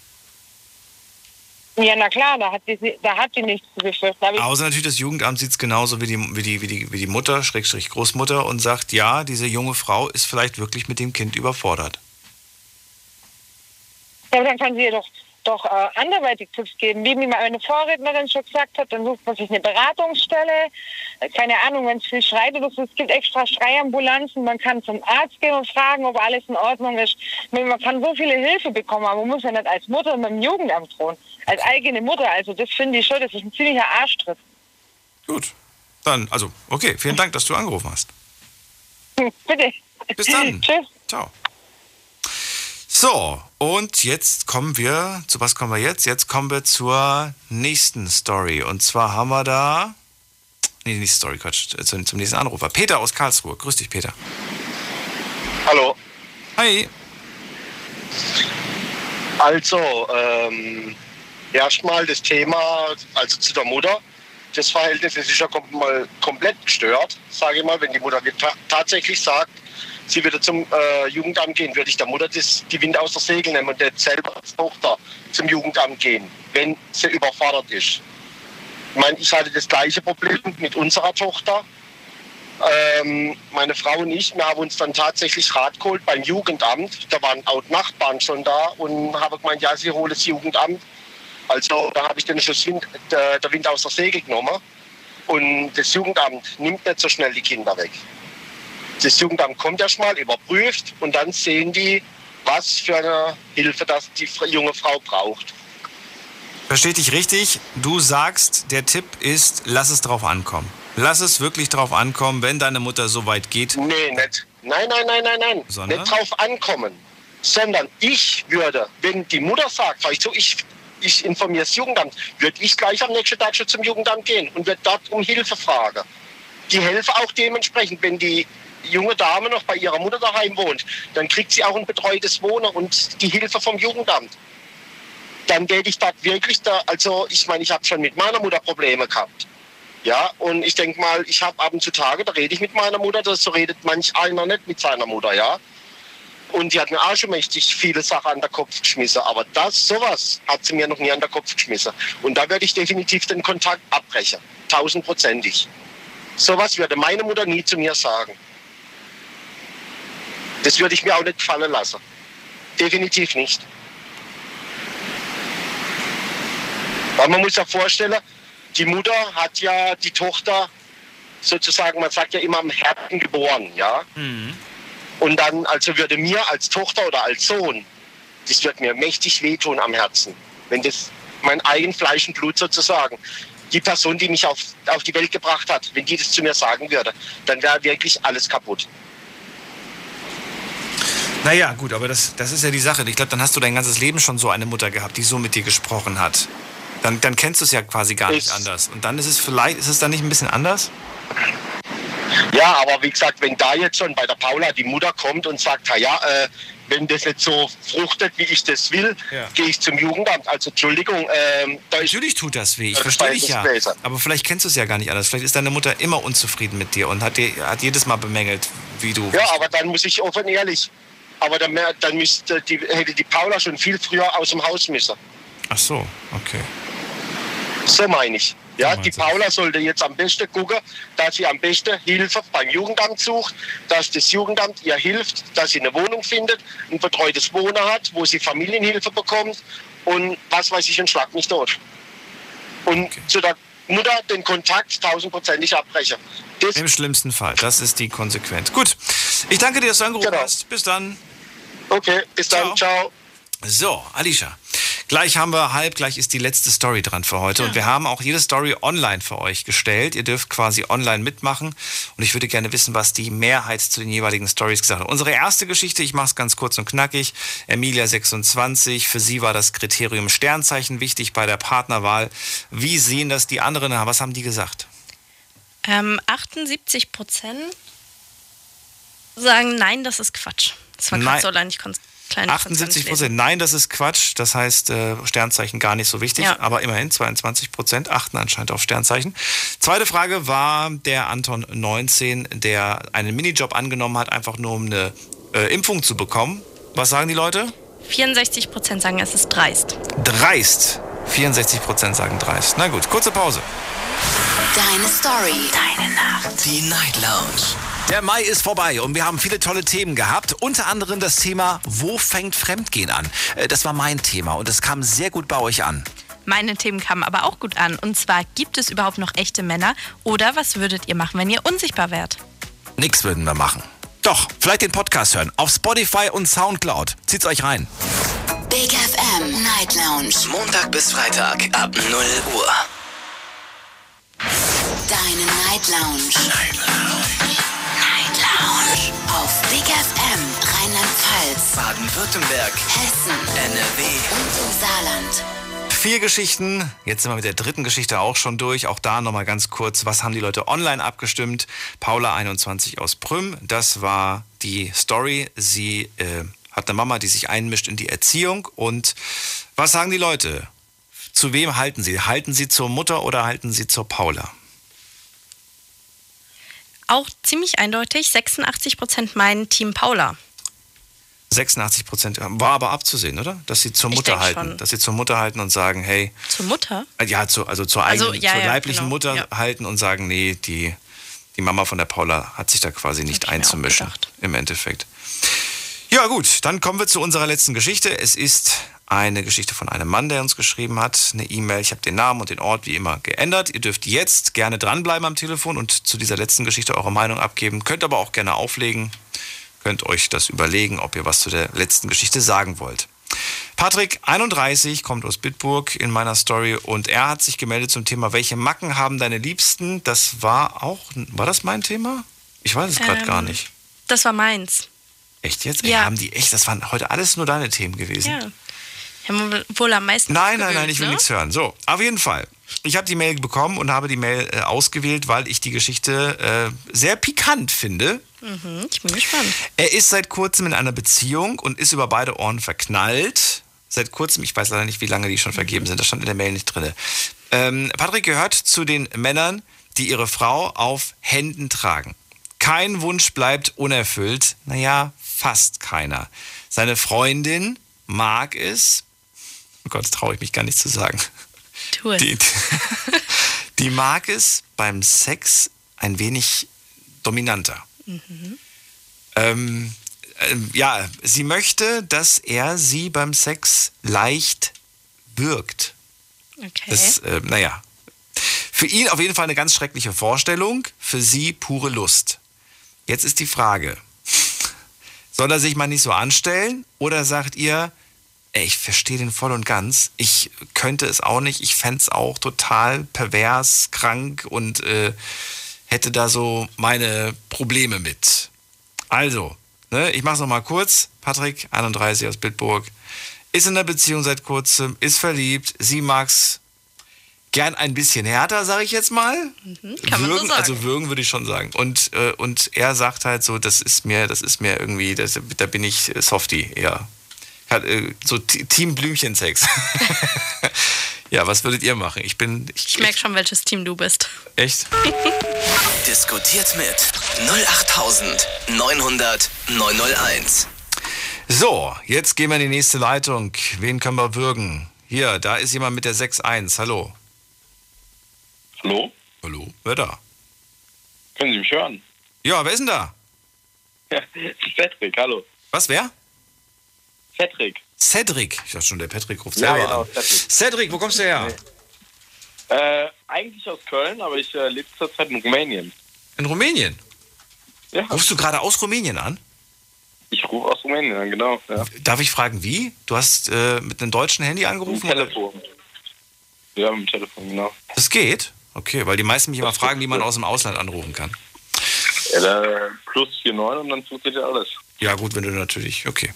Ja, na klar, da hat die, da hat die nichts zu befürchten. Aber Außer natürlich, das Jugendamt sieht es genauso wie die, wie, die, wie, die, wie die Mutter, Schrägstrich Großmutter, und sagt, ja, diese junge Frau ist vielleicht wirklich mit dem Kind überfordert. ja, dann kann sie ihr doch, doch äh, anderweitig Tipps geben. Wie mir meine Vorrednerin schon gesagt hat, dann sucht man sich eine Beratungsstelle. Äh, Keine Ahnung, wenn es viel schreit oder so. Es gibt extra Schreiambulanzen. Man kann zum Arzt gehen und fragen, ob alles in Ordnung ist. Man kann so viele Hilfe bekommen, aber man muss ja nicht als Mutter mit dem Jugendamt drohen. Als eigene Mutter. Also das finde ich schon, das ist ein ziemlicher Arschtritt. Gut. Dann, also, okay, vielen Dank, dass du angerufen hast. Bitte. Bis dann. Tschüss. Ciao. So, und jetzt kommen wir, zu was kommen wir jetzt? Jetzt kommen wir zur nächsten Story. Und zwar haben wir da, nee, nicht Story, Quatsch, zum, zum nächsten Anrufer. Peter aus Karlsruhe. Grüß dich, Peter. Hallo. Hi. Also, ähm, erstmal das Thema, also zu der Mutter. Das Verhältnis ist ja kom mal komplett gestört, sage ich mal. Wenn die Mutter tatsächlich sagt, sie würde zum äh, Jugendamt gehen, würde ich der Mutter das, die Wind aus der Segel nehmen und nicht selber als Tochter zum Jugendamt gehen, wenn sie überfordert ist. Ich meine, ich hatte das gleiche Problem mit unserer Tochter. Ähm, meine Frau und ich, wir haben uns dann tatsächlich Rat geholt beim Jugendamt. Da waren auch Nachbarn schon da und haben gemeint, ja, sie holen das Jugendamt. Also da habe ich den Schuss Wind, der, der Wind aus der Segel genommen. Und das Jugendamt nimmt nicht so schnell die Kinder weg. Das Jugendamt kommt erstmal, überprüft und dann sehen die, was für eine Hilfe das die junge Frau braucht. Verstehe ich dich richtig? Du sagst, der Tipp ist, lass es drauf ankommen. Lass es wirklich drauf ankommen, wenn deine Mutter so weit geht. Nee, nicht. Nein, nein, nein, nein, nein. Sondern? Nicht drauf ankommen. Sondern ich würde, wenn die Mutter sagt, weil ich so, ich, ich informiere das Jugendamt, würde ich gleich am nächsten Tag schon zum Jugendamt gehen und würde dort um Hilfe fragen. Die helfen auch dementsprechend, wenn die junge Dame noch bei ihrer Mutter daheim wohnt, dann kriegt sie auch ein betreutes Wohnen und die Hilfe vom Jugendamt. Dann werde ich dort wirklich da, also ich meine, ich habe schon mit meiner Mutter Probleme gehabt. Ja, und ich denke mal, ich habe ab und zu Tage, da rede ich mit meiner Mutter, das so redet manch einer nicht mit seiner Mutter, ja. Und die hat mir auch schon mächtig viele Sachen an den Kopf geschmissen. Aber das, sowas hat sie mir noch nie an den Kopf geschmissen. Und da werde ich definitiv den Kontakt abbrechen. Tausendprozentig. Sowas würde meine Mutter nie zu mir sagen. Das würde ich mir auch nicht fallen lassen. Definitiv nicht. Weil man muss ja vorstellen, die Mutter hat ja die Tochter sozusagen, man sagt ja immer am Herzen geboren, ja. Und dann, also würde mir als Tochter oder als Sohn, das wird mir mächtig wehtun am Herzen, wenn das mein eigen Fleisch und Blut sozusagen, die Person, die mich auf, auf die Welt gebracht hat, wenn die das zu mir sagen würde, dann wäre wirklich alles kaputt. Naja, gut, aber das, das ist ja die Sache. Ich glaube, dann hast du dein ganzes Leben schon so eine Mutter gehabt, die so mit dir gesprochen hat. Dann, dann kennst du es ja quasi gar nicht anders. Und dann ist es vielleicht, ist es dann nicht ein bisschen anders? Ja, aber wie gesagt, wenn da jetzt schon bei der Paula die Mutter kommt und sagt, "Ha ja, äh, wenn das nicht so fruchtet, wie ich das will, Ja. gehe ich zum Jugendamt. Also Entschuldigung, ähm, da ist Natürlich tut das weh, ich verstehe dich ja. besser. Aber vielleicht kennst du es ja gar nicht anders. Vielleicht ist deine Mutter immer unzufrieden mit dir und hat, dir, hat jedes Mal bemängelt, wie du. Ja, aber dann muss ich offen ehrlich. Aber dann, dann müsste die, hätte die Paula schon viel früher aus dem Haus müssen. Ach so, okay. So meine ich. Ja, die Paula sollte jetzt am besten gucken, dass sie am besten Hilfe beim Jugendamt sucht, dass das Jugendamt ihr hilft, dass sie eine Wohnung findet, ein betreutes Wohnen hat, wo sie Familienhilfe bekommt und was weiß ich, ein Schlag nicht tot. Und zu der Mutter den Kontakt tausendprozentig abbrechen. Im schlimmsten Fall. Das ist die Konsequenz. Gut. Ich danke dir, dass du angerufen hast. Bis dann. Okay, bis dann. Ciao. So, Alicia. Gleich haben wir halb, gleich ist die letzte Story dran für heute. Und wir haben auch jede Story online für euch gestellt. Ihr dürft quasi online mitmachen. Und ich würde gerne wissen, was die Mehrheit zu den jeweiligen Stories gesagt hat. Unsere erste Geschichte, ich mache es ganz kurz und knackig. Emilia 26, für sie war das Kriterium Sternzeichen wichtig bei der Partnerwahl. Wie sehen das die anderen? Was haben die gesagt? Ähm, 78 Prozent sagen, nein, das ist Quatsch. Das war gerade so konnte es kleine 78 Prozent. Nein, das ist Quatsch. Das heißt, äh, Sternzeichen gar nicht so wichtig. Ja. Aber immerhin 22 Prozent achten anscheinend auf Sternzeichen. Zweite Frage war der Anton 19, der einen Minijob angenommen hat, einfach nur um eine äh, Impfung zu bekommen. Was sagen die Leute? 64 Prozent sagen, es ist dreist. Dreist. 64 Prozent sagen dreist. Na gut, kurze Pause. Deine Story. Deine Nacht. Die Night Lounge. Der Mai ist vorbei und wir haben viele tolle Themen gehabt. Unter anderem das Thema, wo fängt Fremdgehen an? Äh, Das war mein Thema und es kam sehr gut bei euch an. Meine Themen kamen aber auch gut an. Und zwar, gibt es überhaupt noch echte Männer? Oder was würdet ihr machen, wenn ihr unsichtbar wärt? Nix würden wir machen. Doch, vielleicht den Podcast hören. Auf Spotify und Soundcloud. Zieht's euch rein. Big FM Night Lounge. Montag bis Freitag ab 0 Uhr. Deine Night Lounge. Night Lounge. Lounge. Auf Big FM Rheinland-Pfalz, Baden-Württemberg, Hessen, NRW und im Saarland. Vier Geschichten. Jetzt sind wir mit der dritten Geschichte auch schon durch. Auch da nochmal ganz kurz. Was haben die Leute online abgestimmt? Paula 21 aus Prüm. Das war die Story. Sie äh, hat eine Mama, die sich einmischt in die Erziehung. Und was sagen die Leute? Zu wem halten sie? Halten sie zur Mutter oder halten sie zur Paula? Auch ziemlich eindeutig, 86 Prozent meinen Team Paula. 86 Prozent war aber abzusehen, oder? Dass sie zur Ich Mutter halten. schon. Dass sie zur Mutter halten und sagen, hey, Zur Mutter? Äh, Ja, zu, also zur Also, eigenen, ja, zur ja, leiblichen genau, Mutter ja. halten und sagen, nee, die, die Mama von der Paula hat sich da quasi nicht einzumischen. Im Endeffekt. Ja, gut, dann kommen wir zu unserer letzten Geschichte. Es ist eine Geschichte von einem Mann, der uns geschrieben hat. Eine E-Mail. Ich habe den Namen und den Ort wie immer geändert. Ihr dürft jetzt gerne dranbleiben am Telefon und zu dieser letzten Geschichte eure Meinung abgeben. Könnt aber auch gerne auflegen. Könnt euch das überlegen, ob ihr was zu der letzten Geschichte sagen wollt. Patrick, 31, kommt aus Bitburg in meiner Story und er hat sich gemeldet zum Thema, welche Macken haben deine Liebsten? Das war auch, war das mein Thema? Ich weiß es gerade Ähm, gar nicht. Das war meins. Echt jetzt? ja. Ey, haben die echt? Das waren heute alles nur deine Themen gewesen. Ja. Wir haben wohl am meisten. Nein, nein, nein, ich will ne? nichts hören. So, auf jeden Fall. Ich habe die Mail bekommen und habe die Mail äh, ausgewählt, weil ich die Geschichte äh, sehr pikant finde. Mhm, ich bin gespannt. Er ist seit kurzem in einer Beziehung und ist über beide Ohren verknallt. Seit kurzem, ich weiß leider nicht, wie lange die schon vergeben sind, das stand in der Mail nicht drin. Ähm, Patrick gehört zu den Männern, die ihre Frau auf Händen tragen. Kein Wunsch bleibt unerfüllt. Naja, fast keiner. Seine Freundin mag es. Oh Gott, das traue ich mich gar nicht zu sagen. Tu es. Die, die mag es beim Sex ein wenig dominanter. Mhm. Ähm, ähm, ja, sie möchte, dass er sie beim Sex leicht wirkt. Okay. Das, äh, naja. Für ihn auf jeden Fall eine ganz schreckliche Vorstellung, für sie pure Lust. Jetzt ist die Frage, soll er sich mal nicht so anstellen oder sagt ihr, ey, ich verstehe den voll und ganz, ich könnte es auch nicht, ich fände es auch total pervers, krank und äh, hätte da so meine Probleme mit. Also, ne, ich mache es nochmal kurz. Patrick, 31 aus Bitburg, ist in der Beziehung seit kurzem, ist verliebt, sie mag's gern ein bisschen härter, sage ich jetzt mal. Mhm, kann man so würgen, sagen. also würgen würde ich schon sagen. Und, äh, und er sagt halt so, das ist mir, das ist mir irgendwie, das, da bin ich äh, Softie eher. Hat, äh, so Team Blümchensex. ja, was würdet ihr machen? Ich bin, ich, Ich merke schon, welches Team du bist. echt. Diskutiert mit 08900 901. So, jetzt gehen wir in die nächste Leitung. Wen können wir würgen? Hier, da ist jemand mit der 6.1. Hallo. Hallo? Hallo? Wer da? Können Sie mich hören? Ja, wer ist denn da? Cedric, hallo. Was, wer? Cedric. Cedric. Ich dachte schon, der Patrick ruft Ja, selber genau, an. Cedric. Cedric, wo kommst du her? Äh, eigentlich aus Köln, aber ich äh, lebe zurzeit in Rumänien. In Rumänien? Ja. Rufst du gerade aus Rumänien an? Ich rufe aus Rumänien an, genau. Ja. Darf ich fragen, wie? Du hast äh, mit einem deutschen Handy angerufen? oder? Telefon. Ja, mit dem Telefon, genau. Das geht? Okay, weil die meisten mich immer fragen, wie man aus dem Ausland anrufen kann. Ja, plus 49 und dann funktioniert ja alles. Ja, gut, wenn du natürlich. Okay.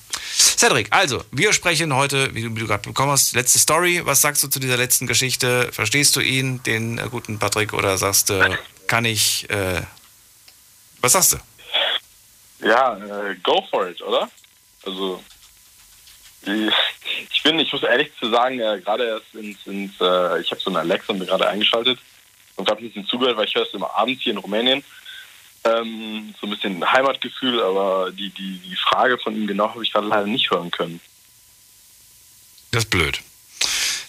Cedric, also, wir sprechen heute, wie du, wie du gerade bekommen hast, letzte Story. Was sagst du zu dieser letzten Geschichte? Verstehst du ihn, den äh, guten Patrick, oder sagst du, kann ich. Äh, was sagst du? Ja, äh, go for it, oder? Also, ich bin, ich muss ehrlich zu sagen, äh, gerade erst ins, ins äh, ich habe so eine Alexa mir gerade eingeschaltet und habe ein bisschen zugehört, weil ich höre es immer abends hier in Rumänien. Ähm, so ein bisschen Heimatgefühl, aber die, die, die Frage von ihm genau habe ich gerade leider nicht hören können. Das ist blöd.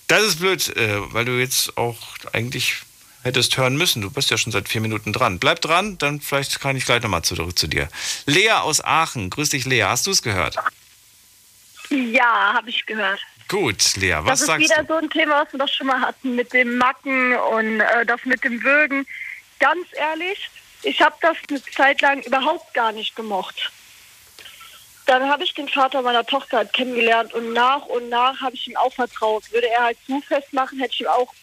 Das ist blöd, äh, weil du jetzt auch eigentlich hättest hören müssen. Du bist ja schon seit vier Minuten dran. Bleib dran, dann vielleicht kann ich gleich nochmal zurück zu dir. Lea aus Aachen. Grüß dich, Lea. Hast du es gehört? Ja, habe ich gehört. Gut, Lea, was das ist sagst wieder du? so ein Thema, was wir doch schon mal hatten mit dem Macken und äh, das mit dem Würgen. Ganz ehrlich, ich habe das eine Zeit lang überhaupt gar nicht gemocht. Dann habe ich den Vater meiner Tochter halt kennengelernt und nach und nach habe ich ihm auch vertraut. Würde er halt zu fest machen, hätte ich ihm auch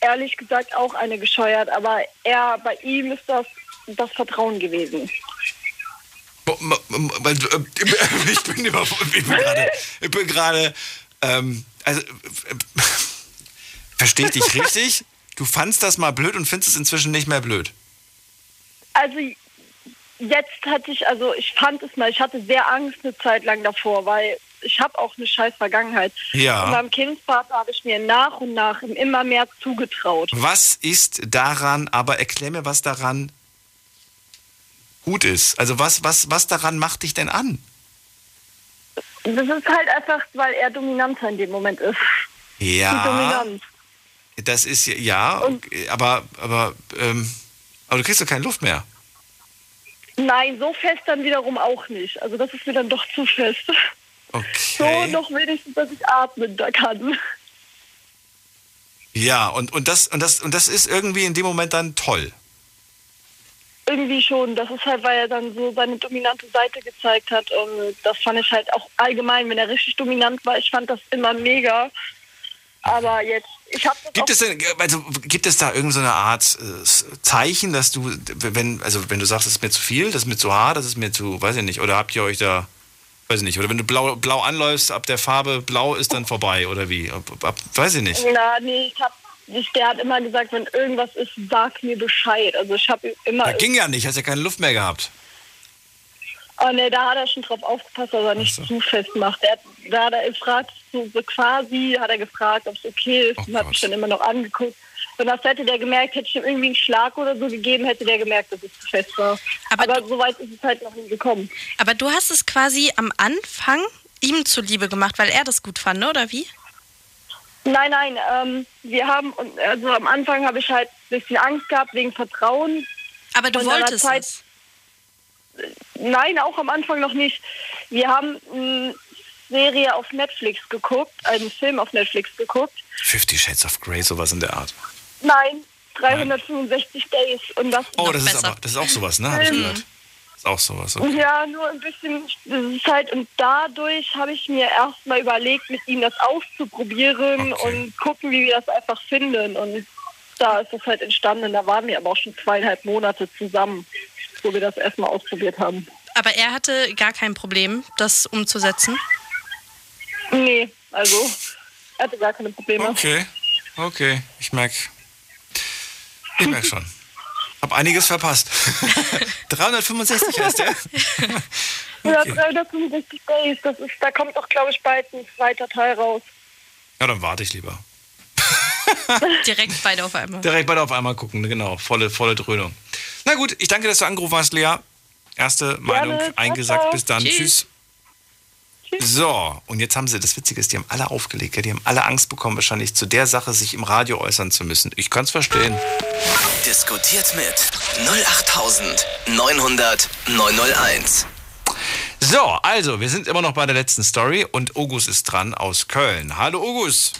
ehrlich gesagt auch eine gescheuert. Aber er, bei ihm ist das das Vertrauen gewesen. Du, Ich bin bin gerade, ähm, also, äh, verstehe ich dich richtig? Du fandst das mal blöd und findest es inzwischen nicht mehr blöd. Also jetzt hatte ich, also ich fand es mal, ich hatte sehr Angst eine Zeit lang davor, weil ich habe auch eine scheiß Vergangenheit. Ja. Und beim Kindsvater habe ich mir nach und nach immer mehr zugetraut. Was ist daran, aber erklär mir, was daran gut ist. Also was, was, was daran macht dich denn an? Das ist halt einfach, weil er dominanter in dem Moment ist. Die Ja, Dominanz. das ist ja- ja, okay, aber, aber, ähm, aber du kriegst doch keine Luft mehr. Nein, so fest dann wiederum auch nicht. Also das ist mir dann doch zu fest. Okay. So noch wenigstens, dass ich atmen da kann. Ja, und, und, das, und, das, und das ist irgendwie in dem Moment dann toll. Irgendwie schon. Das ist halt, weil er dann so seine dominante Seite gezeigt hat. Und das fand ich halt auch allgemein, wenn er richtig dominant war. Ich fand das immer mega. Aber jetzt, ich habe Gibt es denn, also gibt es da irgendeine so Art äh, Zeichen, dass du, wenn, also wenn du sagst, das ist mir zu viel, das ist mir zu hart, das ist mir zu, weiß ich nicht, oder habt ihr euch da, weiß ich nicht, oder wenn du blau, blau anläufst, ab der Farbe blau ist dann vorbei, oder wie? Ab, ab, weiß ich nicht. Na, nee, ich hab, ich, der hat immer gesagt, wenn irgendwas ist, sag mir Bescheid. Also ich habe immer. Da ging ja nicht, hast ja keine Luft mehr gehabt. Oh ne, da hat er schon drauf aufgepasst, dass er nicht zu fest macht. Er hat, da hat er gefragt, so, so quasi hat er gefragt, ob es okay ist und hat mich dann immer noch angeguckt. Und das hätte der gemerkt, hätte ich ihm irgendwie einen Schlag oder so gegeben, hätte der gemerkt, dass es zu fest war. Aber, so weit ist es halt noch nie gekommen. Aber du hast es quasi am Anfang ihm zuliebe gemacht, weil er das gut fand, ne, oder wie? Nein, nein, ähm, wir haben, also am Anfang habe ich halt ein bisschen Angst gehabt wegen Vertrauen. Aber du wolltest Zeit, es. Nein, auch am Anfang noch nicht. Wir haben eine Serie auf Netflix geguckt, einen Film auf Netflix geguckt. Fifty Shades of Grey, sowas in der Art. Nein, 365 Days. Und das Oh, das ist aber, das ist auch sowas, ne? Hab ich Mhm. gehört. Ist auch sowas. Okay. Ja, nur ein bisschen das ist halt und dadurch habe ich mir erstmal überlegt, mit ihm das auszuprobieren und gucken, wie wir das einfach finden. Und da ist das halt entstanden. Da waren wir aber auch schon zweieinhalb Monate zusammen, wo wir das erstmal ausprobiert haben. Aber er hatte gar kein Problem, das umzusetzen. Nee, also er hatte gar keine Probleme. Okay, okay, ich merke. Ich merke schon. Hab einiges verpasst. 365 heißt der. Ja, 365 Days, das ist, da kommt doch, glaube ich, bald ein zweiter Teil raus. Ja, dann warte ich lieber. Direkt beide auf einmal. Direkt beide auf einmal gucken, genau. Volle, volle Dröhnung. Na gut, ich danke, dass du angerufen hast, Lea. Erste Meinung ciao, eingesagt. Bis dann. Tschüss. Tschüss. So, und jetzt haben sie, das Witzige ist, die haben alle aufgelegt. Ja, die haben alle Angst bekommen, wahrscheinlich zu der Sache sich im Radio äußern zu müssen. Ich kann es verstehen. Diskutiert mit 08900 901. So, also, wir sind immer noch bei der letzten Story und Ogus ist dran aus Köln. Hallo, Ogus.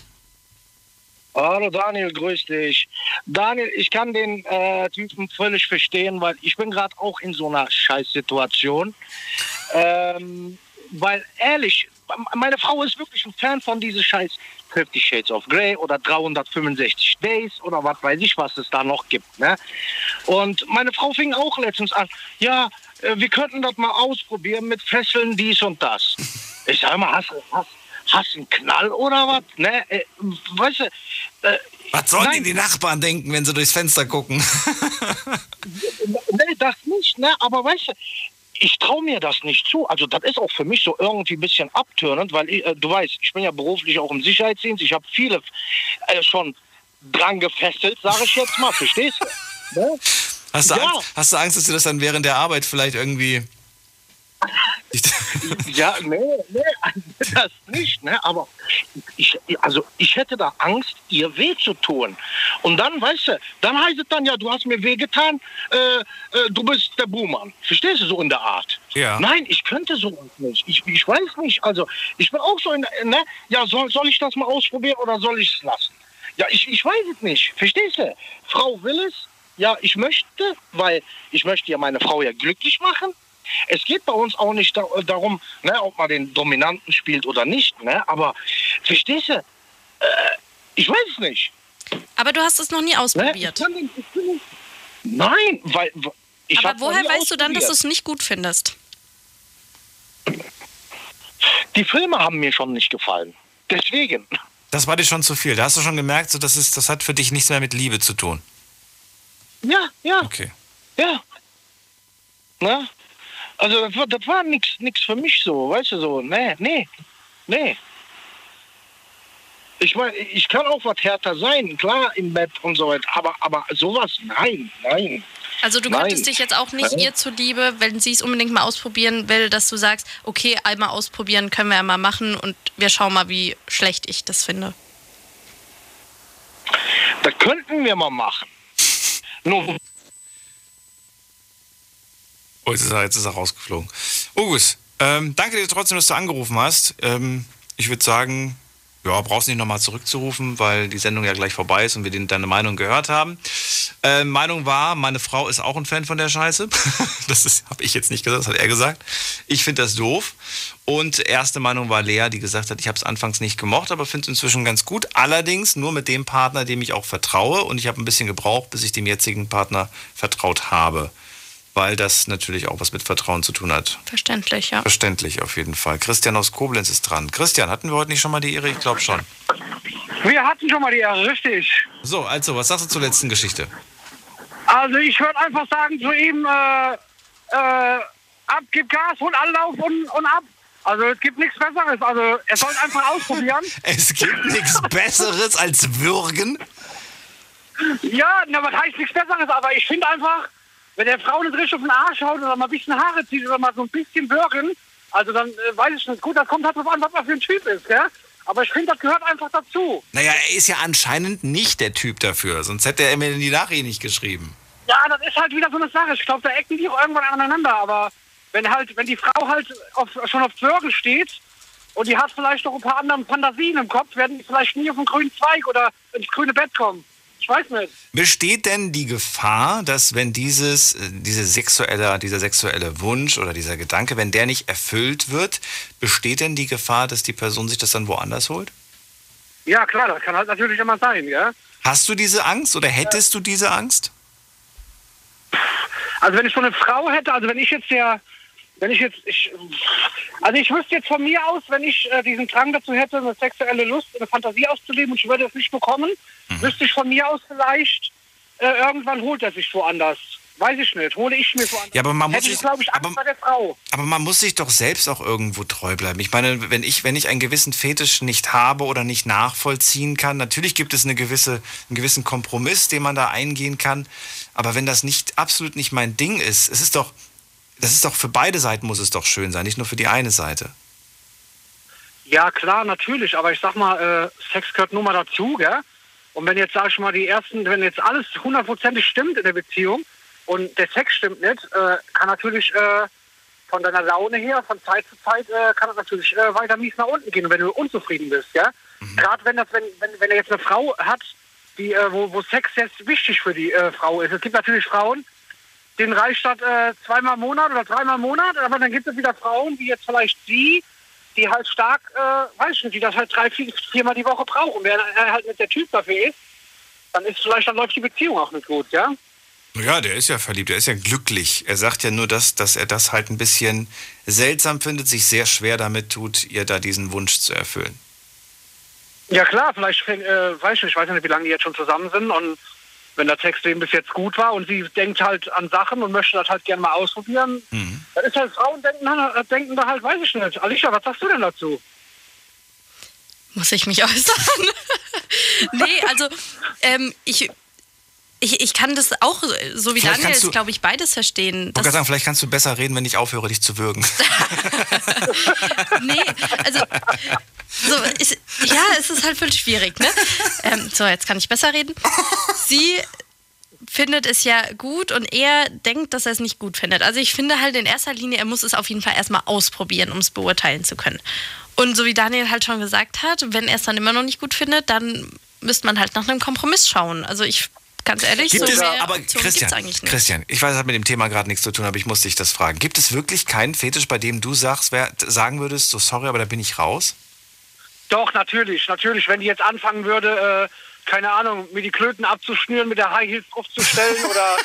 Hallo Daniel, grüß dich. Daniel, ich kann den äh, Typen völlig verstehen, weil ich bin gerade auch in so einer Scheißsituation. Ähm, weil ehrlich, meine Frau ist wirklich ein Fan von diesem Scheiß 50 Shades of Grey oder 365 Days oder was weiß ich, was es da noch gibt. Ne? Und meine Frau fing auch letztens an, ja, äh, wir könnten das mal ausprobieren mit Fesseln, dies und das. Ich sag mal, hast, hast, hast einen Knall oder was? Ne? Äh, weißt du, äh, Was sollen denn die Nachbarn denken, wenn sie durchs Fenster gucken? Nee, das nicht, ne? Aber weißt du, ich traue mir das nicht zu. Also das ist auch für mich so irgendwie ein bisschen abtörend, weil ich, äh, du weißt, ich bin ja beruflich auch im Sicherheitsdienst. Ich habe viele äh, schon dran gefesselt, sage ich jetzt mal. Verstehst du? Ne? Hast du, Ja. Angst, hast du Angst, dass du das dann während der Arbeit vielleicht irgendwie. Ja, nee, nee, das nicht, ne? Aber ich, also ich hätte da Angst, ihr weh zu tun. Und dann, weißt du, dann heißt es dann ja, du hast mir weh getan, äh, äh, du bist der Buhmann. Verstehst du so in der Art? Ja. Nein, ich könnte sowas nicht. Ich, ich weiß nicht. Also ich bin auch so in, der- ne? Ja, soll, soll ich das mal ausprobieren oder soll ich es lassen? Ja, ich, ich weiß es nicht. Verstehst du? Frau will es. Ja, ich möchte, weil ich möchte ja meine Frau ja glücklich machen. Es geht bei uns auch nicht da, darum, ne, ob man den Dominanten spielt oder nicht. Ne? Aber verstehst du? Äh, ich weiß es nicht. Aber du hast es noch nie ausprobiert. Nein, weil ich Aber woher weißt du dann, dass du es nicht gut findest? Die Filme haben mir schon nicht gefallen. Deswegen. Das war dir schon zu viel. Da hast du schon gemerkt, so, das, ist, das hat für dich nichts mehr mit Liebe zu tun. Ja, ja. Okay. Ja. Ne? Also das war, das war nix für mich so, weißt du so. Nee, nee, nee. Ich meine, ich kann auch was härter sein, klar, im Bett und so weiter, aber, aber sowas, nein, nein. Also du Nein. könntest dich jetzt auch nicht Nein. ihr zuliebe, wenn sie es unbedingt mal ausprobieren will, dass du sagst, okay, einmal ausprobieren können wir ja mal machen und wir schauen mal, wie schlecht ich das finde. Das könnten wir mal machen. Nur, Jetzt ist er, jetzt ist er rausgeflogen. August, ähm, danke dir trotzdem, dass du angerufen hast. Ähm, ich würde sagen, ja, brauchst nicht nochmal zurückzurufen, weil die Sendung ja gleich vorbei ist und wir deine Meinung gehört haben. Äh, Meinung war, meine Frau ist auch ein Fan von der Scheiße. das habe ich jetzt nicht gesagt, das hat er gesagt. Ich finde das doof. Und erste Meinung war Lea, die gesagt hat, ich habe es anfangs nicht gemocht, aber finde es inzwischen ganz gut. Allerdings nur mit dem Partner, dem ich auch vertraue. Und ich habe ein bisschen gebraucht, bis ich dem jetzigen Partner vertraut habe. Weil das natürlich auch was mit Vertrauen zu tun hat. Verständlich, ja. Verständlich auf jeden Fall. Christian aus Koblenz ist dran. Christian, hatten wir heute nicht schon mal die Ehre? Ich glaube schon. Wir hatten schon mal die Ehre, richtig. So, also, was sagst du zur letzten Geschichte? Also ich würde einfach sagen zu ihm, äh, äh, ab, gib Gas, hol Anlauf und, und ab. Also es gibt nichts Besseres. Also er soll einfach ausprobieren. Es gibt nichts Besseres als Würgen? Ja, na, was heißt nichts Besseres? Aber ich finde einfach, wenn der Frau nicht richtig auf den Arsch haut oder mal ein bisschen Haare zieht oder mal so ein bisschen würgen, also dann äh, weiß ich nicht. Gut, das kommt halt drauf an, was man für ein Typ ist, gell? Aber ich finde, das gehört einfach dazu. Naja, er ist ja anscheinend nicht der Typ dafür, sonst hätte er mir die Nachricht nicht geschrieben. Ja, das ist halt wieder so eine Sache. Ich glaube, da ecken die auch irgendwann aneinander. Aber wenn halt, wenn die Frau halt auf, schon auf Würgen steht und die hat vielleicht noch ein paar andere Fantasien im Kopf, werden die vielleicht nie auf den grünen Zweig oder ins grüne Bett kommen. Weiß nicht. Besteht denn die Gefahr, dass wenn dieses, äh, diese sexuelle, dieser sexuelle Wunsch oder dieser Gedanke, wenn der nicht erfüllt wird, besteht denn die Gefahr, dass die Person sich das dann woanders holt? Ja, klar, das kann halt natürlich immer sein, ja. Hast du diese Angst oder hättest du diese Angst? Also wenn ich so eine Frau hätte, also wenn ich jetzt der, wenn ich jetzt, ich, also ich wüsste jetzt von mir aus, wenn ich äh, diesen Drang dazu hätte, eine sexuelle Lust, eine Fantasie auszuleben und ich würde es nicht bekommen, Mhm. wüsste ich von mir aus vielleicht, äh, irgendwann holt er sich woanders. Weiß ich nicht, hole ich mir woanders. Ja, aber man muss hätte ich, sich- glaube ich, Angst bei der Frau. Aber man muss sich doch selbst auch irgendwo treu bleiben. Ich meine, wenn ich, wenn ich einen gewissen Fetisch nicht habe oder nicht nachvollziehen kann, natürlich gibt es eine gewisse, einen gewissen Kompromiss, den man da eingehen kann. Aber wenn das nicht absolut nicht mein Ding ist, es ist doch, das ist doch für beide Seiten muss es doch schön sein, nicht nur für die eine Seite. Ja, klar, natürlich, aber ich sag mal, äh, Sex gehört nur mal dazu, gell? Und wenn jetzt, sag ich mal, die ersten, wenn jetzt alles hundertprozentig stimmt in der Beziehung und der Sex stimmt nicht, äh, kann natürlich äh, von deiner Laune her, von Zeit zu Zeit, kann das natürlich weiter mies nach unten gehen, wenn du unzufrieden bist, ja? Gerade wenn das, wenn, wenn, wenn er jetzt eine Frau hat, die, wo, wo Sex jetzt wichtig für die Frau ist. Es gibt natürlich Frauen, denen reicht das äh, zweimal im Monat oder dreimal im Monat, aber dann gibt es wieder Frauen, wie jetzt vielleicht sie, die halt stark, äh, weiß ich nicht, die das halt drei, vier, viermal die Woche brauchen. Wenn er halt nicht der Typ dafür ist, dann ist vielleicht, dann läuft die Beziehung auch nicht gut, ja? Ja, der ist ja verliebt, der ist ja glücklich. Er sagt ja nur, dass, dass er das halt ein bisschen seltsam findet, sich sehr schwer damit tut, ihr da diesen Wunsch zu erfüllen. Ja klar, vielleicht, äh, weiß ich nicht, ich weiß nicht, wie lange die jetzt schon zusammen sind und wenn der Text eben bis jetzt gut war und sie denkt halt an Sachen und möchte das halt gerne mal ausprobieren, dann ist halt Frauen denken, äh, denken da halt, weiß ich nicht. Alicia, was sagst du denn dazu? Muss ich mich äußern? nee, also ähm, ich, ich, ich kann das auch, so wie Vielleicht Daniel ist, glaube ich, beides verstehen. Ich wollte sagen, vielleicht kannst du besser reden, wenn ich aufhöre, dich zu würgen. nee, also so, ist, ja, es ist halt voll schwierig, ne? Ähm, so, jetzt kann ich besser reden. Sie findet es ja gut und er denkt, dass er es nicht gut findet. Also ich finde halt in erster Linie, er muss es auf jeden Fall erstmal ausprobieren, um es beurteilen zu können. Und so wie Daniel halt schon gesagt hat, wenn er es dann immer noch nicht gut findet, dann müsste man halt nach einem Kompromiss schauen. Also ich, ganz ehrlich, Gibt so es, aber Christian, eigentlich nicht. Christian, ich weiß, das hat mit dem Thema gerade nichts zu tun, aber ich muss dich das fragen. Gibt es wirklich keinen Fetisch, bei dem du sagst, wer, sagen würdest, so sorry, aber da bin ich raus? Doch, natürlich, natürlich. Wenn die jetzt anfangen würde, äh, keine Ahnung, mir die Klöten abzuschnüren, mit der High Heels draufzustellen oder,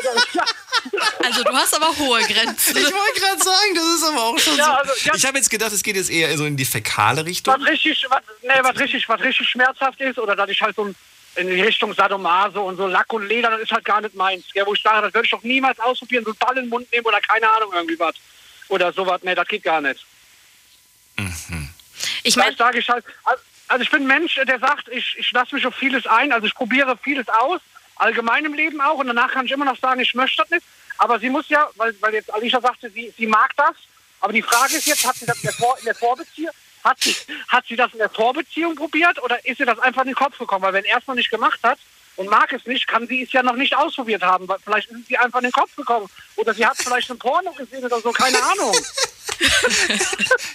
oder Also du hast aber hohe Grenzen. Ich wollte gerade sagen, das ist aber auch schon Ja, so. also, ja. Ich habe jetzt gedacht, es geht jetzt eher so in die fäkale Richtung. was richtig, was, nee, was richtig, was richtig schmerzhaft ist, oder dass ich halt so in die Richtung Sadomaso und so Lack und Leder, das ist halt gar nicht meins. Ja, wo ich sage, das würde ich doch niemals ausprobieren, so einen Ball in den Mund nehmen oder keine Ahnung, irgendwie was. Oder sowas, nee, das geht gar nicht. Ich meine, sage ich halt, also ich bin ein Mensch, der sagt, ich, ich lasse mich auf vieles ein, also ich probiere vieles aus, allgemein im Leben auch, und danach kann ich immer noch sagen, ich möchte das nicht. Aber sie muss ja, weil, weil jetzt Alicia sagte, sie, sie mag das, aber die Frage ist jetzt, hat sie das in der, Vor in der Vorbeziehung, hat sie, hat sie das in der Vorbeziehung probiert oder ist ihr das einfach in den Kopf gekommen? Weil wenn er es noch nicht gemacht hat, und mag es nicht, kann sie es ja noch nicht ausprobiert haben. weil Vielleicht ist es sie einfach in den Kopf gekommen. Oder sie hat vielleicht ein Porno gesehen oder so, keine Ahnung.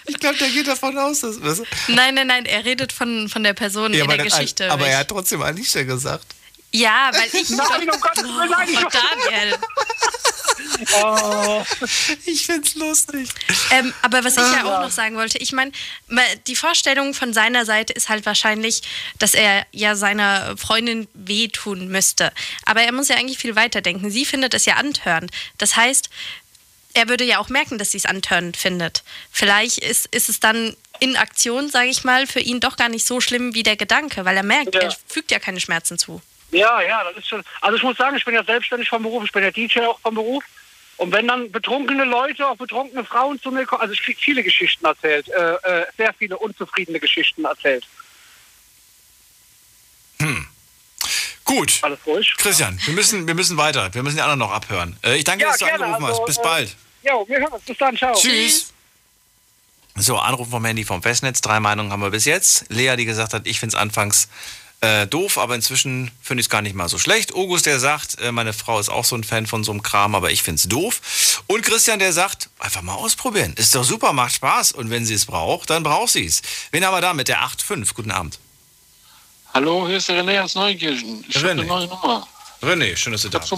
Ich glaube, der geht davon aus, dass. Was? Nein, nein, nein, er redet von, von der Person Ja, in der dann- Geschichte. aber er hat trotzdem Alicia gesagt. Ja, weil ich. Nein, um Gottes Willen, nein, ich- Daniel. Oh. Ich find's lustig. Ähm, aber was ich ja Ja. auch noch sagen wollte, ich meine, die Vorstellung von seiner Seite ist halt wahrscheinlich, dass er ja seiner Freundin wehtun müsste. Aber er muss ja eigentlich viel weiter denken. Sie findet es ja antörend. Das heißt, er würde ja auch merken, dass sie es antörend findet. Vielleicht ist, ist es dann in Aktion, sage ich mal, für ihn doch gar nicht so schlimm wie der Gedanke, weil er merkt, er fügt ja keine Schmerzen zu. Ja, ja, das ist schon. Also ich muss sagen, ich bin ja selbstständig vom Beruf, ich bin ja DJ auch vom Beruf. Und wenn dann betrunkene Leute, auch betrunkene Frauen zu mir kommen, also ich kriege viele Geschichten erzählt, äh, äh, sehr viele unzufriedene Geschichten erzählt. Gut. Alles ruhig. Christian, wir müssen, wir müssen weiter. Wir müssen die anderen noch abhören. Äh, ich danke, Ja, dass du gerne, angerufen also, hast. Bis äh, bald. Jo, wir hören uns. Bis dann, ciao. Tschüss. So, Anruf vom Handy vom Festnetz. Drei Meinungen haben wir bis jetzt. Lea, die gesagt hat, ich finde es anfangs äh, doof, aber inzwischen finde ich es gar nicht mal so schlecht. August, der sagt, äh, meine Frau ist auch so ein Fan von so einem Kram, aber ich finde es doof. Und Christian, der sagt, einfach mal ausprobieren. Ist doch super, macht Spaß. Und wenn sie es braucht, dann braucht sie es. Wen haben wir da mit der 8.5? Guten Abend. Hallo, hier ist der René aus Neukirchen. Ich habe eine neue Nummer. René, schön, dass du da bist.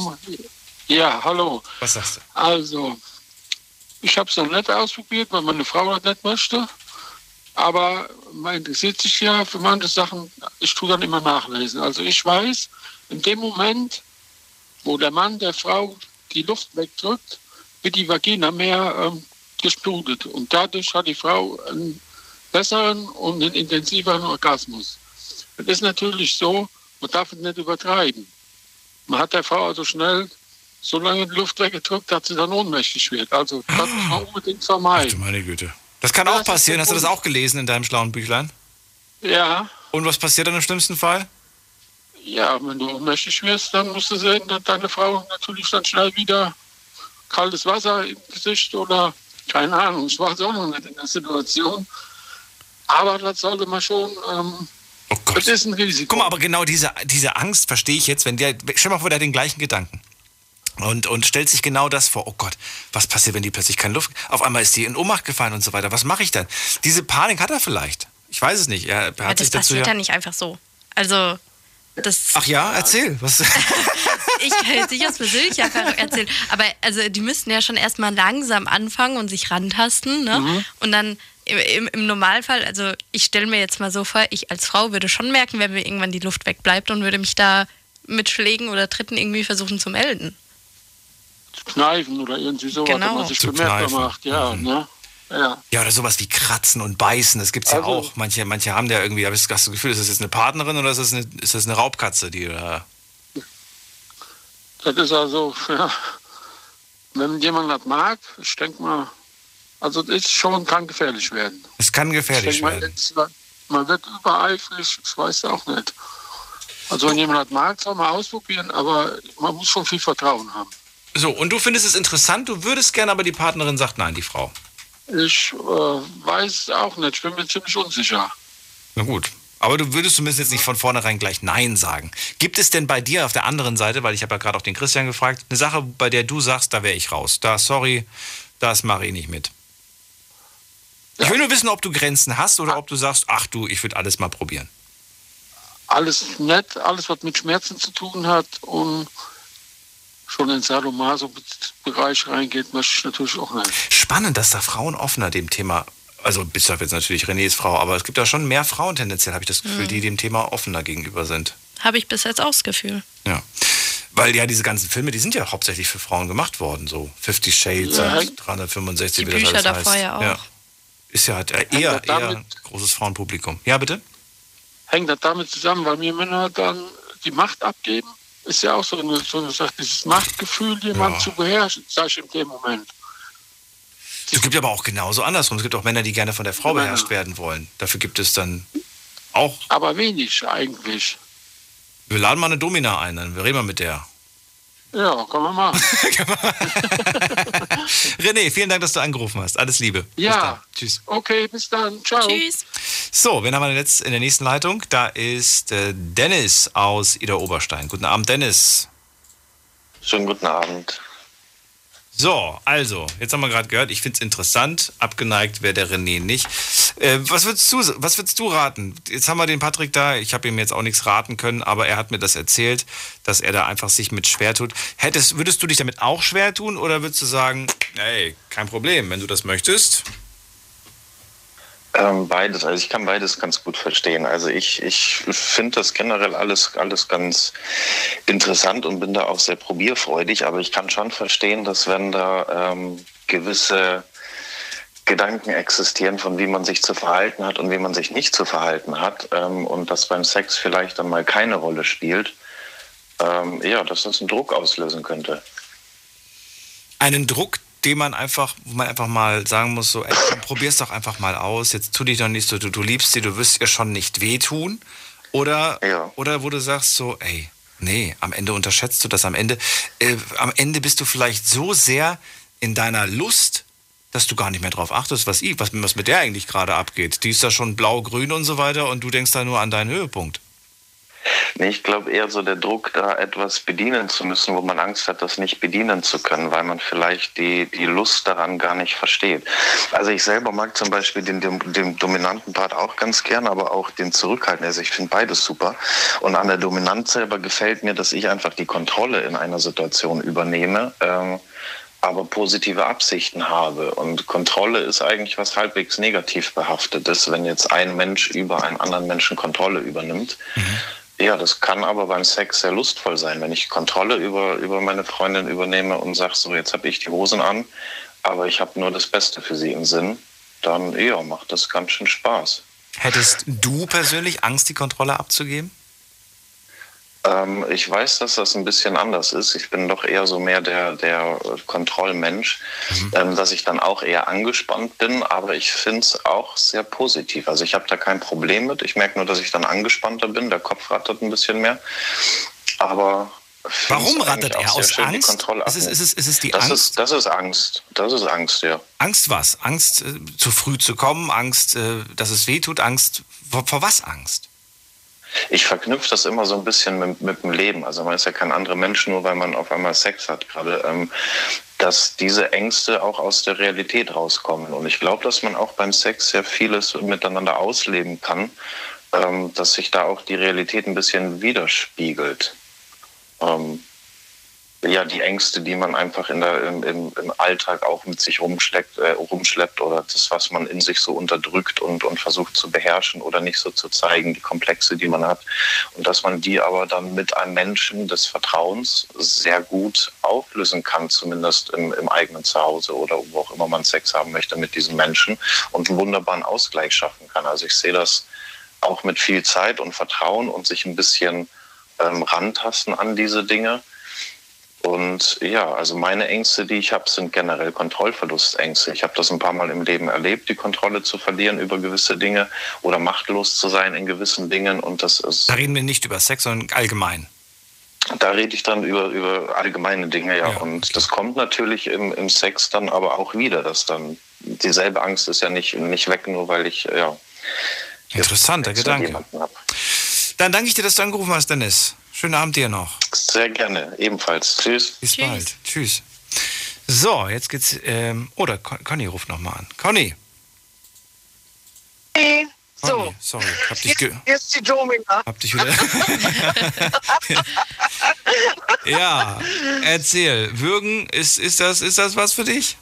Ja, hallo. Was sagst du? Also, ich habe es noch nicht ausprobiert, weil meine Frau das nicht möchte. Aber man interessiert sich ja für manche Sachen. Ich tue dann immer nachlesen. Also ich weiß, in dem Moment, wo der Mann der Frau die Luft wegdrückt, wird die Vagina mehr ähm, gesplutet. Und dadurch hat die Frau einen besseren und einen intensiveren Orgasmus. Das ist natürlich so, man darf es nicht übertreiben. Man hat der Frau also schnell so lange die Luft weggedrückt, dass sie dann ohnmächtig wird. Also das muss man unbedingt vermeiden. Meine Güte. Das kann Ja, auch passieren. Hast du das auch gelesen in deinem schlauen Büchlein? Ja, Und was passiert dann im schlimmsten Fall? ja, wenn du ohnmächtig wirst, dann musst du sehen, dass deine Frau natürlich dann schnell wieder kaltes Wasser im Gesicht oder keine Ahnung, ich war auch noch nicht in der Situation. Aber das sollte man schon, ähm, das ist ein Risiko. Guck mal, aber genau diese, diese Angst verstehe ich jetzt, wenn der, stell mal vor, der hat den gleichen Gedanken. Und, und stellt sich genau das vor, oh Gott, was passiert, wenn die plötzlich keine Luft, auf einmal ist die in Ohnmacht gefallen und so weiter, was mache ich dann? Diese Panik hat er vielleicht. Ich weiß es nicht. Er, hat Ja, das sich dazu passiert ja, nicht einfach so. Also, das. Ach ja, erzähl. Was? ich kann jetzt nicht aus persönlicher Erfahrung erzählen, aber also die müssten ja schon erstmal langsam anfangen und sich rantasten, ne? Mhm. Und dann im, im, im Normalfall, also ich stelle mir jetzt mal so vor, ich als Frau würde schon merken, wenn mir irgendwann die Luft wegbleibt und würde mich da mit Schlägen oder Tritten irgendwie versuchen zu melden. Kneifen oder irgendwie sowas, Genau. wenn man sich Zu bemerkbar kneifen. macht. Ja, ne? Ja. Ja, oder sowas wie Kratzen und Beißen, das gibt's ja Also- auch. Manche, manche haben ja irgendwie, habe ich das Gefühl, ist das jetzt eine Partnerin oder ist das eine, ist das eine Raubkatze, die da. Das ist also, ja, wenn jemand das mag, ich denke mal, also das ist schon, kann gefährlich werden. Es kann gefährlich ich denk mal, werden. jetzt, man wird übereifrig, ich weiß auch nicht. Also wenn jemand das mag, soll man ausprobieren, aber man muss schon viel Vertrauen haben. So, und du findest es interessant, du würdest gerne, aber die Partnerin sagt nein, die Frau. Ich äh, weiß auch nicht, ich bin mir ziemlich unsicher. Na gut. Aber du würdest zumindest jetzt nicht von vornherein gleich Nein sagen. Gibt es denn bei dir auf der anderen Seite, weil ich habe ja gerade auch den Christian gefragt, eine Sache, bei der du sagst, da wäre ich raus. Da, sorry, das mache ich nicht mit. Ich will nur wissen, ob du Grenzen hast oder ob du sagst, ach du, ich würde alles mal probieren. Alles nett, alles was mit Schmerzen zu tun hat und schon in den Sadomaso-Bereich reingeht, möchte ich natürlich auch nicht. Spannend, dass da Frauen offener dem Thema, also bis auf jetzt natürlich Renés Frau, aber es gibt da schon mehr Frauen tendenziell, habe ich das Gefühl, Mhm. die dem Thema offener gegenüber sind. Habe ich bis jetzt auch das Gefühl. Ja. Weil ja diese ganzen Filme, die sind ja hauptsächlich für Frauen gemacht worden, so 50 Shades Ja. und 365, Die wie das Bücher alles davor heißt. ja auch. Ist ja halt eher, eher das ein großes Frauenpublikum. Ja, bitte? Hängt das damit zusammen, weil mir Männer dann die Macht abgeben? Ist ja auch so eine, so eine Sache, dieses Machtgefühl, jemanden zu beherrschen, sag ich in dem Moment. Es gibt aber auch genauso andersrum. Es gibt auch Männer, die gerne von der Frau Männer. beherrscht werden wollen. Dafür gibt es dann auch. Aber wenig eigentlich. Wir laden mal eine Domina ein, dann reden wir mit der. Ja, kann man machen. René, vielen Dank, dass du angerufen hast. Alles Liebe. Bis dann. Ja. Tschüss. Okay, bis dann. Ciao. Tschüss. So, wen haben wir jetzt in der nächsten Leitung? Da ist äh, Dennis aus Ida Oberstein. Guten Abend, Dennis. Schönen guten Abend. So, also, jetzt haben wir gerade gehört, ich finde es interessant. Abgeneigt wäre der René nicht. Äh, was, würdest du, was würdest du raten? Jetzt haben wir den Patrick da. Ich habe ihm jetzt auch nichts raten können, aber er hat mir das erzählt, dass er da einfach sich mit schwer tut. Hättest, würdest du dich damit auch schwer tun oder würdest du sagen, ey, kein Problem, wenn du das möchtest? Ähm, beides, also ich kann beides ganz gut verstehen. Also ich, ich finde das generell alles, alles ganz interessant und bin da auch sehr probierfreudig, aber ich kann schon verstehen, dass wenn da ähm, gewisse Gedanken existieren, von wie man sich zu verhalten hat und wie man sich nicht zu verhalten hat ähm, und das beim Sex vielleicht dann mal keine Rolle spielt, ähm, ja, dass das einen Druck auslösen könnte. Einen Druck, den man einfach, wo man einfach mal sagen muss, so, ey, probier's doch einfach mal aus, jetzt tu dich doch nicht so, du, du liebst sie, du wirst ihr schon nicht wehtun. Oder, ja. oder wo du sagst so, ey, nee, am Ende unterschätzt du das, am Ende, äh, am Ende bist du vielleicht so sehr in deiner Lust, dass du gar nicht mehr drauf achtest, was, was, was mit der eigentlich gerade abgeht. Die ist da schon blau-grün und so weiter und du denkst da nur an deinen Höhepunkt. Nee, ich glaube eher so der Druck, da etwas bedienen zu müssen, wo man Angst hat, das nicht bedienen zu können, weil man vielleicht die, die Lust daran gar nicht versteht. Also ich selber mag zum Beispiel den, den, den dominanten Part auch ganz gern, aber auch den zurückhaltenden. Also ich finde beides super. Und an der Dominanz selber gefällt mir, dass ich einfach die Kontrolle in einer Situation übernehme. Ähm, aber positive Absichten habe. Und Kontrolle ist eigentlich was halbwegs negativ behaftetes, wenn jetzt ein Mensch über einen anderen Menschen Kontrolle übernimmt. Ja, das kann aber beim Sex sehr lustvoll sein, wenn ich Kontrolle über, über meine Freundin übernehme und sage, so jetzt habe ich die Hosen an, aber ich habe nur das Beste für sie im Sinn, dann ja, macht das ganz schön Spaß. Hättest du persönlich Angst, die Kontrolle abzugeben? Ähm, ich weiß, dass das ein bisschen anders ist. Ich bin doch eher so mehr der, der Kontrollmensch, ähm, dass ich dann auch eher angespannt bin, aber ich finde es auch sehr positiv. Also ich habe da kein Problem mit. Ich merke nur, dass ich dann angespannter bin. Der Kopf rattert ein bisschen mehr. Aber Warum rattert er? Aus schön, Angst? Ist es, ist, es, ist es die das Angst? Ist, das ist Angst. Das ist Angst, ja. Angst was? Angst, äh, zu früh zu kommen? Angst, äh, dass es weh tut? Angst, vor, vor was Angst? Ich verknüpfe das immer so ein bisschen mit, mit dem Leben. Also man ist ja kein anderer Mensch, nur weil man auf einmal Sex hat gerade. Ähm, dass diese Ängste auch aus der Realität rauskommen. Und ich glaube, dass man auch beim Sex sehr vieles miteinander ausleben kann, ähm, dass sich da auch die Realität ein bisschen widerspiegelt. Ähm, ja, die Ängste, die man einfach in der, im, im, im Alltag auch mit sich rumschleppt, äh, rumschleppt oder das, was man in sich so unterdrückt und, und versucht zu beherrschen oder nicht so zu zeigen, die Komplexe, die man hat. Und dass man die aber dann mit einem Menschen des Vertrauens sehr gut auflösen kann, zumindest im, im eigenen Zuhause oder wo auch immer man Sex haben möchte mit diesem Menschen und einen wunderbaren Ausgleich schaffen kann. Also ich sehe das auch mit viel Zeit und Vertrauen und sich ein bisschen ähm, rantasten an diese Dinge. Und ja, also meine Ängste, die ich habe, sind generell Kontrollverlustängste. Ich habe das ein paar Mal im Leben erlebt, die Kontrolle zu verlieren über gewisse Dinge oder machtlos zu sein in gewissen Dingen. Und das ist. Da reden wir nicht über Sex, sondern allgemein. Da rede ich dann über, über allgemeine Dinge, ja. Und das kommt natürlich im, im Sex dann aber auch wieder, dass dann dieselbe Angst ist ja nicht, nicht weg, nur weil ich, ja. Interessanter Gedanke. Dann danke ich dir, dass du angerufen hast, Dennis. Schönen Abend dir noch. Sehr gerne, ebenfalls. Tschüss. Bis bald. Tschüss. So, jetzt geht's. Ähm, oder Con Conny ruft nochmal an. Conny. Hey, so. Conny, sorry, hab dich, ge ist die Domina. hab dich wieder. ja, erzähl. Würgen, ist, ist, das, ist das was für dich?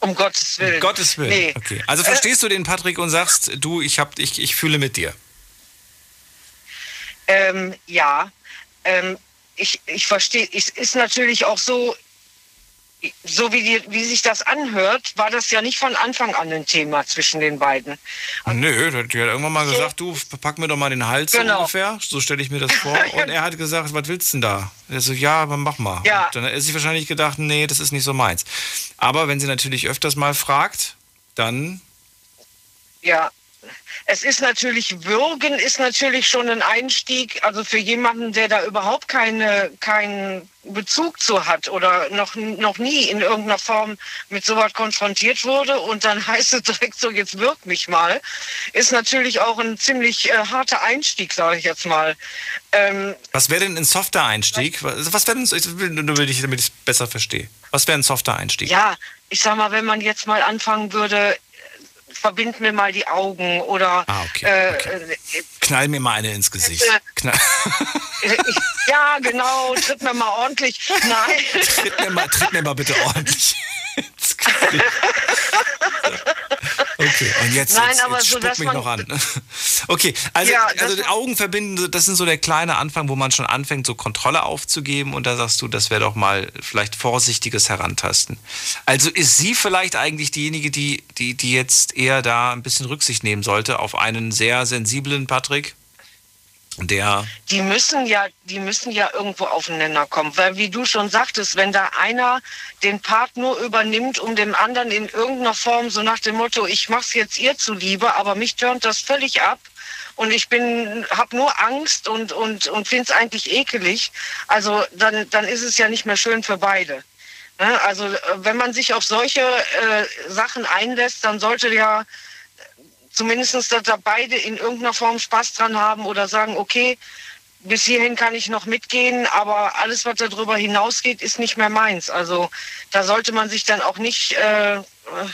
Um Gottes Willen. Um Gottes Willen. Nee. Okay. Also Äh, verstehst du den Patrick und sagst, du, ich, hab, ich, ich fühle mit dir. Ähm, ja, ähm, ich, ich verstehe, es ist natürlich auch so, so wie, die, wie sich das anhört, war das ja nicht von Anfang an ein Thema zwischen den beiden. Nö, die hat irgendwann mal gesagt, du, pack mir doch mal den Hals so Genau. ungefähr. So stelle ich mir das vor. Und er hat gesagt, was willst du denn da? Er so, ja, aber mach mal. Ja. Und dann hat er sich wahrscheinlich gedacht, nee, das ist nicht so meins. Aber wenn sie natürlich öfters mal fragt, dann Ja, es ist natürlich, Würgen ist natürlich schon ein Einstieg, also für jemanden, der da überhaupt keine, keinen Bezug zu hat oder noch, noch nie in irgendeiner Form mit sowas konfrontiert wurde und dann heißt es direkt so, jetzt wirk mich mal, ist natürlich auch ein ziemlich äh, harter Einstieg, sage ich jetzt mal. Ähm, Was wäre denn ein softer Einstieg? Was was wäre denn, damit ich es besser verstehe. Was wäre ein softer Einstieg? ja, ich sag mal, wenn man jetzt mal anfangen würde, verbind mir mal die Augen oder Ah, okay, äh, Knall mir mal eine ins Gesicht. Äh, Knall. ja, genau, tritt mir mal ordentlich. Nein. tritt, mir mal, tritt mir mal bitte ordentlich ins Gesicht. Okay, und jetzt, Nein, jetzt, jetzt so, spuck mich noch an. Okay, also, Ja, also die Augen verbinden, das ist so der kleine Anfang, wo man schon anfängt, so Kontrolle aufzugeben und da sagst du, das wäre doch mal vielleicht vorsichtiges Herantasten. Also ist sie vielleicht eigentlich diejenige, die, die, die jetzt eher da ein bisschen Rücksicht nehmen sollte auf einen sehr sensiblen Patrick, der die müssen ja, die müssen ja irgendwo aufeinander kommen. Weil wie du schon sagtest, wenn da einer den Part nur übernimmt, um dem anderen in irgendeiner Form so nach dem Motto, ich mach's jetzt ihr zuliebe, aber mich turnt das völlig ab. Und ich bin, habe nur Angst und, und, und finde es eigentlich ekelig. Also dann, dann ist es ja nicht mehr schön für beide. Ne? Also äh, wenn man sich auf solche äh, Sachen einlässt, dann sollte ja zumindest, dass da beide in irgendeiner Form Spaß dran haben oder sagen, okay, bis hierhin kann ich noch mitgehen, aber alles, was darüber hinausgeht, ist nicht mehr meins. Also da sollte man sich dann auch nicht äh,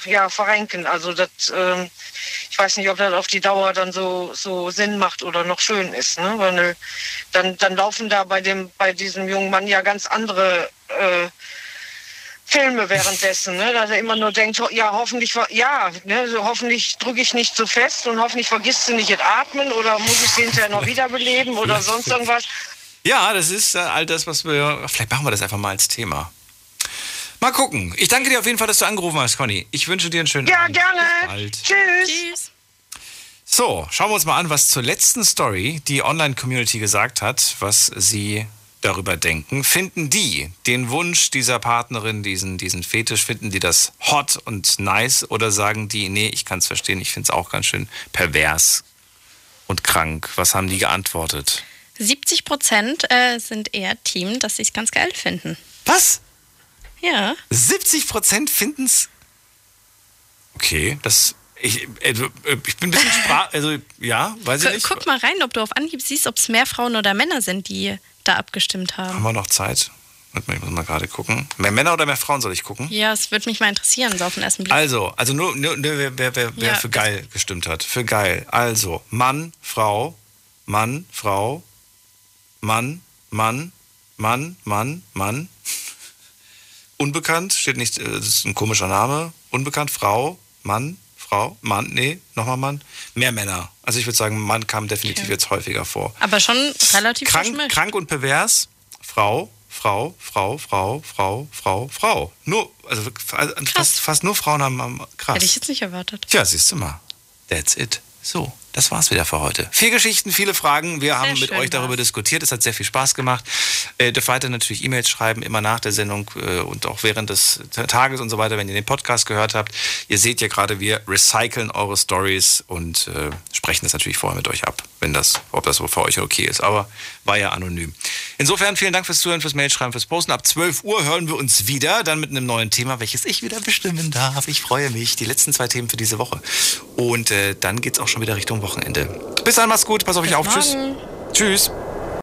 ja, verrenken. Also das, ähm, ich weiß nicht, ob das auf die Dauer dann so, so Sinn macht oder noch schön ist. Ne? Weil äh, dann, dann laufen da bei, dem, bei diesem jungen Mann ja ganz andere äh, Filme währenddessen, ne? dass er immer nur denkt, ho- ja, hoffentlich, ja, ne? so, hoffentlich drücke ich nicht zu fest und hoffentlich vergisst du nicht das Atmen oder muss ich sie hinterher noch wiederbeleben oder sonst irgendwas. Ja, das ist äh, all das, was wir. Vielleicht machen wir das einfach mal als Thema. Mal gucken. Ich danke dir auf jeden Fall, dass du angerufen hast, Conny. Ich wünsche dir einen schönen Ja, Abend. gerne. Bis bald. Tschüss. Tschüss. So, schauen wir uns mal an, was zur letzten Story die Online-Community gesagt hat, was sie darüber denken. Finden die den Wunsch dieser Partnerin, diesen, diesen Fetisch, finden die das hot und nice oder sagen die, nee, ich kann es verstehen, ich finde es auch ganz schön pervers und krank. Was haben die geantwortet? 70 Prozent äh, sind eher Team, dass sie es ganz geil finden. Was? Ja. 70 Prozent finden es. Okay, das. Ich, äh, ich bin ein bisschen sprach. Also, ja, weiß ich nicht. Guck mal rein, ob du auf Anhieb siehst, ob es mehr Frauen oder Männer sind, die da abgestimmt haben. Haben wir noch Zeit? Ich muss mal gerade gucken. Mehr Männer oder mehr Frauen soll ich gucken? Ja, es würde mich mal interessieren, so auf den ersten Blick. Also, also nur, nur, nur wer, wer, wer, wer Ja. für geil gestimmt hat. Für geil. Also, Mann, Frau, Mann, Frau, Mann, Mann, Mann, Mann, Mann. Unbekannt, steht nicht, äh, das ist ein komischer Name. Unbekannt, Frau, Mann, Frau, Mann, nee, nochmal Mann. Mehr Männer. Also ich würde sagen, Mann kam definitiv Okay. jetzt häufiger vor. Aber schon relativ Krank, krank und pervers, Frau, Frau, Frau, Frau, Frau, Frau, Frau. Nur, also fast, fast nur Frauen haben, haben krass. Hätte ich jetzt nicht erwartet. Tja, siehst du mal. That's it. So, das war's wieder für heute. Vier Geschichten, viele Fragen. Wir haben mit euch darüber war's. diskutiert. Es hat sehr viel Spaß gemacht. Äh, dürft weiter natürlich E-Mails schreiben, immer nach der Sendung äh, und auch während des Tages und so weiter, wenn ihr den Podcast gehört habt. Ihr seht ja gerade, wir recyceln eure Stories und äh, sprechen das natürlich vorher mit euch ab, wenn das, ob das so für euch okay ist. Aber war ja anonym. Insofern vielen Dank fürs Zuhören, fürs Mailschreiben, fürs Posten. Ab 12 Uhr hören wir uns wieder, dann mit einem neuen Thema, welches ich wieder bestimmen darf. Ich freue mich. Die letzten zwei Themen für diese Woche. Und äh, dann geht's auch schon wieder Richtung Wochenende. Bis dann, macht's gut, pass auf euch auf. Tschüss. morgen. Tschüss.